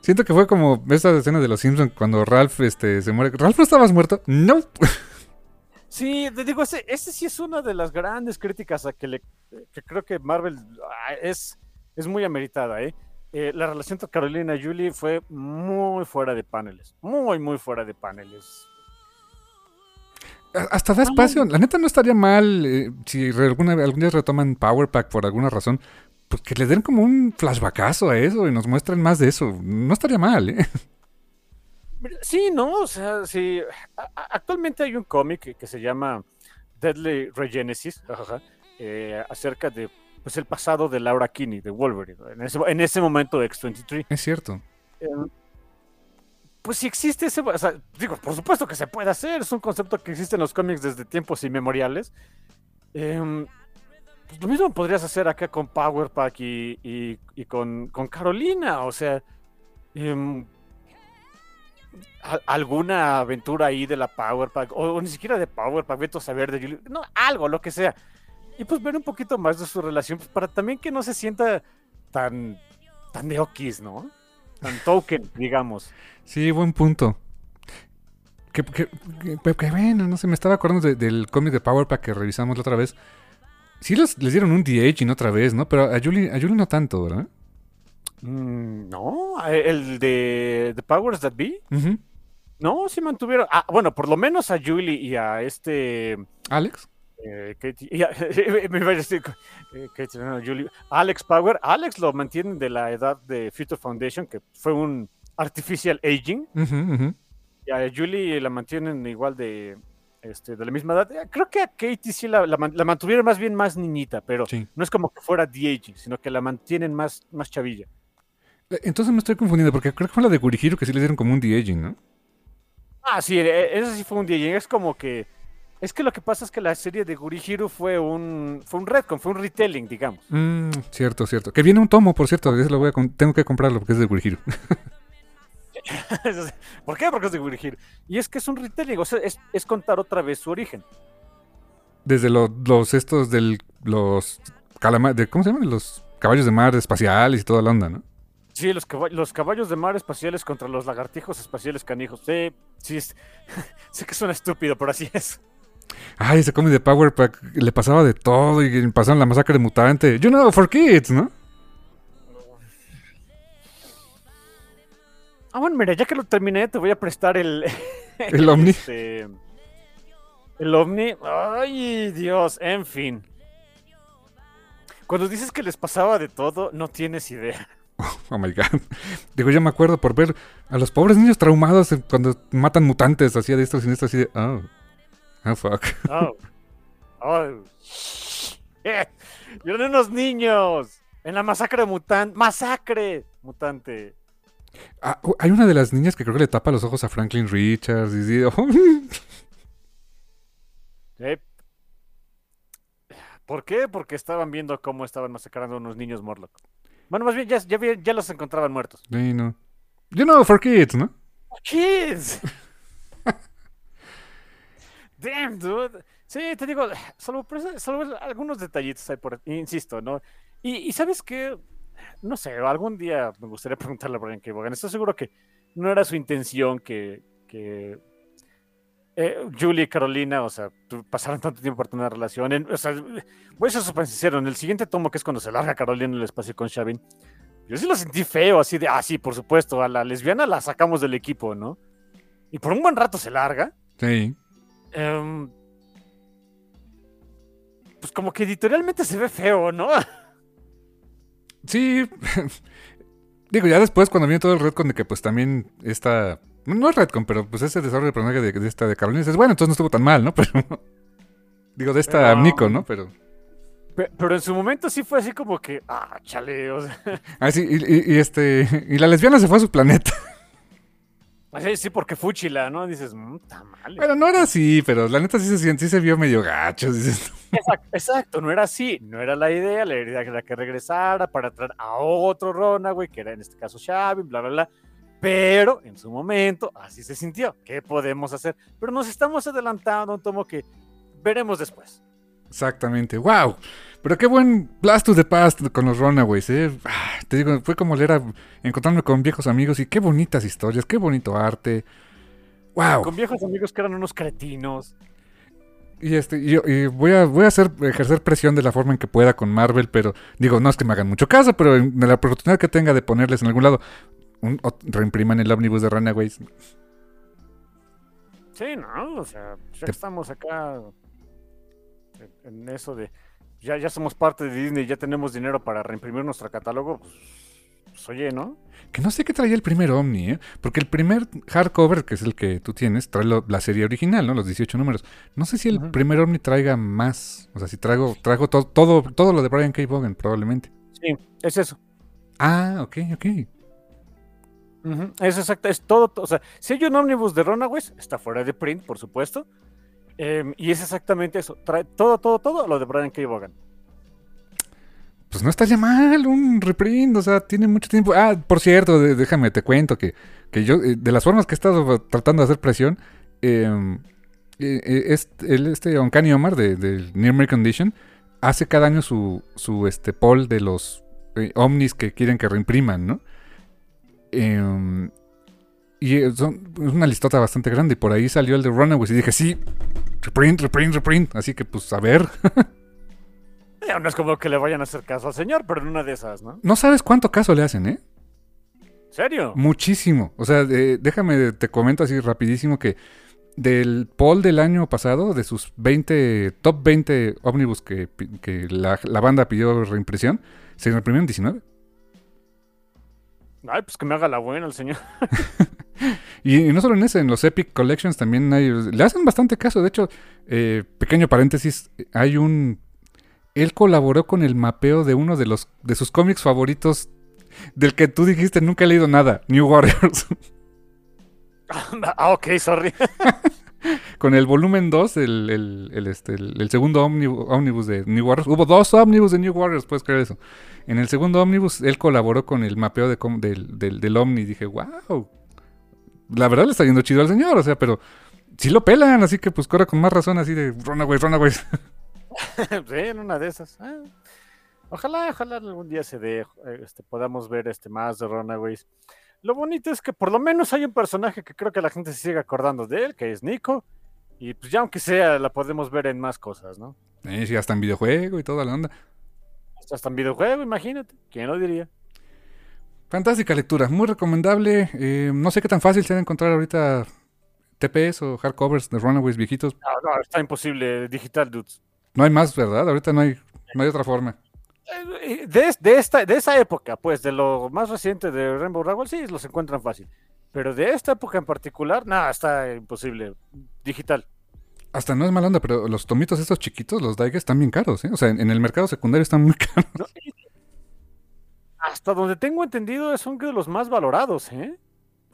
Siento que fue como esa escena de los Simpsons cuando Ralph este, se muere. ¿Ralph no estabas muerto? No. (laughs) Sí, te digo, ese, ese sí es una de las grandes críticas a que le creo que Marvel ah, es, es muy ameritada, ¿eh? Eh, La relación entre Carolina y Julie fue muy fuera de paneles. Muy, muy fuera de paneles. Hasta da espacio. La neta no estaría mal eh, si alguna, algún día retoman Power Pack por alguna razón. Pues que le den como un flashbackazo a eso y nos muestren más de eso. No estaría mal, ¿eh? (laughs) Sí, no, o sea, sí. Actualmente hay un cómic que, se llama Deadly Regenesis, jajaja, eh, acerca de pues el pasado de Laura Kinney, de Wolverine, en ese, en ese momento de X-23. Es cierto. Eh, pues si existe ese, o sea, digo, por supuesto que se puede hacer, es un concepto que existe en los cómics desde tiempos inmemoriales. Em, pues lo mismo podrías hacer acá con Power Pack y, y- y con, con Carolina, o sea, em, a- alguna aventura ahí de la Power Pack, o, o ni siquiera de Power Pack, vete a saber de Julie, no, algo, lo que sea. Y pues ver un poquito más de su relación, pues, para también que no se sienta tan, tan de okis, ¿no? Tan token, (laughs) digamos. Sí, buen punto. Que, que- que- que bueno, no sé, me estaba acordando de- del cómic de Power Pack que revisamos la otra vez. Sí les, les dieron un de-aging otra vez, ¿no? Pero a Julie, a Julie no tanto, ¿verdad? Mm, no, el de The Powers That Be, Ujú. No, sí mantuvieron. Ah, bueno, por lo menos a Julie y a este. Alex. eh, Katie- y a- (laughs) me iba a decir, eh, Katie, no, Julie, Alex Power, Alex lo mantienen de la edad de Future Foundation, que fue un artificial aging, y a Julie la mantienen igual de, este, de la misma edad. Eh, Creo que a Katie sí la, la man- la mantuvieron más bien más niñita, pero Sí. no es como que fuera de aging, sino que la mantienen más, más chavilla. Eh, Entonces me estoy confundiendo porque creo que fue la de Gurihiro que sí les dieron como un de-aging, ¿no? Ah, sí, e- eso sí fue un día. Es como que. Es que lo que pasa es que la serie de Gurihiro fue un. Fue un retcon, fue un retelling, digamos. Mm, cierto, cierto. Que viene un tomo, por cierto. lo voy a tengo que comprarlo porque es de Gurihiro. (laughs) ¿Por qué? Porque es de Gurihiro. Y es que es un retelling, o sea, es, es contar otra vez su origen. Desde lo- los estos del. Los. calama- de, ¿Cómo se llaman? Los caballos de mar espaciales y toda la onda, ¿no? Sí, los, caba- los caballos de mar espaciales contra los lagartijos espaciales canijos. Sí, sí, es- (laughs) sé que suena estúpido, pero así es. Ay, ese cómic de Power Pack le pasaba de todo y pasaron la masacre de mutante. You know, for kids, ¿no? Ah, bueno, mira, ya que lo terminé, te voy a prestar el. (laughs) El Omni. este, el Omni. Ay, Dios, en fin. Cuando dices que les pasaba de todo, no tienes idea. (laughs) Oh my god. Digo, ya me acuerdo por ver a los pobres niños traumados cuando matan mutantes, así de esto y esto, así de. Oh. Oh, fuck. Oh. Oh. (laughs) Eh, Eran unos niños. En la masacre mutante. ¡Masacre! Mutante. Ah, hay una de las niñas que creo que le tapa los ojos a Franklin Richards y (laughs) oh, ¿Por qué? Porque estaban viendo cómo estaban masacrando a unos niños Morlock. Bueno, más bien ya, ya, los encontraban muertos. sí, no. You know, for kids, ¿no? ¡Kids! (laughs) Damn, dude. Sí, te digo, salvo, salvo algunos detallitos hay por insisto, ¿no? Y, y sabes qué, no sé, algún día me gustaría preguntarle a Brian K. Vaughan. Estoy seguro que no era su intención que, que eh, Julie y Carolina, o sea, pasaran tanto tiempo por tener una relación. En- o sea, voy a ser súper sincero, en el siguiente tomo, que es cuando se larga Carolina en el espacio con Shavin, yo sí lo sentí feo, así de, ah, sí, por supuesto, a la lesbiana la sacamos del equipo, ¿no? Y por un buen rato se larga. Sí. Em, pues como que editorialmente se ve feo, ¿no? Sí. (laughs) Digo, ya después cuando viene todo el retcon de que pues también esta... No es retcon, pero pues ese desarrollo de personaje de, de esta de Carolina, dices, bueno, entonces no estuvo tan mal, ¿no? (laughs) Pero... Digo, de esta Pero- Nico, ¿no? Pero... Pe- Pero en su momento sí fue así como que, ah, chale, o sea, (laughs) Ah, sí, y, y- y este... (laughs) Y la lesbiana se fue a su planeta. Sí, sí, porque fúchila, ¿no? Dices, mmm, mal. Bueno, no era así, pero la neta sí se, sí se vio medio gacho. Dices, exacto, exacto, no era así. No era la idea. La idea era que regresara para traer a otro Runaway, que era en este caso Xavi, bla, bla, bla. Pero en su momento así se sintió. ¿Qué podemos hacer? Pero nos estamos adelantando un tomo que veremos después. Exactamente, wow. Pero qué buen Blast to the Past con los Runaways, ¿eh? Ah, te digo, fue como leer a, encontrarme con viejos amigos y qué bonitas historias, qué bonito arte. Wow. Con viejos amigos que eran unos cretinos. Y este, yo y voy a, voy a hacer, ejercer presión de la forma en que pueda con Marvel, pero digo, no es que me hagan mucho caso, pero en la oportunidad que tenga de ponerles en algún lado, un, reimpriman el ómnibus de Runaways. Sí, no, o sea, ya estamos acá en eso de ya, ya somos parte de Disney, ya tenemos dinero para reimprimir nuestro catálogo, pues, pues, oye, ¿no? Que no sé qué traía el primer Omni, ¿eh? Porque el primer hardcover, que es el que tú tienes, trae la serie original, ¿no? Los 18 números. No sé si el primer Omni traiga más. O sea, si traigo, traigo todo, todo, todo lo de Brian K. Vaughan, probablemente. Sí, es eso. Ah, ok, ok. Es exacto, es todo, o sea, si hay un ómnibus de Runaways, está fuera de print, por supuesto, Em, y es exactamente eso. Trae todo, todo, todo lo de Brian K. Pues no estaría mal un reprint, o sea, tiene mucho tiempo. Ah, por cierto, déjame, te cuento que, que yo, eh, de las formas que he estado tratando de hacer presión, em, eh, eh, este, el, este Uncanny Omar de, de, Near American Condition hace cada año su, su este, poll de los ovnis que quieren que reimpriman, ¿no? Eh, y es una listota bastante grande. Y por ahí salió el de Runaways. Y dije, sí, reprint, reprint, reprint. Así que, pues, a ver. (laughs) no es como que le vayan a hacer caso al señor, pero en una de esas, ¿no? No sabes cuánto caso le hacen, ¿eh? ¿Serio? Muchísimo. O sea, déjame, te comento así rapidísimo que del poll del año pasado, de sus 20, top 20 ómnibus que, la, la, banda pidió reimpresión, se reimprimieron 19. Ay, pues que me haga la buena el señor. (laughs) y, no solo en ese, en los Epic Collections también hay, le hacen bastante caso. De hecho, eh, pequeño paréntesis, hay un... Él colaboró con el mapeo de uno de, los, de sus cómics favoritos, del que tú dijiste nunca he leído nada, New Warriors. (laughs) ah, ok, sorry. (laughs) (laughs) con el volumen 2, el, el, este, el, segundo ómnibus de New Warriors. Hubo dos ómnibus de New Warriors, puedes creer eso. En el segundo ómnibus, él colaboró con el mapeo de, del, del, del Omni. Dije, wow. La verdad le está yendo chido al señor, o sea, pero sí lo pelan, así que pues corre con más razón, así de runaways, runaways. (laughs) sí, en una de esas. Ah. Ojalá, ojalá algún día se dé, este, podamos ver este más de Runaways. Lo bonito es que por lo menos hay un personaje que creo que la gente se sigue acordando de él, que es Nico. Y pues ya aunque sea, la podemos ver en más cosas, ¿no? Sí, sí, hasta en videojuego y toda la onda. Hasta en videojuego, imagínate. ¿Quién lo diría? Fantástica lectura, muy recomendable. Eh, no sé qué tan fácil se de encontrar ahorita TPS o hardcovers de Runaways viejitos. No, no, está imposible, digital, dudes. No hay más, ¿verdad? Ahorita no hay, no hay otra forma. Eh, de, de, esta, de esa época, pues, de lo más reciente de Rainbow Rowell, sí, los encuentran fácil. Pero de esta época en particular, nada, está imposible. Digital. Hasta no es mala onda, pero los tomitos estos chiquitos, los Daiges, están bien caros, ¿eh? O sea, en, el mercado secundario están muy (laughs) caros. hasta donde tengo entendido, son de los más valorados, ¿eh?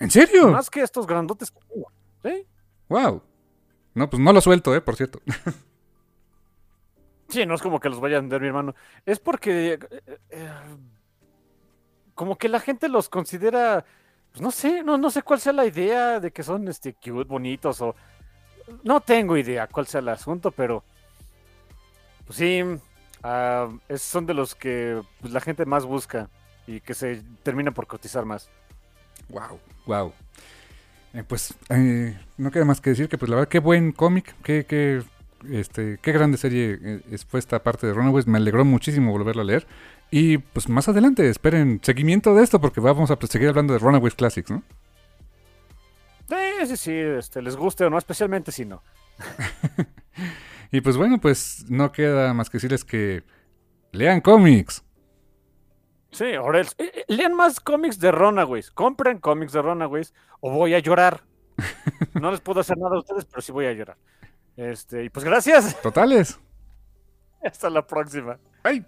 ¿En serio? Más que estos grandotes. ¿Sí? Wow. No, pues no lo suelto, ¿eh? Por cierto. (laughs) Sí, no es como que los vaya a vender mi hermano. Es porque. Eh, eh, como que la gente los considera. Pues no sé, no, no sé cuál sea la idea de que son este cute, bonitos o. No tengo idea cuál sea el asunto, pero. Pues sí. Ah, son de los que pues, la gente más busca y que se termina por cotizar más. Wow, wow. Eh, pues no queda más que decir que pues la verdad qué buen cómic, qué, qué este, qué grande serie eh, fue esta parte de Runaways. Me alegró muchísimo volverlo a leer. Y pues más adelante, esperen seguimiento de esto porque vamos a seguir hablando de Runaways Classics, ¿no? Sí, sí, sí, este, les guste o no, especialmente si no. (laughs) y pues bueno, pues no queda más que decirles que lean cómics. Sí, ahora eh, eh, lean más cómics de Runaways, compren cómics de Runaways o voy a llorar. (laughs) No les puedo hacer nada a ustedes, pero sí voy a llorar. Este, y pues gracias. Totales. (laughs) Hasta la próxima. Bye.